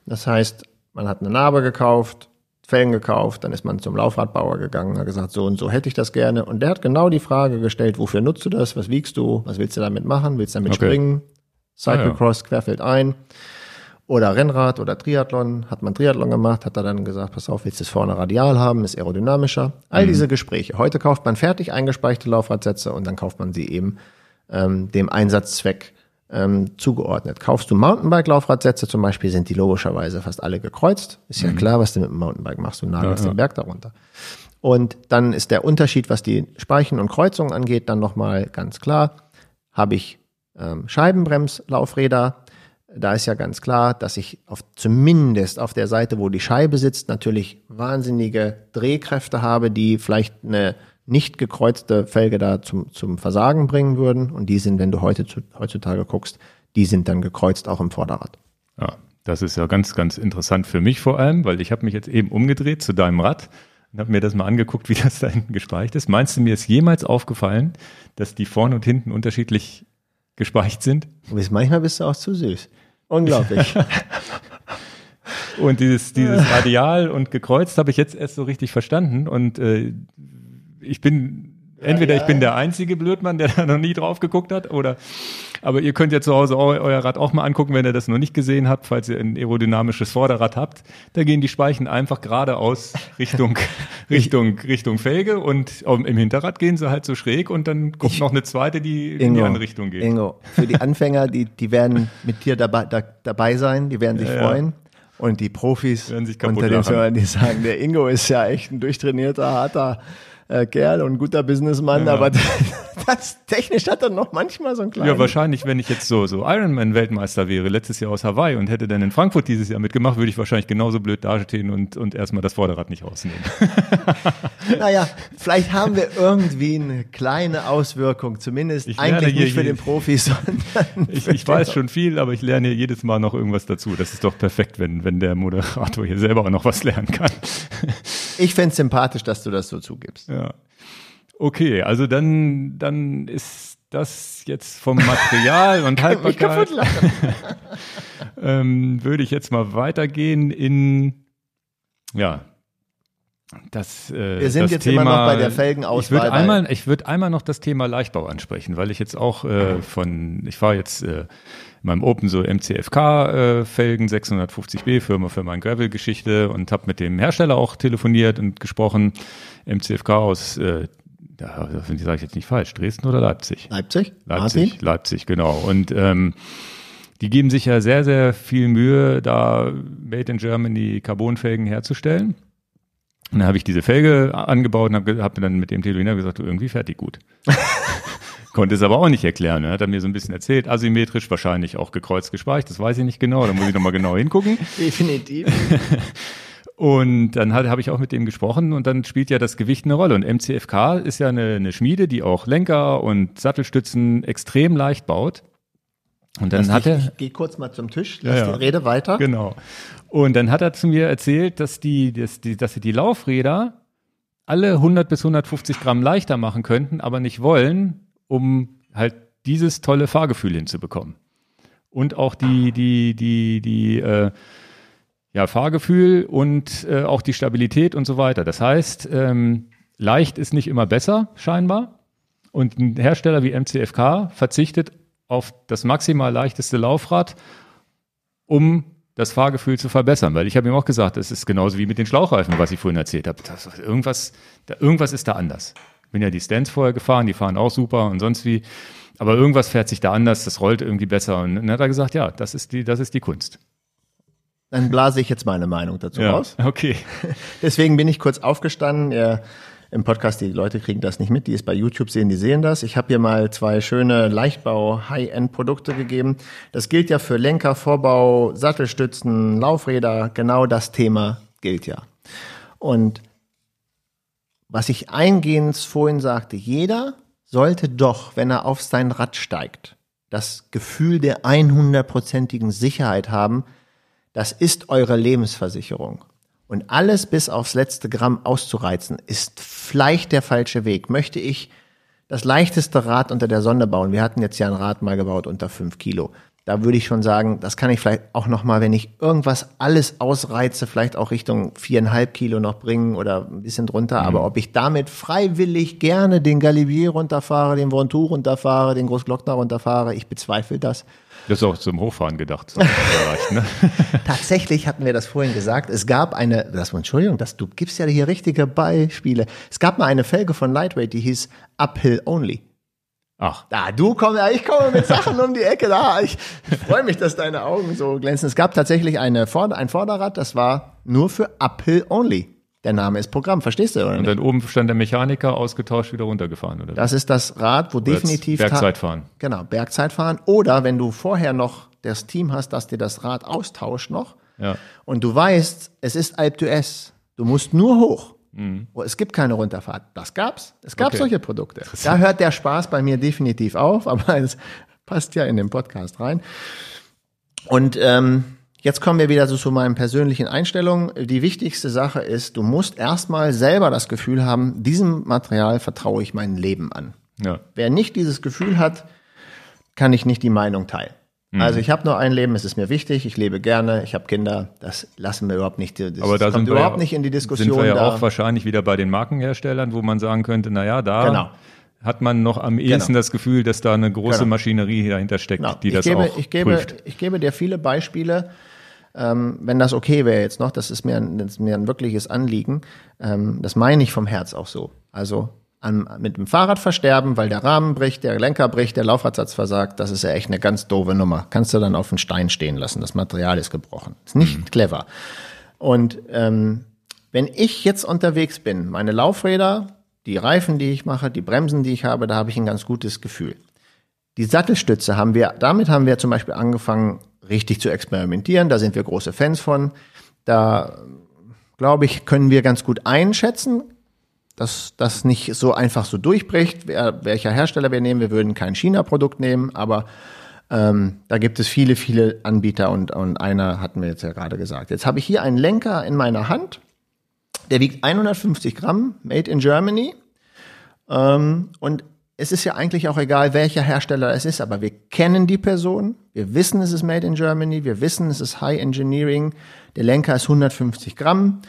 Das heißt, man hat eine Narbe gekauft, Felgen gekauft, dann ist man zum Laufradbauer gegangen, hat gesagt, so und so hätte ich das gerne. Und der hat genau die Frage gestellt, wofür nutzt du das? Was wiegst du? Was willst du damit machen? Willst du damit okay. springen? Cyclocross, ah, ja. querfeld ein. Oder Rennrad oder Triathlon. Hat man Triathlon gemacht, hat er dann gesagt, pass auf, willst du es vorne radial haben, ist aerodynamischer. All mhm. diese Gespräche. Heute kauft man fertig eingespeichte Laufradsätze und dann kauft man sie eben ähm, dem Einsatzzweck ähm, zugeordnet. Kaufst du Mountainbike-Laufradsätze zum Beispiel, sind die logischerweise fast alle gekreuzt. Ist ja mhm. klar, was du mit dem Mountainbike machst. Du nagelst ja, ja. den Berg darunter. Und dann ist der Unterschied, was die Speichen und Kreuzungen angeht, dann nochmal ganz klar. Habe ich ähm, Scheibenbremslaufräder, da ist ja ganz klar, dass ich auf, zumindest auf der Seite, wo die Scheibe sitzt, natürlich wahnsinnige Drehkräfte habe, die vielleicht eine nicht gekreuzte Felge da zum, zum Versagen bringen würden. Und die sind, wenn du heute zu, heutzutage guckst, die sind dann gekreuzt auch im Vorderrad. Ja, das ist ja ganz, ganz interessant für mich vor allem, weil ich habe mich jetzt eben umgedreht zu deinem Rad und habe mir das mal angeguckt, wie das da hinten gespeicht ist. Meinst du, mir ist jemals aufgefallen, dass die vorne und hinten unterschiedlich gespeicht sind? Bis manchmal bist du auch zu süß. Unglaublich. und dieses, dieses Radial und gekreuzt habe ich jetzt erst so richtig verstanden. Und äh, ich bin entweder ja, ja. ich bin der einzige Blödmann, der da noch nie drauf geguckt hat, oder aber ihr könnt ja zu Hause eu euer Rad auch mal angucken, wenn ihr das noch nicht gesehen habt, falls ihr ein aerodynamisches Vorderrad habt. Da gehen die Speichen einfach geradeaus Richtung Richtung Richtung Felge und im Hinterrad gehen sie halt so schräg und dann kommt ich, noch eine zweite, die Ingo, in die andere Richtung geht. Ingo, für die Anfänger, die die werden mit dir dabei da, dabei sein, die werden sich ja, freuen. Und die Profis unter den Hörern, die sagen, der Ingo ist ja echt ein durchtrainierter, harter äh, Kerl und guter Businessmann, ja. aber das technisch hat er noch manchmal so ein kleines. Ja, wahrscheinlich, wenn ich jetzt so, so Ironman-Weltmeister wäre, letztes Jahr aus Hawaii und hätte dann in Frankfurt dieses Jahr mitgemacht, würde ich wahrscheinlich genauso blöd dastehen und, und erstmal das Vorderrad nicht rausnehmen. naja, vielleicht haben wir irgendwie eine kleine Auswirkung, zumindest eigentlich nicht für den Profi, sondern. Ich, ich weiß schon viel, aber ich lerne hier jedes Mal noch irgendwas dazu. Das ist doch perfekt, wenn, wenn der Moderator hier selber auch noch was lernen kann. Ich fände sympathisch, dass du das so zugibst. Ja. Okay, also dann, dann ist das jetzt vom Material und Haltbarkeit. ähm, würde ich jetzt mal weitergehen in, ja, das, äh, Wir sind das jetzt Thema, immer noch bei der Felgenauswahl. Ich würde einmal, ich würde einmal noch das Thema Leichtbau ansprechen, weil ich jetzt auch äh, von, ich fahre jetzt äh, meinem Open so MCFK äh, Felgen 650B Firma für meine Gravel-Geschichte und habe mit dem Hersteller auch telefoniert und gesprochen. MCFK aus äh, da sage ich jetzt nicht falsch, Dresden oder Leipzig? Leipzig? Leipzig, Martin? Leipzig, genau. Und ähm, die geben sich ja sehr, sehr viel Mühe, da Made in Germany Carbonfelgen herzustellen. Und dann habe ich diese Felge angebaut und habe hab dann mit dem Telewiner gesagt, du irgendwie fertig gut. Konnte es aber auch nicht erklären. Er hat er mir so ein bisschen erzählt, asymmetrisch, wahrscheinlich auch gekreuzt gespeicht, das weiß ich nicht genau, da muss ich nochmal genau hingucken. Definitiv. Und dann habe ich auch mit dem gesprochen und dann spielt ja das Gewicht eine Rolle. Und MCFK ist ja eine, eine Schmiede, die auch Lenker und Sattelstützen extrem leicht baut. Und dann hat er. Ich gehe kurz mal zum Tisch, lass ja, die Rede weiter. Genau. Und dann hat er zu mir erzählt, dass die, dass die, dass sie die Laufräder alle 100 bis 150 Gramm leichter machen könnten, aber nicht wollen, um halt dieses tolle Fahrgefühl hinzubekommen. Und auch die, die, die, die, äh, ja, Fahrgefühl und äh, auch die Stabilität und so weiter. Das heißt, ähm, leicht ist nicht immer besser, scheinbar. Und ein Hersteller wie MCFK verzichtet auf das maximal leichteste Laufrad, um das Fahrgefühl zu verbessern. Weil ich habe ihm auch gesagt, es ist genauso wie mit den Schlauchreifen, was ich vorhin erzählt habe. Irgendwas, irgendwas ist da anders. Bin ja die Stands vorher gefahren, die fahren auch super und sonst wie. Aber irgendwas fährt sich da anders, das rollt irgendwie besser. Und dann hat er gesagt, ja, das ist die, das ist die Kunst. Dann blase ich jetzt meine Meinung dazu Ja, raus. okay. Deswegen bin ich kurz aufgestanden. Ja, Im Podcast, die Leute kriegen das nicht mit, die es bei YouTube sehen, die sehen das. Ich habe hier mal zwei schöne Leichtbau-High-End-Produkte gegeben. Das gilt ja für Lenker, Vorbau, Sattelstützen, Laufräder. Genau das Thema gilt ja. Und was ich eingehend vorhin sagte, jeder sollte doch, wenn er auf sein Rad steigt, das Gefühl der 100%igen Sicherheit haben, das ist eure Lebensversicherung. Und alles bis aufs letzte Gramm auszureizen, ist vielleicht der falsche Weg. Möchte ich das leichteste Rad unter der Sonne bauen? Wir hatten jetzt ja ein Rad mal gebaut unter fünf Kilo. Da würde ich schon sagen, das kann ich vielleicht auch noch mal, wenn ich irgendwas alles ausreize, vielleicht auch Richtung viereinhalb Kilo noch bringen oder ein bisschen drunter. Aber ob ich damit freiwillig gerne den Galibier runterfahre, den Ventoux runterfahre, den Großglockner runterfahre, ich bezweifle das. Das ist auch zum Hochfahren gedacht. ne? Tatsächlich hatten wir das vorhin gesagt. Es gab eine, das, Entschuldigung, das, du gibst ja hier richtige Beispiele. Es gab mal eine Felge von Lightweight, die hieß Uphill Only. Ach, Da, du kommst, ja, ich komme mit Sachen um die Ecke. Da, ich, ich freue mich, dass deine Augen so glänzen. Es gab tatsächlich eine Vorder-, ein Vorderrad, das war nur für Uphill Only. Der Name ist Programm, verstehst du, oder und nicht? dann oben stand der Mechaniker ausgetauscht wieder runtergefahren, oder? Das ist das Rad, wo Oder definitiv Bergzeitfahren. Genau, Bergzeitfahren. Oder wenn du vorher noch das Team hast, das dir das Rad austauscht noch Ja. und du weißt, es ist Alp d'Huez, du musst nur hoch. Mhm. Oh, Es gibt keine Runterfahrt. Das gab's. Es gab Okay. solche Produkte. Da hört der Spaß bei mir definitiv auf, aber es passt ja in den Podcast rein. Und ähm, jetzt kommen wir wieder so zu meinen persönlichen Einstellungen. Die wichtigste Sache ist, du musst erstmal selber das Gefühl haben, diesem Material vertraue ich mein Leben an. Ja. Wer nicht dieses Gefühl hat, kann ich nicht die Meinung teilen. Mhm. Also ich habe nur ein Leben, es ist mir wichtig, ich lebe gerne, ich habe Kinder, das lassen wir überhaupt nicht, das Aber da kommt überhaupt ja, nicht in die Diskussion. Sind wir ja da. auch wahrscheinlich wieder bei den Markenherstellern, wo man sagen könnte, na ja, da Genau. hat man noch am ehesten das Gefühl, dass da eine große Genau. Maschinerie dahinter steckt, Genau. die ich das gebe, auch ich gebe, prüft. Ich gebe dir viele Beispiele, ähm, wenn das okay wäre jetzt noch, das ist mir, ein- das ist mir ein wirkliches Anliegen. Ähm, das meine ich vom Herz auch so. Also an, mit dem Fahrrad versterben, weil der Rahmen bricht, der Lenker bricht, der Laufradsatz versagt, das ist ja echt eine ganz doofe Nummer. Kannst du dann auf den Stein stehen lassen, das Material ist gebrochen. Ist nicht Mhm. clever. Und ähm, wenn ich jetzt unterwegs bin, meine Laufräder, die Reifen, die ich mache, die Bremsen, die ich habe, da habe ich ein ganz gutes Gefühl. Die Sattelstütze haben wir, damit haben wir zum Beispiel angefangen, richtig zu experimentieren. Da sind wir große Fans von. Da, glaube ich, können wir ganz gut einschätzen, dass das nicht so einfach so durchbricht, wer, welcher Hersteller wir nehmen. Wir würden kein China-Produkt nehmen, aber ähm, da gibt es viele, viele Anbieter und, und einer hatten wir jetzt ja gerade gesagt. Jetzt habe ich hier einen Lenker in meiner Hand, der wiegt 150 Gramm, made in Germany. Ähm, und es ist ja eigentlich auch egal, welcher Hersteller es ist, aber wir kennen die Person, wir wissen, es ist made in Germany, wir wissen, es ist High Engineering, der Lenker ist 150 Gramm.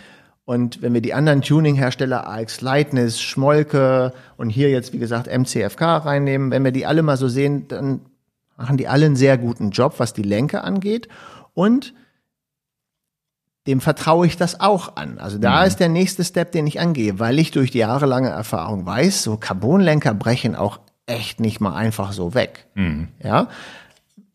Und wenn wir die anderen Tuning-Hersteller, AX Lightness, Schmolke und hier jetzt, wie gesagt, MCFK reinnehmen, wenn wir die alle mal so sehen, dann machen die alle einen sehr guten Job, was die Lenker angeht. Und dem vertraue ich das auch an. Also da ist der nächste Step, den ich angehe, weil ich durch die jahrelange Erfahrung weiß, so Carbonlenker brechen auch echt nicht mal einfach so weg. Ja.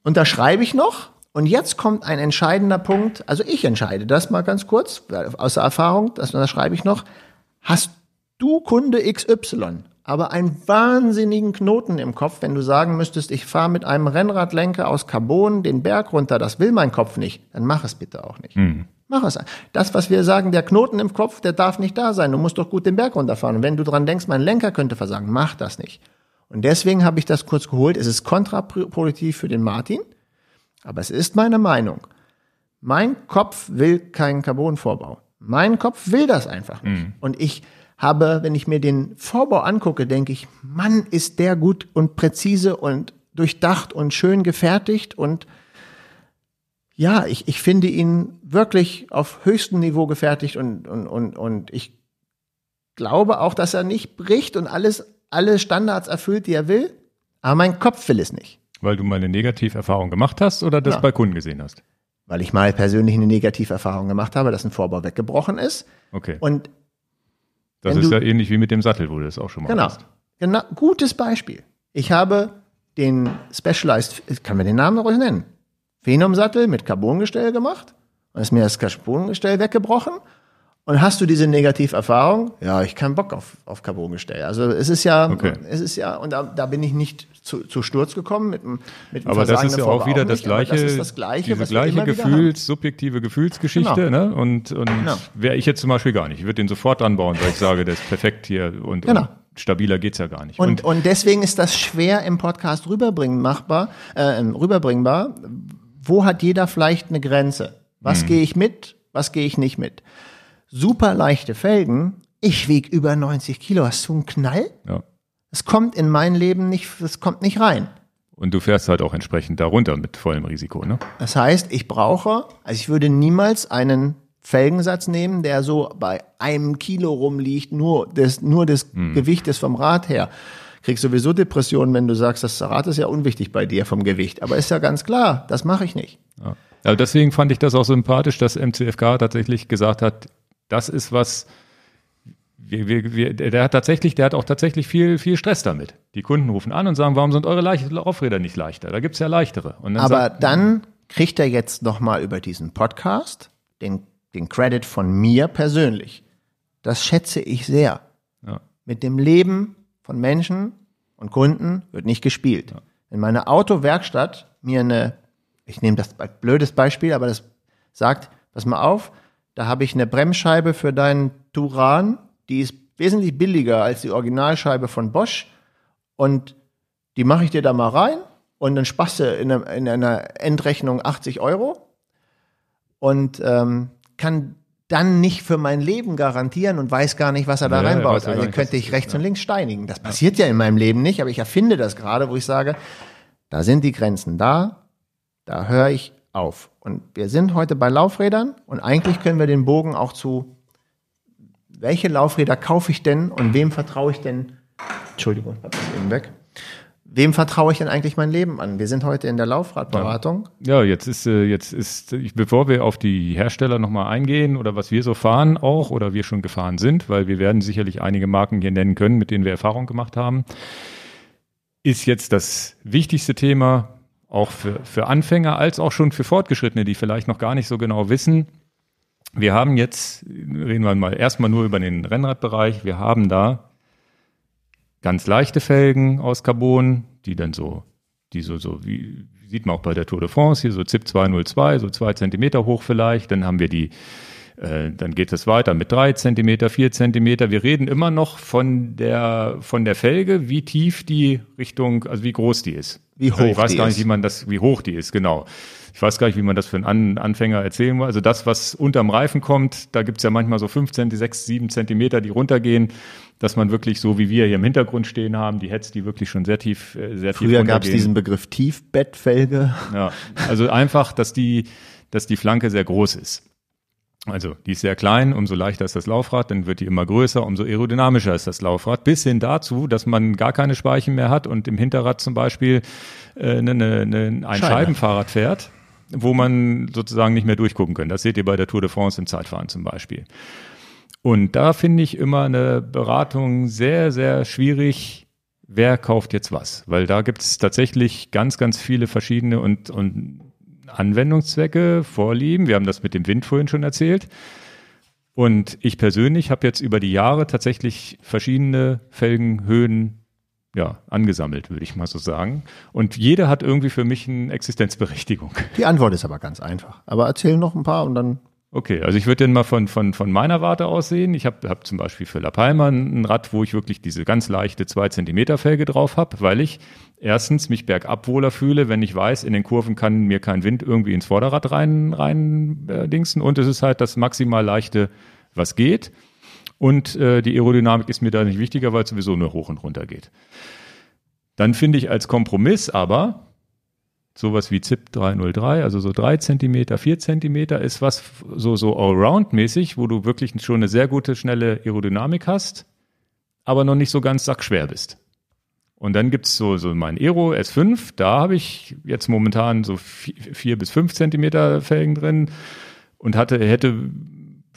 Unterschreibe ich noch. Und jetzt kommt ein entscheidender Punkt. Also ich entscheide das mal ganz kurz aus der Erfahrung. Das unterschreibe ich noch. Hast du Kunde XY, aber einen wahnsinnigen Knoten im Kopf, wenn du sagen müsstest, ich fahre mit einem Rennradlenker aus Carbon den Berg runter, das will mein Kopf nicht, dann mach es bitte auch nicht. Mach es. Das, was wir sagen, der Knoten im Kopf, der darf nicht da sein. Du musst doch gut den Berg runterfahren. Und wenn du dran denkst, mein Lenker könnte versagen, mach das nicht. Und deswegen habe ich das kurz geholt. Es ist kontraproduktiv für den Martin, aber es ist meine Meinung. Mein Kopf will keinen Carbonvorbau. Mein Kopf will das einfach nicht. Und ich habe, wenn ich mir den Vorbau angucke, denke ich, Mann, ist der gut und präzise und durchdacht und schön gefertigt und ja, ich, ich finde ihn wirklich auf höchstem Niveau gefertigt und, und, und, und ich glaube auch, dass er nicht bricht und alles, alle Standards erfüllt, die er will. Aber mein Kopf will es nicht. Weil du mal eine Negativerfahrung gemacht hast oder das Ja. bei Kunden gesehen hast? Weil ich mal persönlich eine Negativerfahrung gemacht habe, dass ein Vorbau weggebrochen ist. Okay. Und Das ist du- ja ähnlich wie mit dem Sattel, wo du das auch schon mal genau, hast. genau, gutes Beispiel. Ich habe den Specialized, kann man den Namen ruhig nennen, Phenom-Sattel mit Carbongestell gemacht. Dann ist mir das Carbongestell weggebrochen. Und hast du diese Negativerfahrung? Ja, ich keinen Bock auf, auf Carbongestell. Also es ist ja, Okay. es ist ja, und da, da bin ich nicht zu, zu Sturz gekommen mit, dem- mit Aber das ist ja auch wieder nicht, das gleiche, Das das Gleiche, diese gleiche. Gefühls, subjektive Gefühlsgeschichte, Genau. ne? Und, und Genau. wäre ich jetzt zum Beispiel gar nicht. Ich würde den sofort anbauen, weil ich sage, der ist perfekt hier und, Genau. und stabiler geht's ja gar nicht. Und, und deswegen ist das schwer im Podcast rüberbringen machbar, äh, rüberbringbar. Wo hat jeder vielleicht eine Grenze? Was gehe ich mit? Was gehe ich nicht mit? Super leichte Felgen. Ich wieg über 90 Kilo. Hast du einen Knall? ja. Es kommt in mein Leben nicht, es kommt nicht rein. und du fährst halt auch entsprechend darunter mit vollem Risiko, ne? Das heißt, ich brauche, also ich würde niemals einen Felgensatz nehmen, der so bei einem Kilo rumliegt, nur das, nur das Gewicht ist vom Rad her. Kriegst sowieso Depressionen, wenn du sagst, das Rad ist ja unwichtig bei dir vom Gewicht. Aber ist ja ganz klar, das mache ich nicht. Ja. Aber deswegen fand ich das auch sympathisch, dass MCFK tatsächlich gesagt hat, das ist was, wir, wir, wir, der hat tatsächlich, der hat auch tatsächlich viel, viel Stress damit. Die Kunden rufen an und sagen, warum sind eure Leicht Laufräder nicht leichter? Da gibt's ja leichtere. Dann Aber sagt, dann kriegt er jetzt nochmal über diesen Podcast den, den Credit von mir persönlich. Das schätze ich sehr. Ja. Mit dem Leben von Menschen und Kunden wird nicht gespielt. Wenn meine Autowerkstatt mir eine, ich nehme das als blödes Beispiel, aber das sagt, pass mal auf, da habe ich eine Bremsscheibe für deinen Turan, die ist wesentlich billiger als die Originalscheibe von Bosch und die mache ich dir da mal rein und dann sparst du in einer, in einer Endrechnung 80 Euro und ähm, kann dann nicht für mein Leben garantieren und weiß gar nicht, was er da Ja, reinbaut. ja Also könnte ich rechts ist, und links steinigen. Das passiert ja in meinem Leben nicht, aber ich erfinde das gerade, wo ich sage, da sind die Grenzen da, da höre ich auf. Und wir sind heute bei Laufrädern und eigentlich können wir den Bogen auch zu, welche Laufräder kaufe ich denn und wem vertraue ich denn, Entschuldigung, hab das eben weg. Wem vertraue ich denn eigentlich mein Leben an? Wir sind heute in der Laufradberatung. Ja, jetzt ist, äh, jetzt ist, ich- bevor wir auf die Hersteller nochmal eingehen oder was wir so fahren auch oder wir schon gefahren sind, weil wir werden sicherlich einige Marken hier nennen können, mit denen wir Erfahrung gemacht haben, ist jetzt das wichtigste Thema auch für, für Anfänger als auch schon für Fortgeschrittene, die vielleicht noch gar nicht so genau wissen. Wir haben jetzt, reden wir mal erstmal nur über den Rennradbereich, wir haben da ganz leichte Felgen aus Carbon, die dann so, die so, so wie sieht man auch bei der Tour de France, hier so ZIP 202, so zwei Zentimeter hoch vielleicht. Dann haben wir die, äh, dann geht es weiter mit drei Zentimeter, vier Zentimeter. Wir reden immer noch von der, von der Felge, wie tief die Richtung, also wie groß die ist. Wie hoch Ich weiß die gar ist. nicht, wie man das, wie hoch die ist, genau. Ich weiß gar nicht, wie man das für einen An Anfänger erzählen will. Also das, was unterm Reifen kommt, da gibt's ja manchmal so fünf Zentimeter, sechs, sieben Zentimeter, die runtergehen, dass man wirklich so, wie wir hier im Hintergrund stehen haben, die Heads, die wirklich schon sehr tief, äh, sehr tief Früher gab es runtergehen. diesen Begriff Tiefbettfelge. Ja, also einfach, dass die, dass die Flanke sehr groß ist. Also die ist sehr klein, umso leichter ist das Laufrad, dann wird die immer größer, umso aerodynamischer ist das Laufrad, bis hin dazu, dass man gar keine Speichen mehr hat und im Hinterrad zum Beispiel äh, ne, ne, ne, ein Scheibe. Scheibenfahrrad fährt, wo man sozusagen nicht mehr durchgucken kann. Das seht ihr bei der Tour de France im Zeitfahren zum Beispiel. Und da finde ich immer eine Beratung sehr, sehr schwierig. Wer kauft jetzt was? Weil da gibt es tatsächlich ganz, ganz viele verschiedene und, und Anwendungszwecke, Vorlieben. Wir haben das mit dem Wind vorhin schon erzählt. Und ich persönlich habe jetzt über die Jahre tatsächlich verschiedene Felgenhöhen ja, angesammelt, würde ich mal so sagen. Und jede hat irgendwie für mich eine Existenzberechtigung. Die Antwort ist aber ganz einfach. Aber erzähl noch ein paar und dann. Okay, also ich würde den mal von, von, von meiner Warte aus sehen. Ich habe hab zum Beispiel für La Palma ein Rad, wo ich wirklich diese ganz leichte 2 Zentimeter Felge drauf habe, weil ich erstens mich bergab wohler fühle, wenn ich weiß, in den Kurven kann mir kein Wind irgendwie ins Vorderrad rein, rein äh, dingsen und es ist halt das maximal leichte, was geht. Und äh, die Aerodynamik ist mir da nicht wichtiger, weil es sowieso nur hoch und runter geht. Dann finde ich als Kompromiss aber sowas wie ZIP 303, also so drei Zentimeter, vier Zentimeter, ist was so, so allround-mäßig, wo du wirklich schon eine sehr gute, schnelle Aerodynamik hast, aber noch nicht so ganz sackschwer bist. Und dann gibt's so, so mein Aero S5, da habe ich jetzt momentan so vier, vier bis fünf Zentimeter Felgen drin und hatte, hätte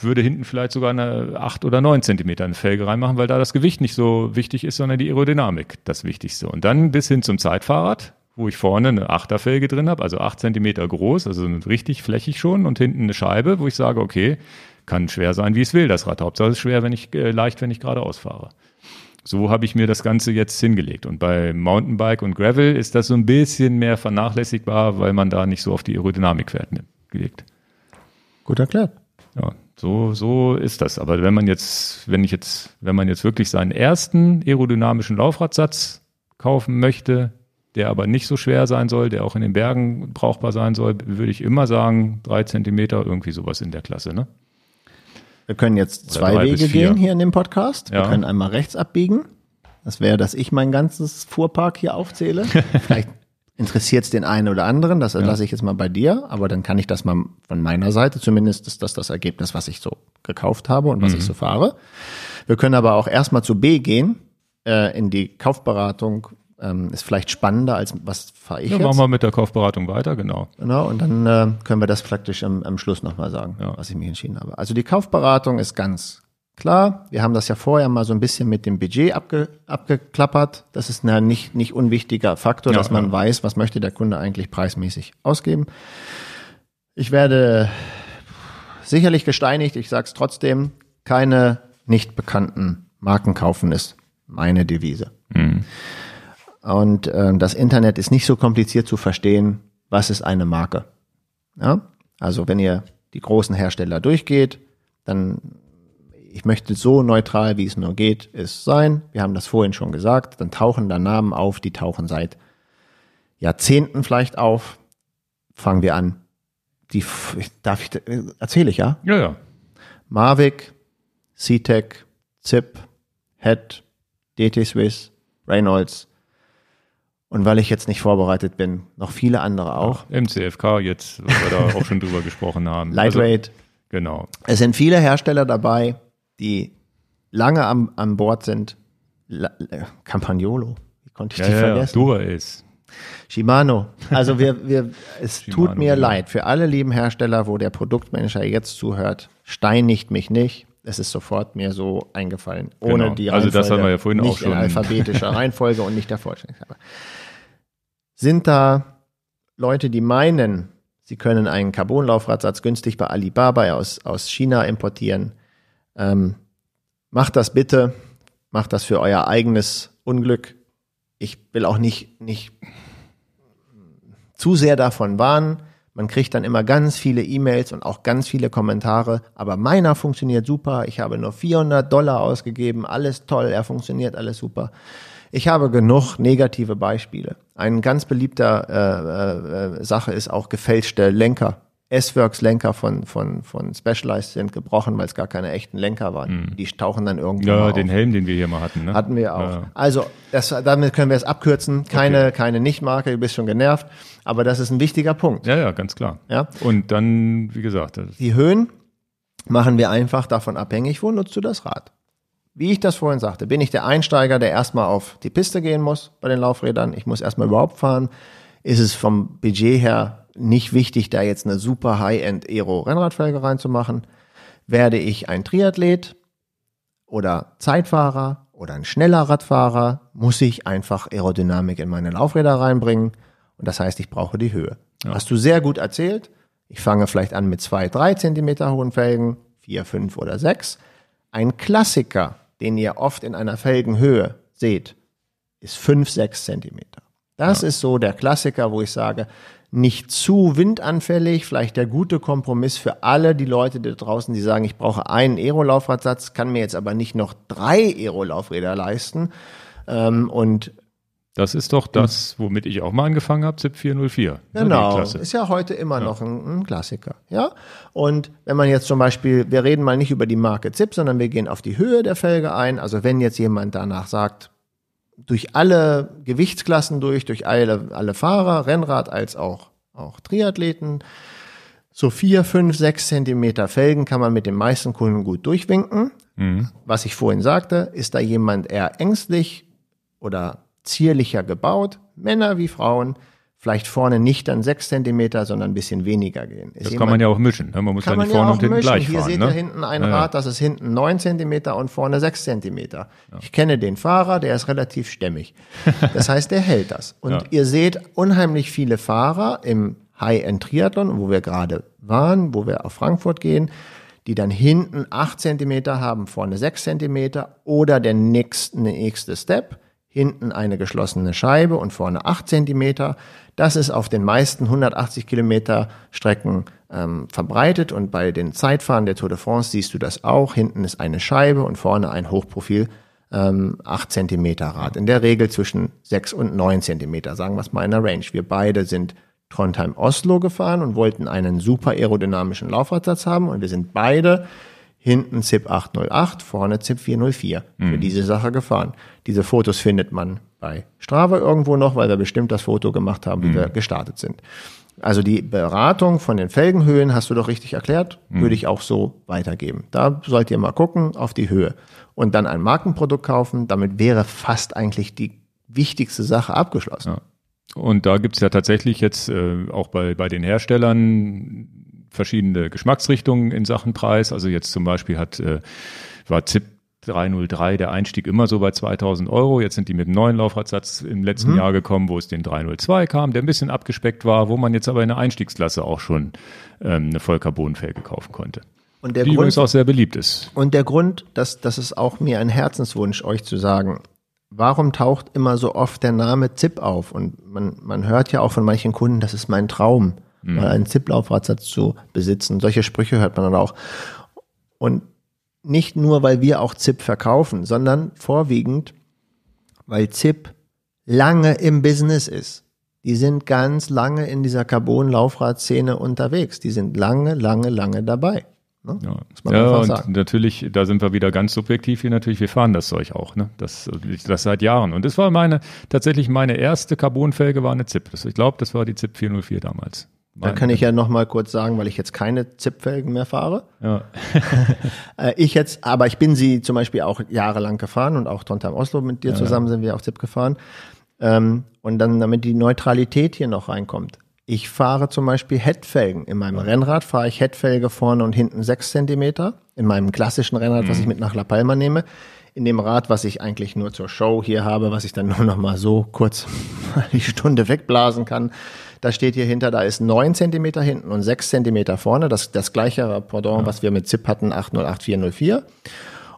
würde hinten vielleicht sogar eine acht oder neun Zentimeter eine Felge reinmachen, weil da das Gewicht nicht so wichtig ist, sondern die Aerodynamik das Wichtigste. Und dann bis hin zum Zeitfahrrad, wo ich vorne eine Achterfelge drin habe, also acht Zentimeter groß, also richtig flächig schon und hinten eine Scheibe, wo ich sage, okay, kann schwer sein, wie es will, das Rad. Hauptsache es ist schwer, wenn ich, äh, leicht, wenn ich geradeaus fahre. So habe ich mir das Ganze jetzt hingelegt. Und bei Mountainbike und Gravel ist das so ein bisschen mehr vernachlässigbar, weil man da nicht so auf die Aerodynamik Wert gelegt. Gut erklärt. Ja, so, so ist das. Aber wenn man jetzt, wenn ich jetzt, wenn man jetzt wirklich seinen ersten aerodynamischen Laufradsatz kaufen möchte, der aber nicht so schwer sein soll, der auch in den Bergen brauchbar sein soll, würde ich immer sagen, drei Zentimeter, irgendwie sowas in der Klasse, ne? Wir können jetzt zwei Wege gehen hier in dem Podcast. Wir können einmal rechts abbiegen. Das wäre, dass ich mein ganzes Fuhrpark hier aufzähle. Vielleicht interessiert es den einen oder anderen, das ja. lasse ich jetzt mal bei dir, aber dann kann ich das mal von meiner Seite, zumindest ist das das Ergebnis, was ich so gekauft habe und was mhm. ich so fahre. Wir können aber auch erstmal zu B gehen, äh, in die Kaufberatung, ähm, ist vielleicht spannender als was fahre ich ja, jetzt. machen wir mit der Kaufberatung weiter, genau. Genau, und dann äh, können wir das praktisch am, am Schluss nochmal sagen, ja. was ich mich entschieden habe. Also die Kaufberatung ist ganz klar. Wir haben das ja vorher mal so ein bisschen mit dem Budget abge, abgeklappert. Das ist ein nicht, nicht unwichtiger Faktor, ja, dass man ja. weiß, was möchte der Kunde eigentlich preismäßig ausgeben. Ich werde sicherlich gesteinigt, ich sage es trotzdem, keine nicht bekannten Marken kaufen ist meine Devise. Mhm. Und äh, das Internet ist nicht so kompliziert zu verstehen, was ist eine Marke. Ja? Also wenn ihr die großen Hersteller durchgeht, dann ich möchte so neutral, wie es nur geht, es sein. Wir haben das vorhin schon gesagt. Dann tauchen da Namen auf, die tauchen seit Jahrzehnten vielleicht auf. Fangen wir an. Die, darf ich, erzähle ich ja? Ja, ja. Mavic, CTEC, ZIP, Head, DT Swiss, Reynolds, und weil ich jetzt nicht vorbereitet bin, noch viele andere auch. Ja, MCFK jetzt, was wir da auch schon drüber gesprochen haben. Lightweight. Also, genau. Es sind viele Hersteller dabei, die lange am, an Bord sind. La, Campagnolo, wie konnte ich ja, die ja, vergessen? Dura ist. Shimano. Also wir, wir, es Shimano, tut mir ja. leid für alle lieben Hersteller, wo der Produktmanager jetzt zuhört. Steinigt mich nicht. Es ist sofort mir so eingefallen, ohne genau. die Reihenfolge. Also das haben wir ja vorhin auch schon. in alphabetischer Reihenfolge und nicht der Vollständigkeit. Sind da Leute, die meinen, sie können einen Carbonlaufradsatz günstig bei Alibaba aus, aus China importieren? Ähm, macht das bitte. Macht das für euer eigenes Unglück. Ich will auch nicht, nicht zu sehr davon warnen. Man kriegt dann immer ganz viele E-Mails und auch ganz viele Kommentare. Aber meiner funktioniert super. Ich habe nur 400 Dollar ausgegeben. Alles toll. Er funktioniert alles super. Ich habe genug negative Beispiele. Ein ganz beliebter äh, äh, Sache ist auch gefälschte Lenker. S-Works Lenker von, von, von Specialized sind gebrochen, weil es gar keine echten Lenker waren. Mhm. Die tauchen dann irgendwo Ja, den Helm, den wir hier mal hatten. Ne? Hatten wir auch. Ja. Also das, damit können wir es abkürzen. Keine, okay. keine Nichtmarke, du bist schon genervt. Aber das ist ein wichtiger Punkt. Ja, ja, ganz klar. Ja. Und dann, wie gesagt. Die Höhen machen wir einfach davon abhängig, wo nutzt du das Rad. Wie ich das vorhin sagte, bin ich der Einsteiger, der erstmal auf die Piste gehen muss bei den Laufrädern. Ich muss erstmal überhaupt fahren. Ist es vom Budget her nicht wichtig, da jetzt eine super High-End Aero Rennradfelge reinzumachen? Werde ich ein Triathlet oder Zeitfahrer oder ein schneller Radfahrer, muss ich einfach Aerodynamik in meine Laufräder reinbringen. Und das heißt, ich brauche die Höhe. Ja. Hast du sehr gut erzählt. Ich fange vielleicht an mit zwei, drei Zentimeter hohen Felgen, vier, fünf oder sechs. Ein Klassiker den ihr oft in einer Felgenhöhe seht, ist 5, 6 Zentimeter. Das ja. ist so der Klassiker, wo ich sage, nicht zu windanfällig, vielleicht der gute Kompromiss für alle die Leute da draußen, die sagen, ich brauche einen Aero-Laufradsatz, kann mir jetzt aber nicht noch drei Aero-Laufräder leisten. Ähm, und das ist doch das, womit ich auch mal angefangen habe, ZIP 404. Genau, ist ja heute immer ja. noch ein, ein, Klassiker. Ja, und wenn man jetzt zum Beispiel, wir reden mal nicht über die Marke ZIP, sondern wir gehen auf die Höhe der Felge ein. Also wenn jetzt jemand danach sagt, durch alle Gewichtsklassen durch, durch alle, alle Fahrer, Rennrad als auch, auch Triathleten, so vier, fünf, sechs Zentimeter Felgen kann man mit den meisten Kunden gut durchwinken. Mhm. Was ich vorhin sagte, ist da jemand eher ängstlich oder zierlicher gebaut, Männer wie Frauen, vielleicht vorne nicht dann sechs Zentimeter, sondern ein bisschen weniger gehen. Ist das kann man ja auch mischen. Ne? Man muss ja nicht vorne ja und hinten mischen. gleich Hier fahren. seht ne? ihr hinten ein Ja, ja. Rad, das ist hinten neun Zentimeter und vorne sechs Zentimeter. Ich kenne den Fahrer, der ist relativ stämmig. Das heißt, der hält das. Und Ja. ihr seht unheimlich viele Fahrer im High-End-Triathlon, wo wir gerade waren, wo wir auf Frankfurt gehen, die dann hinten acht Zentimeter haben, vorne sechs Zentimeter oder der nächste, nächste Step, hinten eine geschlossene Scheibe und vorne acht Zentimeter. Das ist auf den meisten 180 Kilometer Strecken ähm, verbreitet und bei den Zeitfahren der Tour de France siehst du das auch. Hinten ist eine Scheibe und vorne ein Hochprofil ähm, 8 Zentimeter Rad. In der Regel zwischen 6 und 9 Zentimeter, sagen wir es mal in der Range. Wir beide sind Trondheim-Oslo gefahren und wollten einen super aerodynamischen Laufradsatz haben und wir sind beide hinten ZIP 808, vorne ZIP 404 für diese Sache gefahren. Diese Fotos findet man bei Strava irgendwo noch, weil wir bestimmt das Foto gemacht haben, wie wir gestartet sind. Also die Beratung von den Felgenhöhen hast du doch richtig erklärt, würde ich auch so weitergeben. Da sollt ihr mal gucken auf die Höhe und dann ein Markenprodukt kaufen. Damit wäre fast eigentlich die wichtigste Sache abgeschlossen. Und da gibt's ja tatsächlich jetzt äh, auch bei, bei den Herstellern verschiedene Geschmacksrichtungen in Sachen Preis. Also jetzt zum Beispiel hat äh, war ZIP 303 der Einstieg immer so bei 2000 Euro. Jetzt sind die mit dem neuen Laufradsatz im letzten Mhm. Jahr gekommen, wo es den 302 kam, der ein bisschen abgespeckt war, wo man jetzt aber in der Einstiegsklasse auch schon ähm, eine Vollcarbonfelge kaufen konnte. Und der Die Grund, übrigens auch sehr beliebt ist. Und der Grund, das, das ist auch mir ein Herzenswunsch, euch zu sagen, warum taucht immer so oft der Name ZIP auf? Und man, man hört ja auch von manchen Kunden, das ist mein Traum, mal einen ZIP-Laufradsatz zu besitzen. Solche Sprüche hört man dann auch. Und nicht nur, weil wir auch ZIP verkaufen, sondern vorwiegend, weil ZIP lange im Business ist. Die sind ganz lange in dieser Carbon-Laufradszene unterwegs. Die sind lange, lange, lange dabei. Ne? Ja, ja und sagen. natürlich, da sind wir wieder ganz subjektiv hier natürlich, wir fahren das Zeug auch, ne? Das, das seit Jahren. Und das war meine, tatsächlich meine erste Carbonfelge war eine ZIP. Das, ich glaube, das war die ZIP 404 damals. Da kann ich ja noch mal kurz sagen, weil ich jetzt keine ZIP-Felgen mehr fahre. Ja, Äh, ich jetzt, aber ich bin sie zum Beispiel auch jahrelang gefahren und auch Trondheim Oslo mit dir zusammen sind wir auch ZIP gefahren. Ähm, und dann, damit die Neutralität hier noch reinkommt. Ich fahre zum Beispiel Headfelgen. In meinem Rennrad fahre ich Headfelge vorne und hinten sechs Zentimeter. In meinem klassischen Rennrad, was ich mit nach La Palma nehme. In dem Rad, was ich eigentlich nur zur Show hier habe, was ich dann nur noch mal so kurz die Stunde wegblasen kann. Da steht hier hinter, da ist neun Zentimeter hinten und sechs Zentimeter vorne. Das, das gleiche Pendant, was wir mit ZIP hatten, 808404.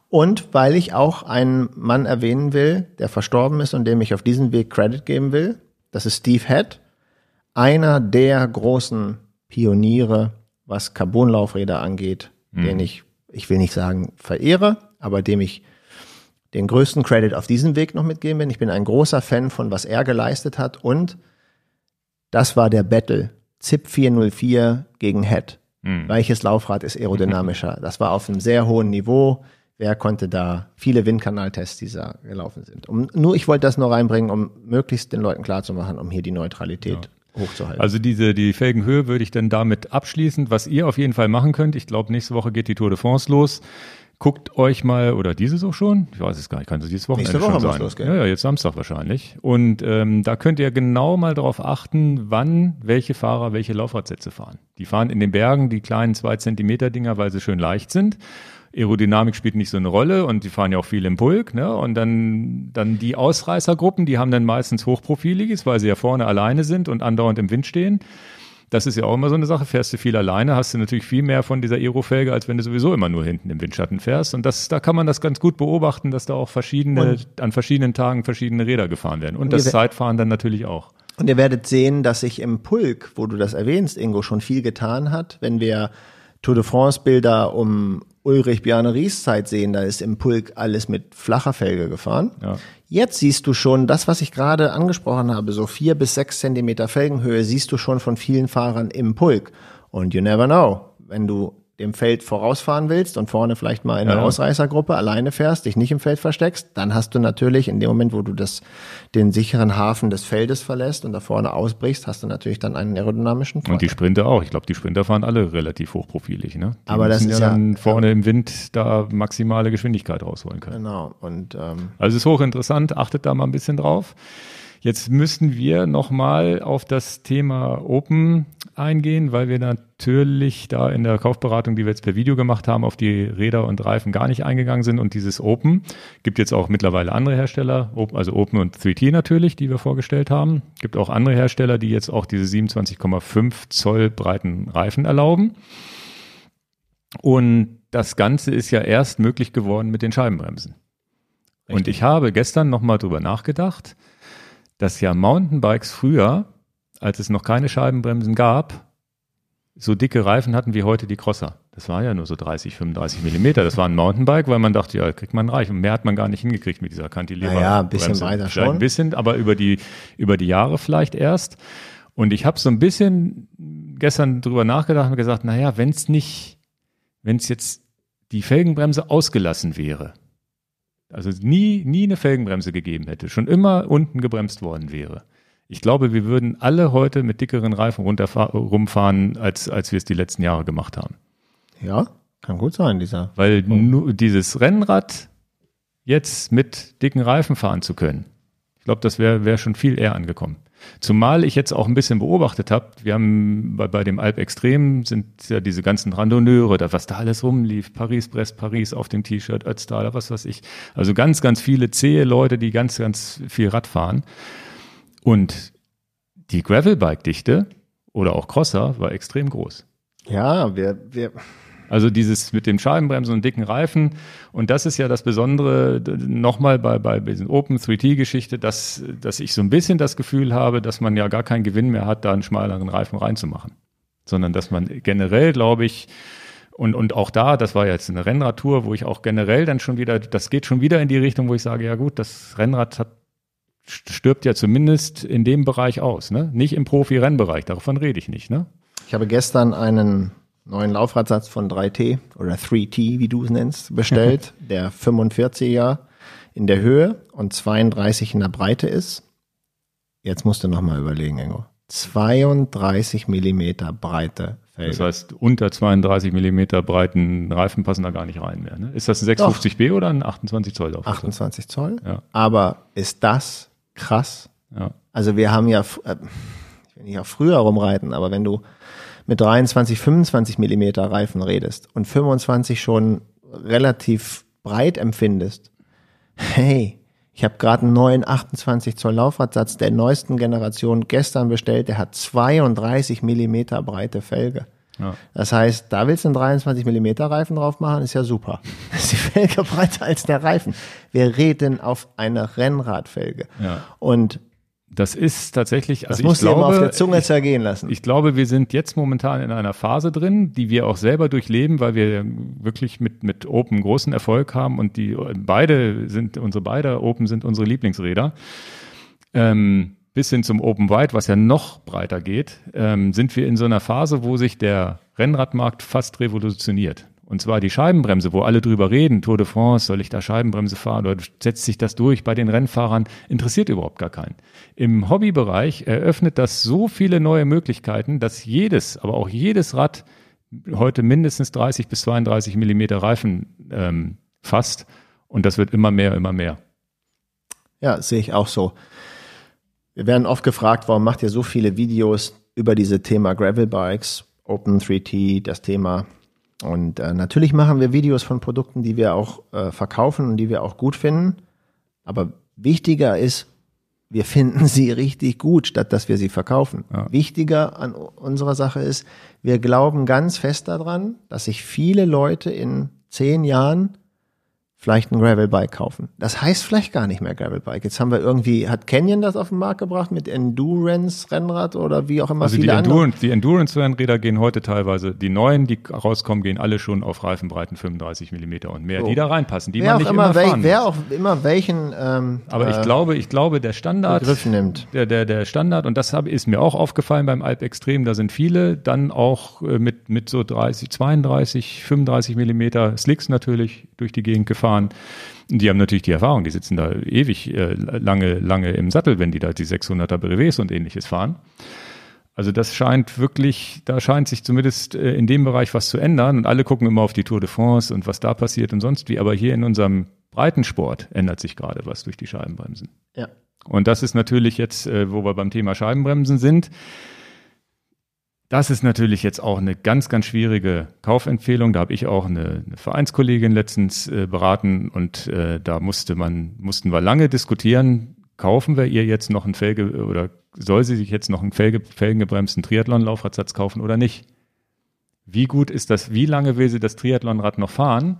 Und weil ich auch einen Mann erwähnen will, der verstorben ist und dem ich auf diesem Weg Credit geben will. Das ist Steve Head, einer der großen Pioniere, was Carbonlaufräder angeht, den ich, ich will nicht sagen verehre, aber dem ich den größten Credit auf diesem Weg noch mitgeben will. Ich bin ein großer Fan von, was er geleistet hat und das war der Battle. ZIP 404 gegen Head. Welches Laufrad ist aerodynamischer? Das war auf einem sehr hohen Niveau. Wer konnte da viele Windkanaltests, die da gelaufen sind? Um, nur ich wollte das nur reinbringen, um möglichst den Leuten klarzumachen, um hier die Neutralität hochzuhalten. also diese, die Felgenhöhe würde ich dann damit abschließen. Was ihr auf jeden Fall machen könnt, ich glaube, nächste Woche geht die Tour de France los. Guckt euch mal, oder dieses auch schon? Ich weiß es gar nicht, kann es dieses Wochenende Nächste Woche schon sein. losgehen. Ja, ja, jetzt Samstag wahrscheinlich. Und ähm, da könnt ihr genau mal darauf achten, wann welche Fahrer welche Laufradsätze fahren. Die fahren in den Bergen die kleinen zwei Zentimeter Dinger, weil sie schön leicht sind. Aerodynamik spielt nicht so eine Rolle und die fahren ja auch viel im Pulk, ne? Und dann, dann die Ausreißergruppen, die haben dann meistens hochprofiliges, weil sie ja vorne alleine sind und andauernd im Wind stehen. Das ist ja auch immer so eine Sache. Fährst du viel alleine, hast du natürlich viel mehr von dieser Aerofelge, als wenn du sowieso immer nur hinten im Windschatten fährst. Und das, da kann man das ganz gut beobachten, dass da auch verschiedene, an verschiedenen Tagen verschiedene Räder gefahren werden. Und das Zeitfahren dann natürlich auch. Und ihr werdet sehen, dass sich im Pulk, wo du das erwähnst, Ingo, schon viel getan hat. Wenn wir Tour de France Bilder um Ulrich Bjarne Ries Zeit sehen, da ist im Pulk alles mit flacher Felge gefahren. Ja. Jetzt siehst du schon das, was ich gerade angesprochen habe, so vier bis sechs Zentimeter Felgenhöhe, siehst du schon von vielen Fahrern im Pulk. Und you never know, wenn du dem Feld vorausfahren willst und vorne vielleicht mal in der Ja. Ausreißergruppe alleine fährst, dich nicht im Feld versteckst, dann hast du natürlich in dem Moment, wo du das, den sicheren Hafen des Feldes verlässt und da vorne ausbrichst, hast du natürlich dann einen aerodynamischen Und die Vorteil. Sprinter auch. Ich glaube, die Sprinter fahren alle relativ hochprofilig. Ne? Die Aber das ist ja ja- dann vorne im Wind da maximale Geschwindigkeit rausholen können. Genau. Und ähm, Also es ist hochinteressant, achtet da mal ein bisschen drauf. Jetzt müssen wir nochmal auf das Thema Open eingehen, weil wir natürlich da in der Kaufberatung, die wir jetzt per Video gemacht haben, auf die Räder und Reifen gar nicht eingegangen sind. Und dieses Open gibt jetzt auch mittlerweile andere Hersteller, also Open und 3T natürlich, die wir vorgestellt haben. Gibt auch andere Hersteller, die jetzt auch diese 27,5 Zoll breiten Reifen erlauben. Und das Ganze ist ja erst möglich geworden mit den Scheibenbremsen. Richtig. Und ich habe gestern nochmal drüber nachgedacht dass ja Mountainbikes früher, als es noch keine Scheibenbremsen gab, so dicke Reifen hatten wie heute die Crosser. Das war ja nur so 30, 35 Millimeter. Das war ein Mountainbike, weil man dachte, ja, kriegt man reich. Und mehr hat man gar nicht hingekriegt mit dieser Cantilever. Ja, ein bisschen Bremse. weiter schon. Ein bisschen, aber über die, über die Jahre vielleicht erst. Und ich habe so ein bisschen gestern drüber nachgedacht und gesagt, naja, wenn es nicht, wenn es jetzt die Felgenbremse ausgelassen wäre, also nie, nie eine Felgenbremse gegeben hätte, schon immer unten gebremst worden wäre. Ich glaube, wir würden alle heute mit dickeren Reifen rumfahren, als, als wir es die letzten Jahre gemacht haben. Ja, kann gut sein, dieser. Weil nur dieses Rennrad jetzt mit dicken Reifen fahren zu können, ich glaube, das wäre wär schon viel eher angekommen. Zumal ich jetzt auch ein bisschen beobachtet habe, wir haben bei, bei dem Alp Extrem sind ja diese ganzen Randonneure, da, was da alles rumlief, Paris, Brest, Paris auf dem T-Shirt, Ötztaler, was weiß ich. Also ganz, ganz viele zähe Leute, die ganz, ganz viel Rad fahren. Und die Gravelbike-Dichte oder auch Crosser war extrem groß. Ja, wir, wir, also dieses mit den Scheibenbremsen und dicken Reifen. Und das ist ja das Besondere nochmal bei, bei diesen Open 3T-Geschichte, dass, dass ich so ein bisschen das Gefühl habe, dass man ja gar keinen Gewinn mehr hat, da einen schmaleren Reifen reinzumachen. Sondern dass man generell, glaube ich, und, und auch da, das war jetzt eine Rennradtour, wo ich auch generell dann schon wieder, das geht schon wieder in die Richtung, wo ich sage, ja gut, das Rennrad hat, stirbt ja zumindest in dem Bereich aus, ne? Nicht im Profi-Rennbereich, davon rede ich nicht, ne? Ich habe gestern einen neuen Laufradsatz von 3T oder 3T, wie du es nennst, bestellt, der 45er in der Höhe und 32 in der Breite ist. Jetzt musst du nochmal überlegen, Ingo. 32 Millimeter breite Felge. Das heißt, unter 32 Millimeter breiten Reifen passen da gar nicht rein mehr. Ne? Ist das ein 650B oder ein 28 Zoll Laufrad? 28 Zoll. Ja. Aber ist das krass? Ja. Also wir haben ja, äh, ich will nicht auch früher rumreiten, aber wenn du mit 23, 25 Millimeter Reifen redest und 25 schon relativ breit empfindest, hey, ich habe gerade einen neuen 28 Zoll Laufradsatz der neuesten Generation gestern bestellt, der hat 32 Millimeter breite Felge. Ja. Das heißt, da willst du einen 23 Millimeter Reifen drauf machen, ist ja super. Das ist die Felge breiter als der Reifen. Wir reden auf einer Rennradfelge. Ja. Und das ist tatsächlich, also das musst ich glaube, auf der Zunge zergehen lassen. Ich, ich, glaube, wir sind jetzt momentan in einer Phase drin, die wir auch selber durchleben, weil wir wirklich mit, mit Open großen Erfolg haben und die beide sind, unsere beide Open sind unsere Lieblingsräder. Ähm, bis hin zum Open Wide, was ja noch breiter geht, ähm, sind wir in so einer Phase, wo sich der Rennradmarkt fast revolutioniert. Und zwar die Scheibenbremse, wo alle drüber reden, Tour de France, soll ich da Scheibenbremse fahren oder setzt sich das durch bei den Rennfahrern, interessiert überhaupt gar keinen. Im Hobbybereich eröffnet das so viele neue Möglichkeiten, dass jedes, aber auch jedes Rad heute mindestens 30 bis 32 Millimeter Reifen ähm, fasst. Und das wird immer mehr, immer mehr. Ja, sehe ich auch so. Wir werden oft gefragt, warum macht ihr so viele Videos über diese Thema Gravelbikes, Open 3T, das Thema und äh, natürlich machen wir Videos von Produkten, die wir auch äh, verkaufen und die wir auch gut finden. Aber wichtiger ist, wir finden sie richtig gut, statt dass wir sie verkaufen. Ja. Wichtiger an unserer Sache ist, wir glauben ganz fest daran, dass sich viele Leute in zehn Jahren vielleicht ein Gravelbike kaufen. Das heißt vielleicht gar nicht mehr Gravelbike. Jetzt haben wir irgendwie, hat Canyon das auf den Markt gebracht mit Endurance-Rennrad oder wie auch immer also viele die Endurance, andere? Die Endurance-Rennräder gehen heute teilweise, die neuen, die rauskommen, gehen alle schon auf Reifenbreiten 35 Millimeter und mehr, so. die da reinpassen, die wer man nicht immer, immer fahren Wer auch immer welchen ähm, Aber ich äh, glaube, ich glaube, der Standard, Begriff nimmt. Der, der, der Standard, und das hab, ist mir auch aufgefallen beim Alp Extrem, da sind viele dann auch äh, mit, mit so 30, 32, 35 Millimeter Slicks natürlich durch die Gegend gefahren fahren. Die haben natürlich die Erfahrung, die sitzen da ewig äh, lange, lange im Sattel, wenn die da die 600er Brevets und ähnliches fahren. Also das scheint wirklich, da scheint sich zumindest äh, in dem Bereich was zu ändern und alle gucken immer auf die Tour de France und was da passiert und sonst wie, aber hier in unserem Breitensport ändert sich gerade was durch die Scheibenbremsen. Ja, Und das ist natürlich jetzt, äh, wo wir beim Thema Scheibenbremsen sind, das ist natürlich jetzt auch eine ganz, ganz schwierige Kaufempfehlung. Da habe ich auch eine, eine Vereinskollegin letztens äh, beraten und äh, da musste man, mussten wir lange diskutieren, kaufen wir ihr jetzt noch einen Felge oder soll sie sich jetzt noch einen Felge, felgengebremsten Triathlon-Laufradsatz kaufen oder nicht? Wie gut ist das? Wie lange will sie das Triathlonrad noch fahren?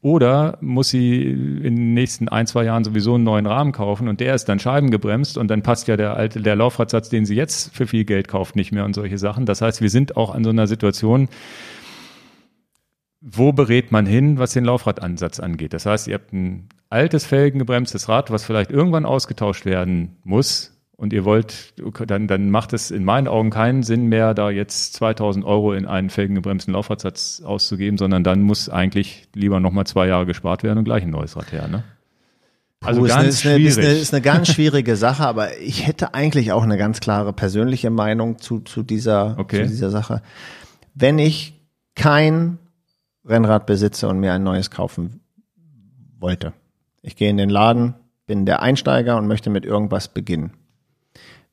Oder muss sie in den nächsten ein, zwei Jahren sowieso einen neuen Rahmen kaufen und der ist dann scheibengebremst und dann passt ja der alte, der Laufradsatz, den sie jetzt für viel Geld kauft, nicht mehr und solche Sachen. Das heißt, wir sind auch an so einer Situation, wo berät man hin, was den Laufradansatz angeht? Das heißt, ihr habt ein altes felgengebremstes Rad, was vielleicht irgendwann ausgetauscht werden muss und ihr wollt, dann, dann macht es in meinen Augen keinen Sinn mehr, da jetzt 2000 Euro in einen felgengebremsten Laufradsatz auszugeben, sondern dann muss eigentlich lieber nochmal zwei Jahre gespart werden und gleich ein neues Rad her. Ne? Also Puh, ganz ist eine, schwierig. Ist eine, ist eine ganz schwierige Sache, aber ich hätte eigentlich auch eine ganz klare persönliche Meinung zu, zu, dieser, okay. zu dieser Sache. Wenn ich kein Rennrad besitze und mir ein neues kaufen wollte, ich gehe in den Laden, bin der Einsteiger und möchte mit irgendwas beginnen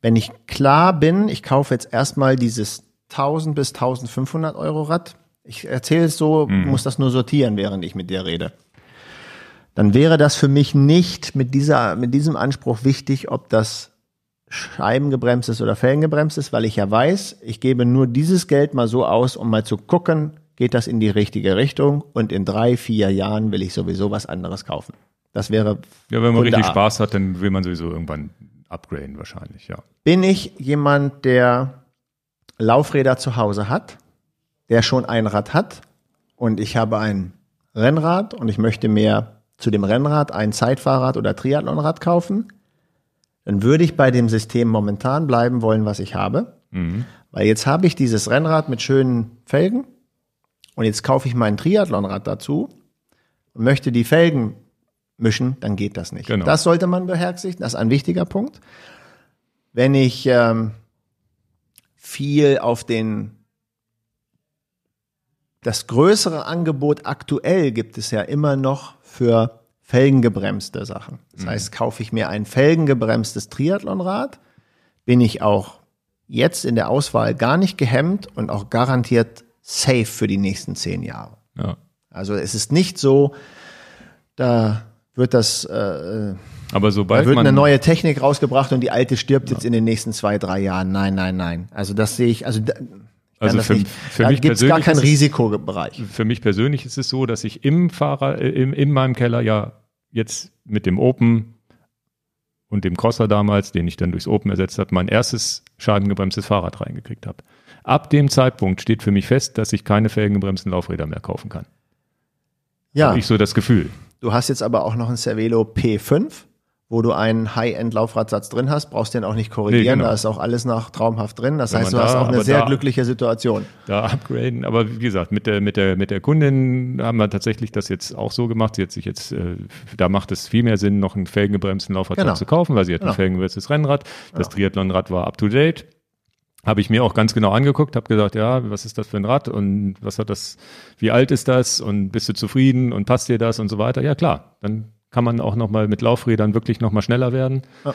wenn ich klar bin, ich kaufe jetzt erstmal dieses 1000 bis 1500 Euro Rad, ich erzähle es so, mhm. muss das nur sortieren, während ich mit dir rede. Dann wäre das für mich nicht mit dieser, mit diesem Anspruch wichtig, ob das scheibengebremst ist oder felgengebremst ist, weil ich ja weiß, ich gebe nur dieses Geld mal so aus, um mal zu gucken, geht das in die richtige Richtung und in drei, vier Jahren will ich sowieso was anderes kaufen. Das wäre. Ja, wenn man richtig Spaß hat, dann will man sowieso irgendwann upgraden wahrscheinlich, ja. Bin ich jemand, der Laufräder zu Hause hat, der schon ein Rad hat und ich habe ein Rennrad und ich möchte mir zu dem Rennrad ein Zeitfahrrad oder Triathlonrad kaufen, dann würde ich bei dem System momentan bleiben wollen, was ich habe. Mhm. Weil jetzt habe ich dieses Rennrad mit schönen Felgen und jetzt kaufe ich mein Triathlonrad dazu und möchte die Felgen mischen, dann geht das nicht. Genau. Das sollte man beherzigen, das ist ein wichtiger Punkt. Wenn ich ähm, viel auf den das größere Angebot aktuell gibt es ja immer noch für felgengebremste Sachen. Das mhm. heißt, kaufe ich mir ein felgengebremstes Triathlonrad, bin ich auch jetzt in der Auswahl gar nicht gehemmt und auch garantiert safe für die nächsten zehn Jahre. Ja. Also es ist nicht so, da wird das, äh, aber sobald da wird eine neue Technik rausgebracht und die alte stirbt ja. jetzt in den nächsten zwei, drei Jahren. Nein, nein, nein. Also das sehe ich, also also für, für da mich gibt's gar keinen Risikobereich. Für mich persönlich ist es so, dass ich im Fahrer, äh, im, in meinem Keller ja jetzt mit dem Open und dem Crosser damals, den ich dann durchs Open ersetzt habe, mein erstes schadengebremstes Fahrrad reingekriegt habe. Ab dem Zeitpunkt steht für mich fest, dass ich keine felgengebremsten Laufräder mehr kaufen kann. Ja. Habe ich so das Gefühl. Du hast jetzt aber auch noch ein Cervelo P5, wo du einen High-End-Laufradsatz drin hast, brauchst den auch nicht korrigieren, nee, genau. da ist auch alles nach traumhaft drin. Das Wenn heißt, du da, hast auch eine sehr da, glückliche Situation. Da upgraden, aber wie gesagt, mit der, mit der, mit der Kundin haben wir tatsächlich das jetzt auch so gemacht. Sie hat sich jetzt, äh, da macht es viel mehr Sinn, noch einen felgengebremsten Laufrad genau. zu kaufen, weil sie hat genau. ein felgengebremstes Rennrad. Das genau. Triathlonrad war up to date. Habe ich mir auch ganz genau angeguckt, habe gesagt, ja, was ist das für ein Rad und was hat das, wie alt ist das und bist du zufrieden und passt dir das und so weiter. Ja klar, dann kann man auch nochmal mit Laufrädern wirklich nochmal schneller werden. Ja.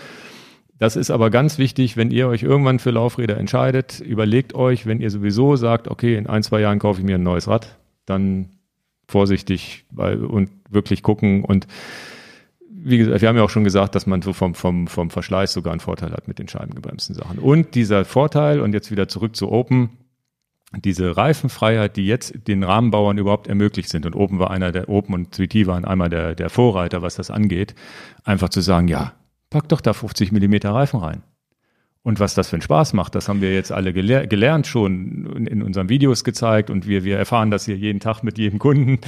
Das ist aber ganz wichtig, wenn ihr euch irgendwann für Laufräder entscheidet, überlegt euch, wenn ihr sowieso sagt, okay, in ein, zwei Jahren kaufe ich mir ein neues Rad, dann vorsichtig und wirklich gucken und wie gesagt, wir haben ja auch schon gesagt, dass man so vom, vom, vom Verschleiß sogar einen Vorteil hat mit den scheibengebremsten Sachen. Und dieser Vorteil, und jetzt wieder zurück zu Open, diese Reifenfreiheit, die jetzt den Rahmenbauern überhaupt ermöglicht sind, und Open war einer der, Open und 3 waren einmal der, der Vorreiter, was das angeht, einfach zu sagen, ja, pack doch da 50 Millimeter Reifen rein. Und was das für einen Spaß macht, das haben wir jetzt alle gelehr gelernt schon in unseren Videos gezeigt und wir, wir erfahren das hier jeden Tag mit jedem Kunden.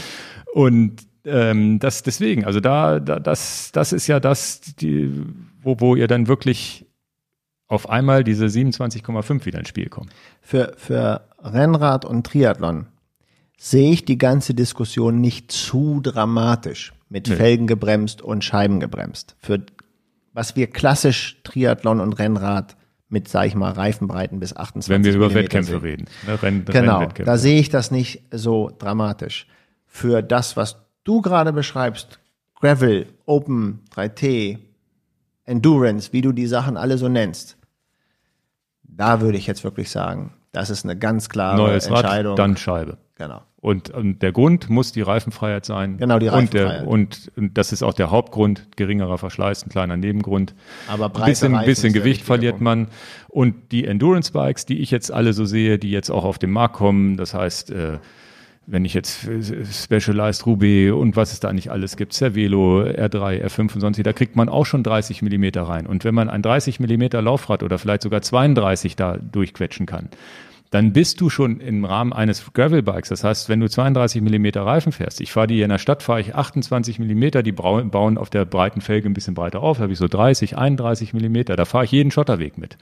Und ähm, das deswegen, also da, da das, das ist ja das, die, wo, wo ihr dann wirklich auf einmal diese 27,5 wieder ins Spiel kommen. Für, für Rennrad und Triathlon sehe ich die ganze Diskussion nicht zu dramatisch mit nee. Felgen gebremst und Scheiben gebremst. Für was wir klassisch Triathlon und Rennrad mit, sag ich mal, Reifenbreiten bis 28 Wenn wir über Wettkämpfe sehen. reden. Ne? Renn, genau, da sehe ich das nicht so dramatisch. Für das, was du gerade beschreibst, Gravel, Open, 3T, Endurance, wie du die Sachen alle so nennst, da würde ich jetzt wirklich sagen, das ist eine ganz klare Neues Entscheidung. Rad, dann Scheibe. genau. Und, und der Grund muss die Reifenfreiheit sein. Genau, die Und, der, Reifenfreiheit. und, das ist auch der Hauptgrund, geringerer Verschleiß, ein kleiner Nebengrund. Aber ein breite bisschen, Reifen bisschen der Gewicht verliert Punkt. man. Und die Endurance-Bikes, die ich jetzt alle so sehe, die jetzt auch auf den Markt kommen, das heißt, äh, wenn ich jetzt äh, Specialized Roubaix und was es da nicht alles gibt, Cervelo, R3, R5 und sonst, da kriegt man auch schon 30 Millimeter rein. Und wenn man ein 30 Millimeter Laufrad oder vielleicht sogar 32 da durchquetschen kann, dann bist du schon im Rahmen eines Gravelbikes. Das heißt, wenn du 32 Millimeter Reifen fährst, ich fahre die hier in der Stadt, fahre ich 28 Millimeter, die bauen auf der breiten Felge ein bisschen breiter auf, habe ich so 30, 31 Millimeter, da fahre ich jeden Schotterweg mit.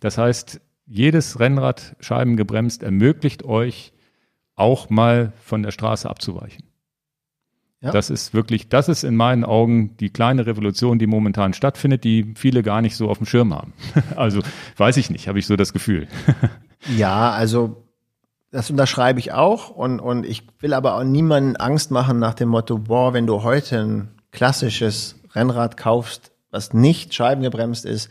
Das heißt, jedes Rennrad scheibengebremst ermöglicht euch auch mal von der Straße abzuweichen. Ja. Das ist wirklich, das ist in meinen Augen die kleine Revolution, die momentan stattfindet, die viele gar nicht so auf dem Schirm haben. Also weiß ich nicht, habe ich so das Gefühl. Ja, also das unterschreibe ich auch und, und ich will aber auch niemanden Angst machen nach dem Motto, boah, wenn du heute ein klassisches Rennrad kaufst, was nicht scheibengebremst ist,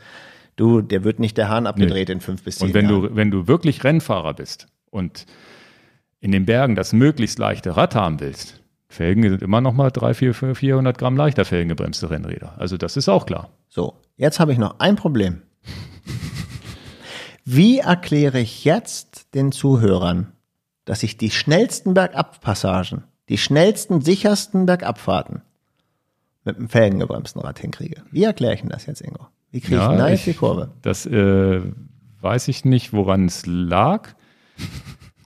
du, der wird nicht der Hahn abgedreht in fünf bis zehn Und wenn Jahren. du, wenn du wirklich Rennfahrer bist und in den Bergen das möglichst leichte Rad haben willst, Felgen sind immer noch mal 300, 400, 400 Gramm leichter felgengebremste Rennräder. Also das ist auch klar. So, jetzt habe ich noch ein Problem. Wie erkläre ich jetzt den Zuhörern, dass ich die schnellsten Bergabpassagen, die schnellsten, sichersten Bergabfahrten mit einem felgengebremsten Rad hinkriege? Wie erkläre ich denn das jetzt, Ingo? Wie kriege ich Ja, denn da jetzt die Kurve? Das äh, weiß ich nicht, woran es lag.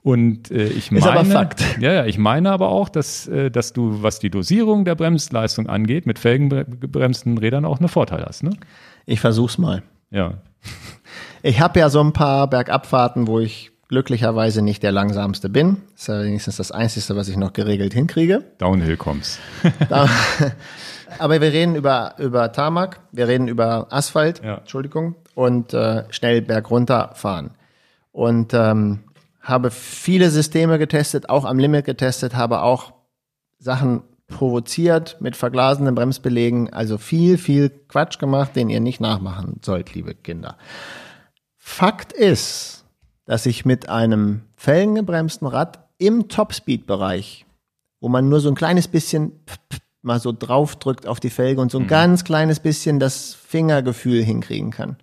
Und äh, ich meine, Ist aber Fakt. ja, ja, ich meine aber auch, dass, äh, dass du, was die Dosierung der Bremsleistung angeht, mit felgengebremsten Rädern auch einen Vorteil hast. Ne? Ich versuch's mal. Ja, Ich habe ja so ein paar Bergabfahrten, wo ich glücklicherweise nicht der langsamste bin. Das ist ja wenigstens das Einzige, was ich noch geregelt hinkriege. Downhill kommst. Aber wir reden über, über Tarmac, wir reden über Asphalt, Ja. Entschuldigung, und äh, schnell bergunter fahren. Und ähm, habe viele Systeme getestet, auch am Limit getestet, habe auch Sachen provoziert mit verglasenen Bremsbelegen, also viel, viel Quatsch gemacht, den ihr nicht nachmachen sollt, liebe Kinder. Fakt ist, dass ich mit einem felgengebremsten Rad im Topspeed-Bereich, wo man nur so ein kleines bisschen mal so draufdrückt auf die Felge und so ein ganz kleines bisschen das Fingergefühl hinkriegen kann.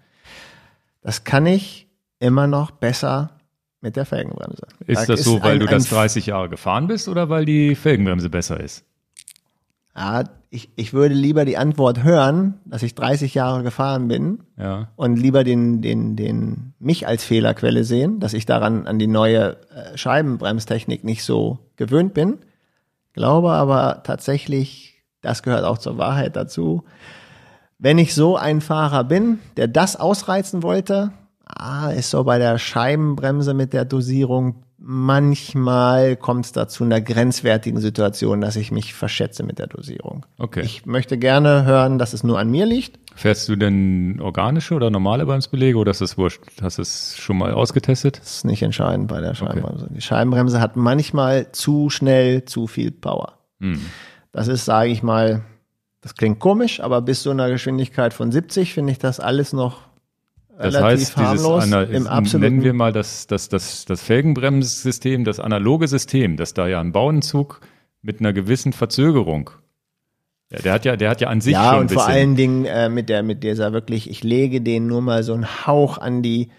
Das kann ich immer noch besser mit der Felgenbremse. Ist Da das so, weil ein- du das ein 30 Jahre gefahren bist oder weil die Felgenbremse besser ist? Ja, ich, ich würde lieber die Antwort hören, dass ich 30 Jahre gefahren bin Ja. und lieber den, den, den mich als Fehlerquelle sehen, dass ich daran an die neue äh, Scheibenbremstechnik nicht so gewöhnt bin. Glaube aber tatsächlich, das gehört auch zur Wahrheit dazu. Wenn ich so ein Fahrer bin, der das ausreizen wollte, ah, ist so bei der Scheibenbremse mit der Dosierung manchmal kommt es da zu einer grenzwertigen Situation, dass ich mich verschätze mit der Dosierung. Okay. Ich möchte gerne hören, dass es nur an mir liegt. Fährst du denn organische oder normale Bremsbeläge oder ist das wurscht? Hast du es schon mal ausgetestet? Das ist nicht entscheidend bei der Scheibenbremse. Die Scheibenbremse hat manchmal zu schnell zu viel Power. Hm. Das ist, sage ich mal, das klingt komisch, aber bis zu einer Geschwindigkeit von 70 finde ich das alles noch Das heißt, dieses ana- ist- nennen wir mal das, das, das, das Felgenbremssystem, das analoge System, das da ja ein Bauenzug mit einer gewissen Verzögerung. Ja, der hat ja, der hat ja an sich ja, schon ein und bisschen. vor allen Dingen äh, mit der, mit dieser wirklich, ich lege den nur mal so einen Hauch an die,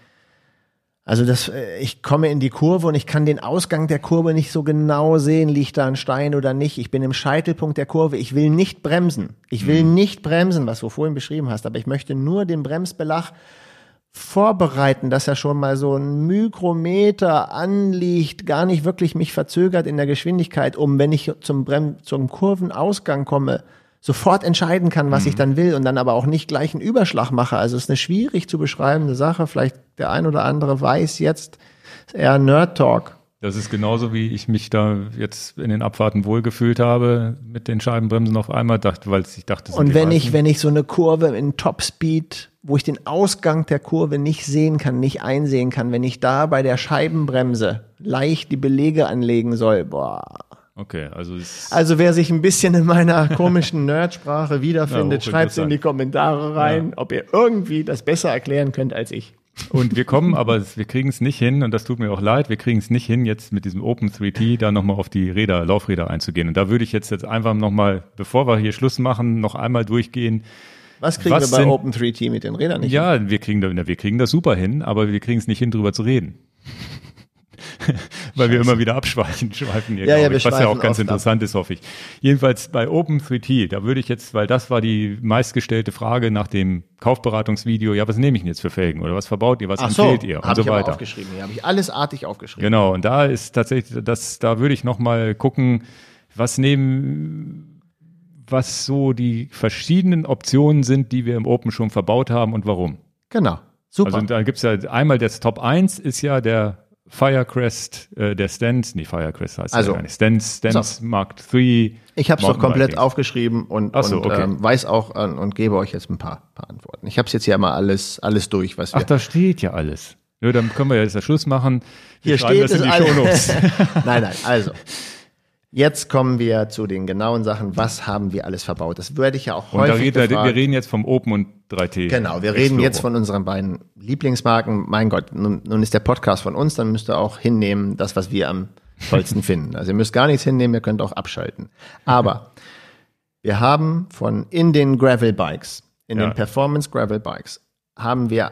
also das, äh, ich komme in die Kurve und ich kann den Ausgang der Kurve nicht so genau sehen, liegt da ein Stein oder nicht. Ich bin im Scheitelpunkt der Kurve. Ich will nicht bremsen. Ich will Mhm. nicht bremsen, was du vorhin beschrieben hast, aber ich möchte nur den Bremsbelag vorbereiten, dass er schon mal so ein Mikrometer anliegt, gar nicht wirklich mich verzögert in der Geschwindigkeit, um, wenn ich zum, Brem zum Kurvenausgang komme, sofort entscheiden kann, was ich dann will und dann aber auch nicht gleich einen Überschlag mache. Also es ist eine schwierig zu beschreibende Sache. Vielleicht der ein oder andere weiß jetzt, ist eher Nerd Talk. Das ist genauso, wie ich mich da jetzt in den Abfahrten wohlgefühlt habe mit den Scheibenbremsen auf einmal, dachte, weil ich dachte, Und wenn ich, wenn ich so eine Kurve in Topspeed, wo ich den Ausgang der Kurve nicht sehen kann, nicht einsehen kann, wenn ich da bei der Scheibenbremse leicht die Belege anlegen soll, boah, Okay, also Also wer sich ein bisschen in meiner komischen Nerdsprache wiederfindet, Ja, schreibt es in die. Kommentare rein, ob ihr irgendwie das besser erklären könnt als ich. Und wir kommen, aber wir kriegen es nicht hin, und das tut mir auch leid, wir kriegen es nicht hin, jetzt mit diesem Open 3T da nochmal auf die Räder, Laufräder einzugehen. Und da würde ich jetzt, jetzt einfach nochmal, bevor wir hier Schluss machen, noch einmal durchgehen. Was kriegen Was wir bei sind- Open 3T mit den Rädern nicht? Ja, wir kriegen, da, wir kriegen das super hin, aber wir kriegen es nicht hin, drüber zu reden. Weil wir immer wieder abschweifen, schweifen hier, Ja, ja, was ja auch ganz oft ab. interessant ist, hoffe ich. Jedenfalls bei Open 3T, da würde ich jetzt, weil das war die meistgestellte Frage nach dem Kaufberatungsvideo, ja, was nehme ich denn jetzt für Felgen oder was verbaut ihr, was Ach so, empfehlt ihr und so ich weiter. aufgeschrieben. Hier habe ich alles artig aufgeschrieben. Genau, und da ist tatsächlich, das, da würde ich noch mal gucken, was nehmen, was so die verschiedenen Optionen sind, die wir im Open schon verbaut haben und warum. Genau. Super. Also da gibt's ja einmal das Top 1 ist ja der Firecrest, äh, der Stance, nee, Firecrest heißt Also, ja gar nicht. Stance, Stance so. Mark III. ich habe es doch komplett aufgeschrieben und, so, und okay. ähm, weiß auch äh, und gebe euch jetzt ein paar, paar Antworten. Ich habe es jetzt hier mal alles, alles durch, was wir. Ach, da steht ja alles. Ja, dann können wir jetzt den Schluss machen. Wir Hier steht das in es die alles. Shownotes. nein, nein, also. Jetzt kommen wir zu den genauen Sachen. Was haben wir alles verbaut? Das werde ich ja auch Und da wir, reden jetzt vom Open und 3T. Genau, wir reden Explorer. jetzt von unseren beiden Lieblingsmarken. Mein Gott, nun, nun ist der Podcast von uns, dann müsst ihr auch hinnehmen, das, was wir am tollsten finden. Also ihr müsst gar nichts hinnehmen, ihr könnt auch abschalten. Aber wir haben von in den Gravel Bikes, in Ja. den Performance Gravel Bikes, haben wir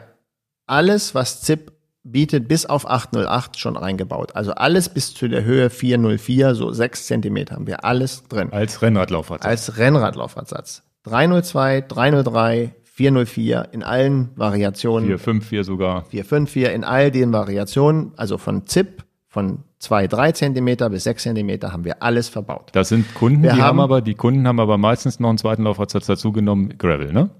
alles, was ZIP bietet, bis auf 808 schon reingebaut. Also alles bis zu der Höhe 404, so sechs Zentimeter haben wir alles drin Als Rennradlaufrad. als Rennradlaufradsatz. 302, 303, 404 in allen Variationen. 4, 5, 4 sogar. 454 in all den Variationen, also von ZIP, von 2, 3 Zentimeter bis 6 Zentimeter haben wir alles verbaut. Das sind Kunden, Wir die haben, haben- aber, die Kunden haben aber meistens noch einen zweiten Laufradsatz dazu genommen, Gravel, ne?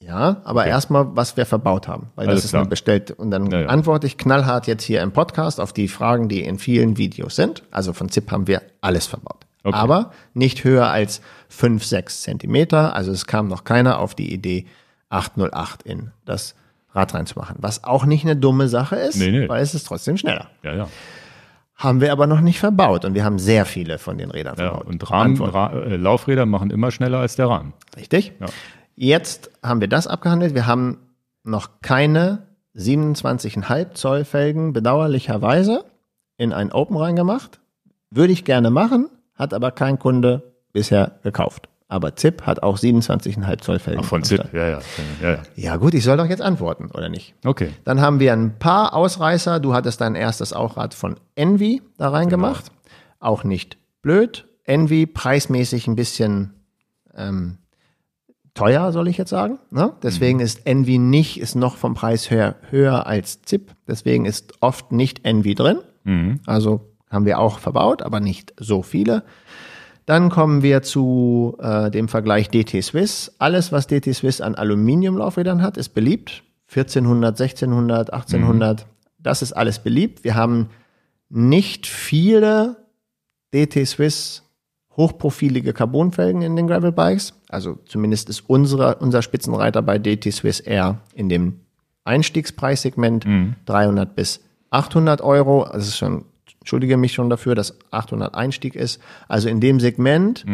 Ja, aber erstmal, was wir verbaut haben, weil Alles das ist klar. bestellt. Und dann Ja, ja. antworte ich knallhart jetzt hier im Podcast auf die Fragen, die in vielen Videos sind. Also von ZIP haben wir alles verbaut. Okay. Aber nicht höher als 5, 6 Zentimeter. Also es kam noch keiner auf die Idee, 808 in das Rad reinzumachen. Was auch nicht eine dumme Sache ist, Nee, nee. weil es ist trotzdem schneller. Ja, ja. Haben wir aber noch nicht verbaut und wir haben sehr viele von den Rädern ja. verbaut. Und Rahmen. Ra äh, Laufräder machen immer schneller als der Rahmen. Richtig? Ja. Jetzt haben wir das abgehandelt. Wir haben noch keine 27,5 Zoll Felgen bedauerlicherweise in ein Open reingemacht. Würde ich gerne machen, hat aber kein Kunde bisher gekauft. Aber ZIP hat auch 27,5 Zoll Felgen. Ach, von ZIP, ja, ja, ja, ja. Ja gut, ich soll doch jetzt antworten, oder nicht? Okay. Dann haben wir ein paar Ausreißer. Du hattest dein erstes Auchrad von Envy da reingemacht. Auch nicht blöd. Envy preismäßig ein bisschen ähm, teuer, soll ich jetzt sagen. Ne? Deswegen ist Envy nicht, ist noch vom Preis her höher als ZIP. Deswegen ist oft nicht Envy drin. Also haben wir auch verbaut, aber nicht so viele. Dann kommen wir zu äh, dem Vergleich DT Swiss. Alles, was DT Swiss an Aluminiumlaufrädern hat, ist beliebt. 1400, 1600, 1800, das ist alles beliebt. Wir haben nicht viele DT Swiss hochprofilige Carbonfelgen in den Gravel Bikes. Also zumindest ist unsere, unser Spitzenreiter bei DT Swiss eher in dem Einstiegspreissegment 300 bis 800 Euro. Das ist schon, entschuldige mich schon dafür, dass 800 Einstieg ist. Also in dem Segment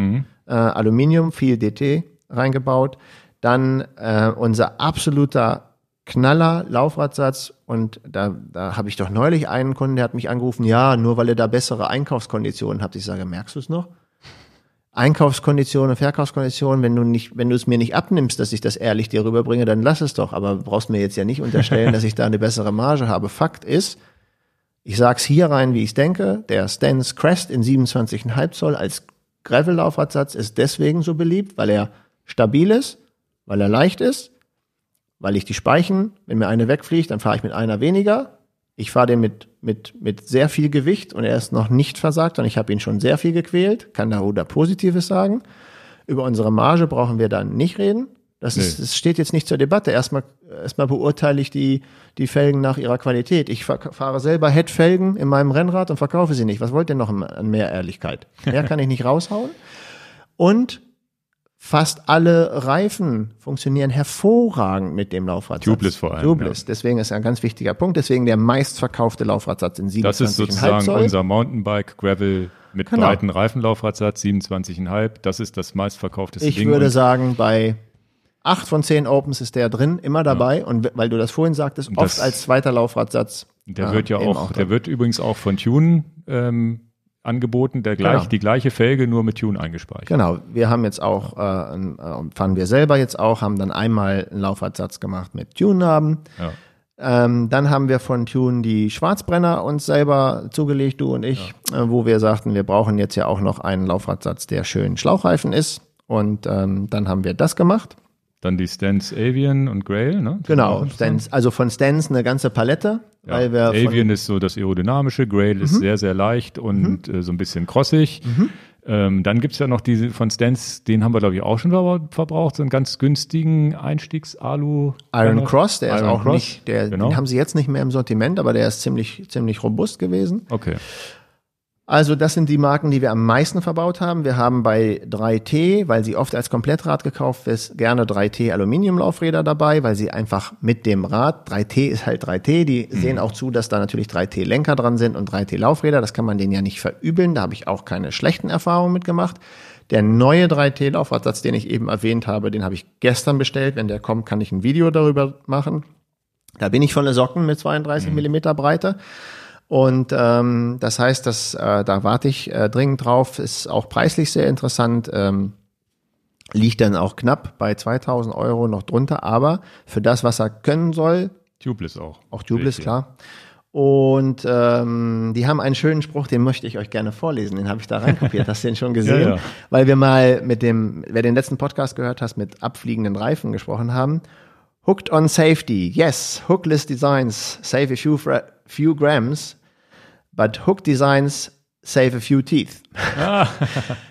äh, Aluminium, viel DT reingebaut. Dann äh, unser absoluter Knaller Laufradsatz und da, da habe ich doch neulich einen Kunden, der hat mich angerufen, ja, nur weil ihr da bessere Einkaufskonditionen habt. Ich sage, merkst du es noch? Einkaufskonditionen, Verkaufskonditionen, wenn du nicht, wenn du es mir nicht abnimmst, dass ich das ehrlich dir rüberbringe, dann lass es doch. Aber brauchst mir jetzt ja nicht unterstellen, dass ich da eine bessere Marge habe. Fakt ist, ich sag's hier rein, wie ich denke, der Stance Crest in 27,5 Zoll als Gravel-Laufradsatz ist deswegen so beliebt, weil er stabil ist, weil er leicht ist, weil ich die Speichen, wenn mir eine wegfliegt, dann fahre ich mit einer weniger. Ich fahre den mit, mit, mit sehr viel Gewicht und er ist noch nicht versagt und ich habe ihn schon sehr viel gequält, kann darüber Positives sagen. Über unsere Marge brauchen wir dann nicht reden. Das, ist, das steht jetzt nicht zur Debatte. Erstmal, erstmal beurteile ich die, die Felgen nach ihrer Qualität. Ich fa- fahre selber Headfelgen in meinem Rennrad und verkaufe sie nicht. Was wollt ihr noch an mehr Ehrlichkeit? Mehr kann ich nicht raushauen. Und fast alle Reifen funktionieren hervorragend mit dem Laufradsatz. Tubeless vor allem, Tubeless. Deswegen ist ein ganz wichtiger Punkt. Deswegen der meistverkaufte Laufradsatz in 27,5 Das ist sozusagen Zoll. unser Mountainbike Gravel Mit Genau. breiten Reifenlaufradsatz, 27,5. Das ist das meistverkaufteste Ich Ding. würde Und sagen, bei acht von zehn Opens ist der drin, immer dabei. Und weil du das vorhin sagtest, oft das- als zweiter Laufradsatz. Der äh, wird ja auch, drin. der wird übrigens auch von Tune ähm, angeboten, der gleich, Genau. die gleiche Felge nur mit Tune eingespeichert. Genau, wir haben jetzt auch, äh, äh, fahren wir selber jetzt auch, haben dann einmal einen Laufradsatz gemacht mit Tune-Naben. Ja. Ähm, dann haben wir von Tune die Schwarzbrenner uns selber zugelegt, du und ich, äh, wo wir sagten, wir brauchen jetzt ja auch noch einen Laufradsatz, der schön Schlauchreifen ist. Und ähm, dann haben wir das gemacht. Dann die Stance Avian und Grail, ne? Sind auch Genau, interessant. Stans, also von Stans eine ganze Palette, Ja. weil wir Mhm. Avian ist so das aerodynamische, Grail ist sehr, sehr leicht und äh, so ein bisschen crossig. Ähm, dann gibt's ja noch diese von Stance, den haben wir, glaube ich, auch schon ver- verbraucht, so einen ganz günstigen Einstiegs-Alu. Iron Cross, der ist Iron auch Cross, nicht, der, genau. den haben sie jetzt nicht mehr im Sortiment, aber der ist ziemlich, ziemlich robust gewesen. Okay. Also das sind die Marken, die wir am meisten verbaut haben. Wir haben bei 3T, weil sie oft als Komplettrad gekauft ist, gerne 3T Aluminiumlaufräder dabei, weil sie einfach mit dem Rad, 3T ist halt 3T, die sehen auch zu, dass da natürlich 3T Lenker dran sind und 3T Laufräder. Das kann man denen ja nicht verübeln. Da habe ich auch keine schlechten Erfahrungen mitgemacht. Der neue 3T Laufradsatz, den ich eben erwähnt habe, den habe ich gestern bestellt. Wenn der kommt, kann ich ein Video darüber machen. Da bin ich volle Socken mit 32 Millimeter Breite. Und ähm, das heißt, dass, äh, da warte ich äh, dringend drauf. Ist auch preislich sehr interessant. Ähm, liegt dann auch knapp bei 2000 Euro noch drunter. Aber für das, was er können soll, Tubeless auch. auch Tubeless, klar. Und ähm, die haben einen schönen Spruch, den möchte ich euch gerne vorlesen. Den habe ich da reinkopiert. Hast du den schon gesehen? Ja, ja. Weil wir mal mit dem, wer den letzten Podcast gehört hast, mit abfliegenden Reifen gesprochen haben. Hooked on safety. Yes, hookless designs save a few, few grams, but hooked designs save a few teeth.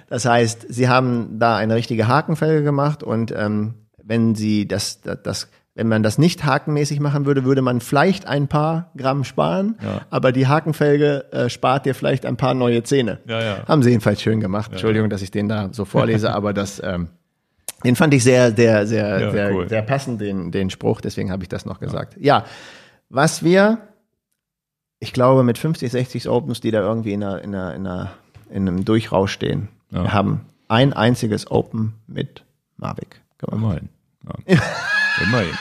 Das heißt, sie haben da eine richtige Hakenfelge gemacht und ähm, wenn sie das, das, das, wenn man das nicht hakenmäßig machen würde, würde man vielleicht ein paar Gramm sparen, Ja. aber die Hakenfelge äh, spart dir vielleicht ein paar neue Zähne. Ja, ja. Haben sie jedenfalls schön gemacht. Entschuldigung, dass ich den da so vorlese, aber das, ähm, den fand ich sehr, sehr, sehr, Ja, sehr, cool. sehr passend, den, den Spruch, deswegen habe ich das noch gesagt. Ja, was wir, ich glaube, mit 50, 60 Opens, die da irgendwie in, einer, in, einer, in, einer, in einem Durchrausch stehen, Ja. wir haben ein einziges Open mit Mavic gemacht. Immerhin. Ja. Immerhin.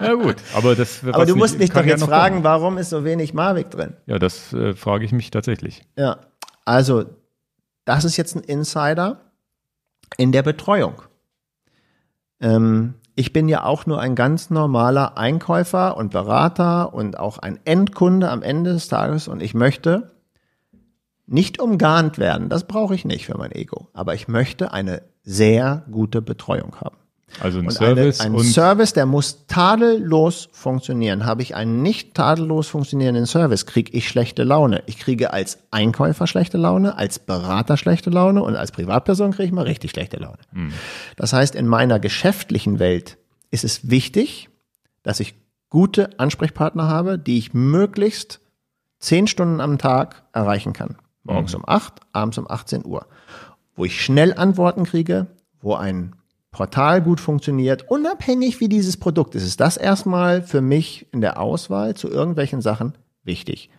Ja gut, aber das Aber du musst mich doch ja jetzt fragen, kommen. warum ist so wenig Mavic drin? Ja, das äh, frage ich mich tatsächlich. Ja, also das ist jetzt ein Insider in der Betreuung. Ähm, ich bin ja auch nur ein ganz normaler Einkäufer und Berater und auch ein Endkunde am Ende des Tages und ich möchte nicht umgarnt werden. Das brauche ich nicht für mein Ego. Aber ich möchte eine sehr gute Betreuung haben. Also ein Und Service eine, ein und Service, der muss tadellos funktionieren. Habe ich einen nicht tadellos funktionierenden Service, kriege ich schlechte Laune. Ich kriege als Einkäufer schlechte Laune, als Berater schlechte Laune und als Privatperson kriege ich mal richtig schlechte Laune. Das heißt, in meiner geschäftlichen Welt ist es wichtig, dass ich gute Ansprechpartner habe, die ich möglichst zehn Stunden am Tag erreichen kann. Morgens um acht, abends um 18 Uhr. Wo ich schnell Antworten kriege, wo ein Portal gut funktioniert, unabhängig wie dieses Produkt ist, ist das erstmal für mich in der Auswahl zu irgendwelchen Sachen wichtig.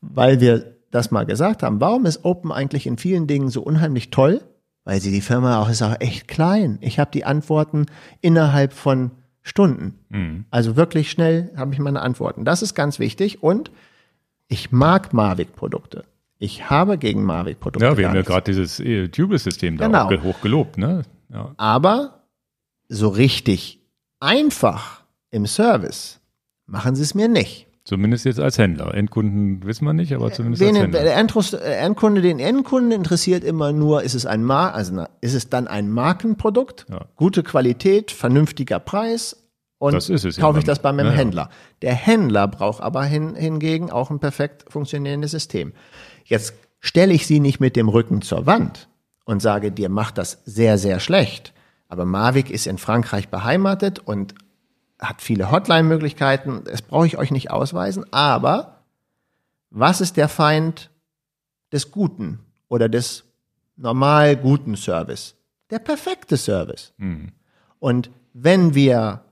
Weil wir das mal gesagt haben, warum ist Open eigentlich in vielen Dingen so unheimlich toll? Weil sie die Firma auch ist auch echt klein. Ich habe die Antworten innerhalb von Stunden. Also wirklich schnell habe ich meine Antworten. Das ist ganz wichtig und ich mag Mavic-Produkte. Ich habe gegen Mavic-Produkte. ja, wir haben ja gerade dieses äh, Tubeless-System da Genau. auch ge- hoch gelobt, ne? Ja. Aber so richtig einfach im Service machen sie es mir nicht. Zumindest jetzt als Händler. Endkunden wissen wir nicht, aber zumindest Wen, als Händler. der äh, Endkunde, den Endkunden interessiert immer nur, ist es ein Mar also ist es dann ein Markenprodukt, Ja. gute Qualität, vernünftiger Preis und ja kaufe ich das bei meinem ja. Händler. Der Händler braucht aber hin, hingegen auch ein perfekt funktionierendes System. Jetzt stelle ich sie nicht mit dem Rücken zur Wand und sage, dir macht das sehr, sehr schlecht. Aber Mavic ist in Frankreich beheimatet und hat viele Hotline-Möglichkeiten. Das brauche ich euch nicht ausweisen. Aber was ist der Feind des Guten oder des normal guten Service? Der perfekte Service. Und wenn wir,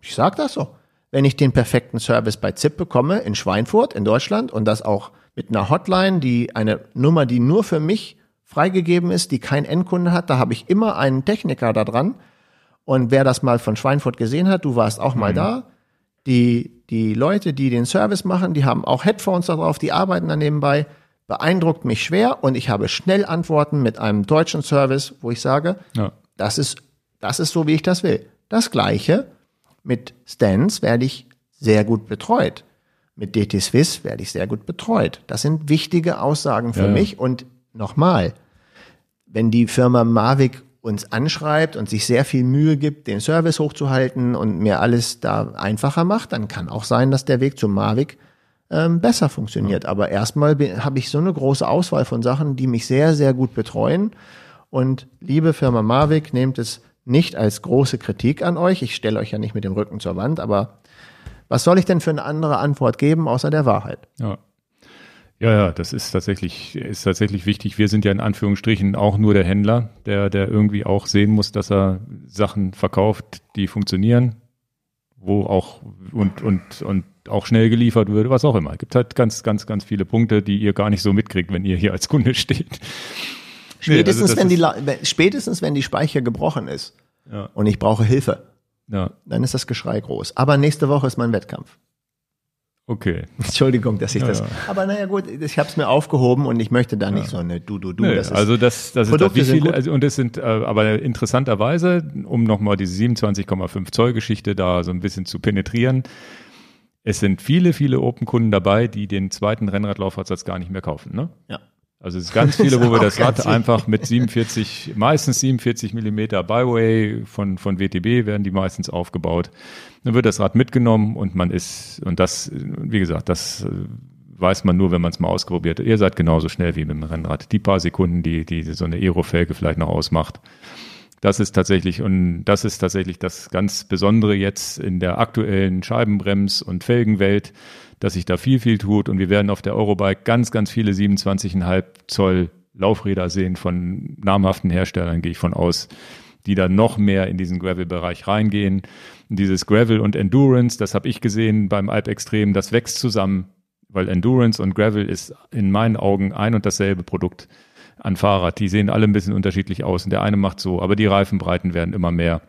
ich sag das so, wenn ich den perfekten Service bei ZIP bekomme in Schweinfurt in Deutschland und das auch mit einer Hotline, die eine Nummer, die nur für mich freigegeben ist, die kein Endkunde hat. Da habe ich immer einen Techniker da dran. Und wer das mal von Schweinfurt gesehen hat, du warst auch mal Mhm. da. Die, die Leute, die den Service machen, die haben auch Headphones da drauf, die arbeiten da nebenbei. Beeindruckt mich schwer und ich habe schnell Antworten mit einem deutschen Service, wo ich sage, Ja. das ist, das ist so, wie ich das will. Das Gleiche mit Stans werde ich sehr gut betreut. Mit DT Swiss werde ich sehr gut betreut. Das sind wichtige Aussagen für Ja, ja. mich. Und nochmal, wenn die Firma Mavic uns anschreibt und sich sehr viel Mühe gibt, den Service hochzuhalten und mir alles da einfacher macht, dann kann auch sein, dass der Weg zum Mavic ähm, besser funktioniert. Aber erstmal habe ich so eine große Auswahl von Sachen, die mich sehr, sehr gut betreuen. Und liebe Firma Mavic, nehmt es nicht als große Kritik an euch. Ich stelle euch ja nicht mit dem Rücken zur Wand, aber was soll ich denn für eine andere Antwort geben, außer der Wahrheit? Ja. Ja, ja, das ist tatsächlich, ist tatsächlich wichtig. Wir sind ja in Anführungsstrichen auch nur der Händler, der, der irgendwie auch sehen muss, dass er Sachen verkauft, die funktionieren, wo auch und, und, und auch schnell geliefert wird, was auch immer. Es gibt halt ganz, ganz, ganz viele Punkte, die ihr gar nicht so mitkriegt, wenn ihr hier als Kunde steht. Nee, also Spätestens, wenn die, spätestens wenn die Speicher gebrochen ist Ja. und ich brauche Hilfe, Ja, dann ist das Geschrei groß. Aber nächste Woche ist mein Wettkampf. okay. Entschuldigung, dass ich Ja, das. ja. Aber naja, gut, ich habe es mir aufgehoben und ich möchte da nicht so eine Du, Du, Du. Nee, das ist, also das, das ist Produkte wie viele, also, und es sind äh, aber interessanterweise, um nochmal diese 27,5 Zoll Geschichte da so ein bisschen zu penetrieren, es sind viele, viele Open-Kunden dabei, die den zweiten Rennradlaufradsatz gar nicht mehr kaufen. Ne? ja. Also es sind ganz viele, ist wo wir das Rad einfach mit 47, meistens 47 Millimeter Byway von, von WTB werden die meistens aufgebaut. Dann wird das Rad mitgenommen und man ist, und das, wie gesagt, das äh, weiß man nur, wenn man es mal ausprobiert. Ihr seid genauso schnell wie mit dem Rennrad. Die paar Sekunden, die, die so eine Aerofelge vielleicht noch ausmacht. Das ist tatsächlich, und das ist tatsächlich das ganz Besondere jetzt in der aktuellen Scheibenbrems- und Felgenwelt, dass sich da viel, viel tut. Und wir werden auf der Eurobike ganz, ganz viele 27,5 Zoll Laufräder sehen von namhaften Herstellern, gehe ich von aus, die da noch mehr in diesen Gravel-Bereich reingehen. Und dieses Gravel und Endurance, das habe ich gesehen beim Alp Extrem, das wächst zusammen, weil Endurance und Gravel ist in meinen Augen ein und dasselbe Produkt an Fahrrad. Die sehen alle ein bisschen unterschiedlich aus und der eine macht so, aber die Reifenbreiten werden immer mehr.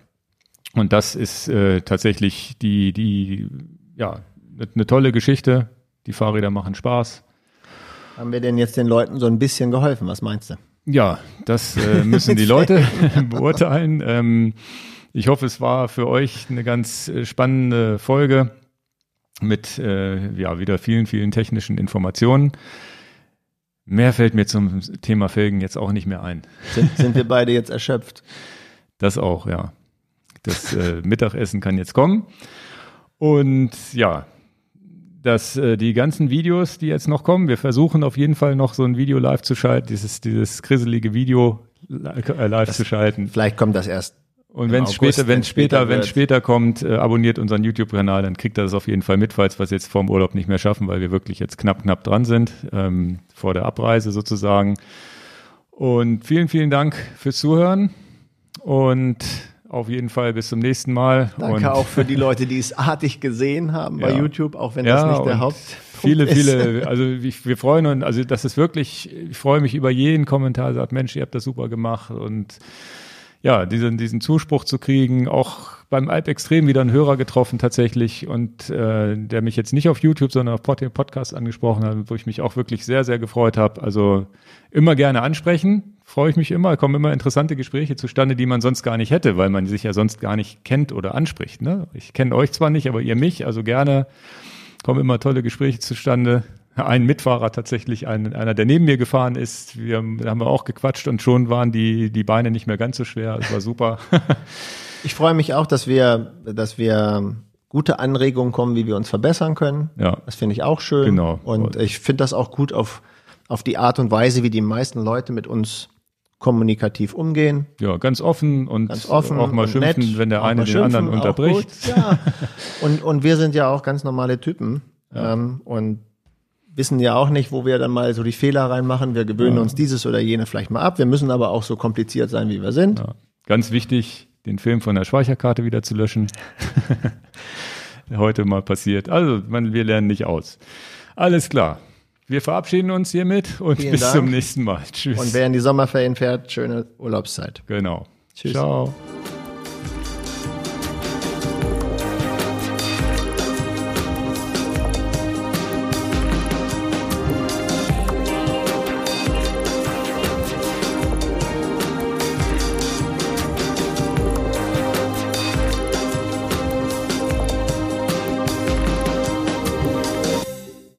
Und das ist äh, tatsächlich die, die, ja, eine ne tolle Geschichte. Die Fahrräder machen Spaß. Haben wir denn jetzt den Leuten so ein bisschen geholfen? Was meinst du? Ja, das äh, müssen die Leute beurteilen. Ähm, ich hoffe, es war für euch eine ganz äh, spannende Folge mit äh, ja wieder vielen, vielen technischen Informationen. Mehr fällt mir zum Thema Felgen jetzt auch nicht mehr ein. Sind, sind wir beide jetzt erschöpft? Das auch, ja. Das äh, Mittagessen kann jetzt kommen. Und ja, dass äh, die ganzen Videos, die jetzt noch kommen, wir versuchen auf jeden Fall noch so ein Video live zu schalten, dieses, dieses krisselige Video äh, live zu schalten. Vielleicht kommt das erst. Und wenn es später, wenn später, wenn später kommt, äh, abonniert unseren YouTube-Kanal, dann kriegt er das auf jeden Fall mit, falls wir es jetzt vorm Urlaub nicht mehr schaffen, weil wir wirklich jetzt knapp, knapp dran sind, ähm, vor der Abreise sozusagen. Und vielen, vielen Dank fürs Zuhören und auf jeden Fall bis zum nächsten Mal. Danke und auch für die Leute, die es artig gesehen haben bei Ja. YouTube, auch wenn das nicht der Haupt. Viele, viele, also ich, wir freuen uns, also das ist wirklich, ich freue mich über jeden Kommentar, sagt, Mensch, ihr habt das super gemacht und ja, diesen, diesen Zuspruch zu kriegen, auch beim Alp Extrem wieder einen Hörer getroffen tatsächlich und äh, der mich jetzt nicht auf YouTube, sondern auf Pod Podcast angesprochen hat, wo ich mich auch wirklich sehr, sehr gefreut habe. Also immer gerne ansprechen, freue ich mich immer, kommen immer interessante Gespräche zustande, die man sonst gar nicht hätte, weil man sich ja sonst gar nicht kennt oder anspricht. Ne? Ich kenne euch zwar nicht, aber ihr mich, also gerne kommen immer tolle Gespräche zustande. Ein Mitfahrer tatsächlich, ein, einer, der neben mir gefahren ist, wir haben, wir auch gequatscht und schon waren die, die Beine nicht mehr ganz so schwer. Es war super. Ich freue mich auch, dass wir, dass wir gute Anregungen kommen, wie wir uns verbessern können. Ja. Das finde ich auch schön. Genau. Und ich finde das auch gut auf, auf die Art und Weise, wie die meisten Leute mit uns kommunikativ umgehen. Ja, ganz offen und Ganz offen. auch mal schimpfen, nett, wenn der eine den schimpfen, anderen unterbricht. gut, Ja. Und, und wir sind ja auch ganz normale Typen. Ähm, und wissen ja auch nicht, wo wir dann mal so die Fehler reinmachen. Wir gewöhnen uns dieses oder jene vielleicht mal ab. Wir müssen aber auch so kompliziert sein, wie wir sind. Ja. Ganz wichtig, den Film von der Speicherkarte wieder zu löschen. Heute mal passiert. Also, man, wir lernen nicht aus. Alles klar. Wir verabschieden uns hiermit und Vielen bis Dank. zum nächsten Mal. Tschüss. Und wer in die Sommerferien fährt, schöne Urlaubszeit. genau. Tschüss. Ciao.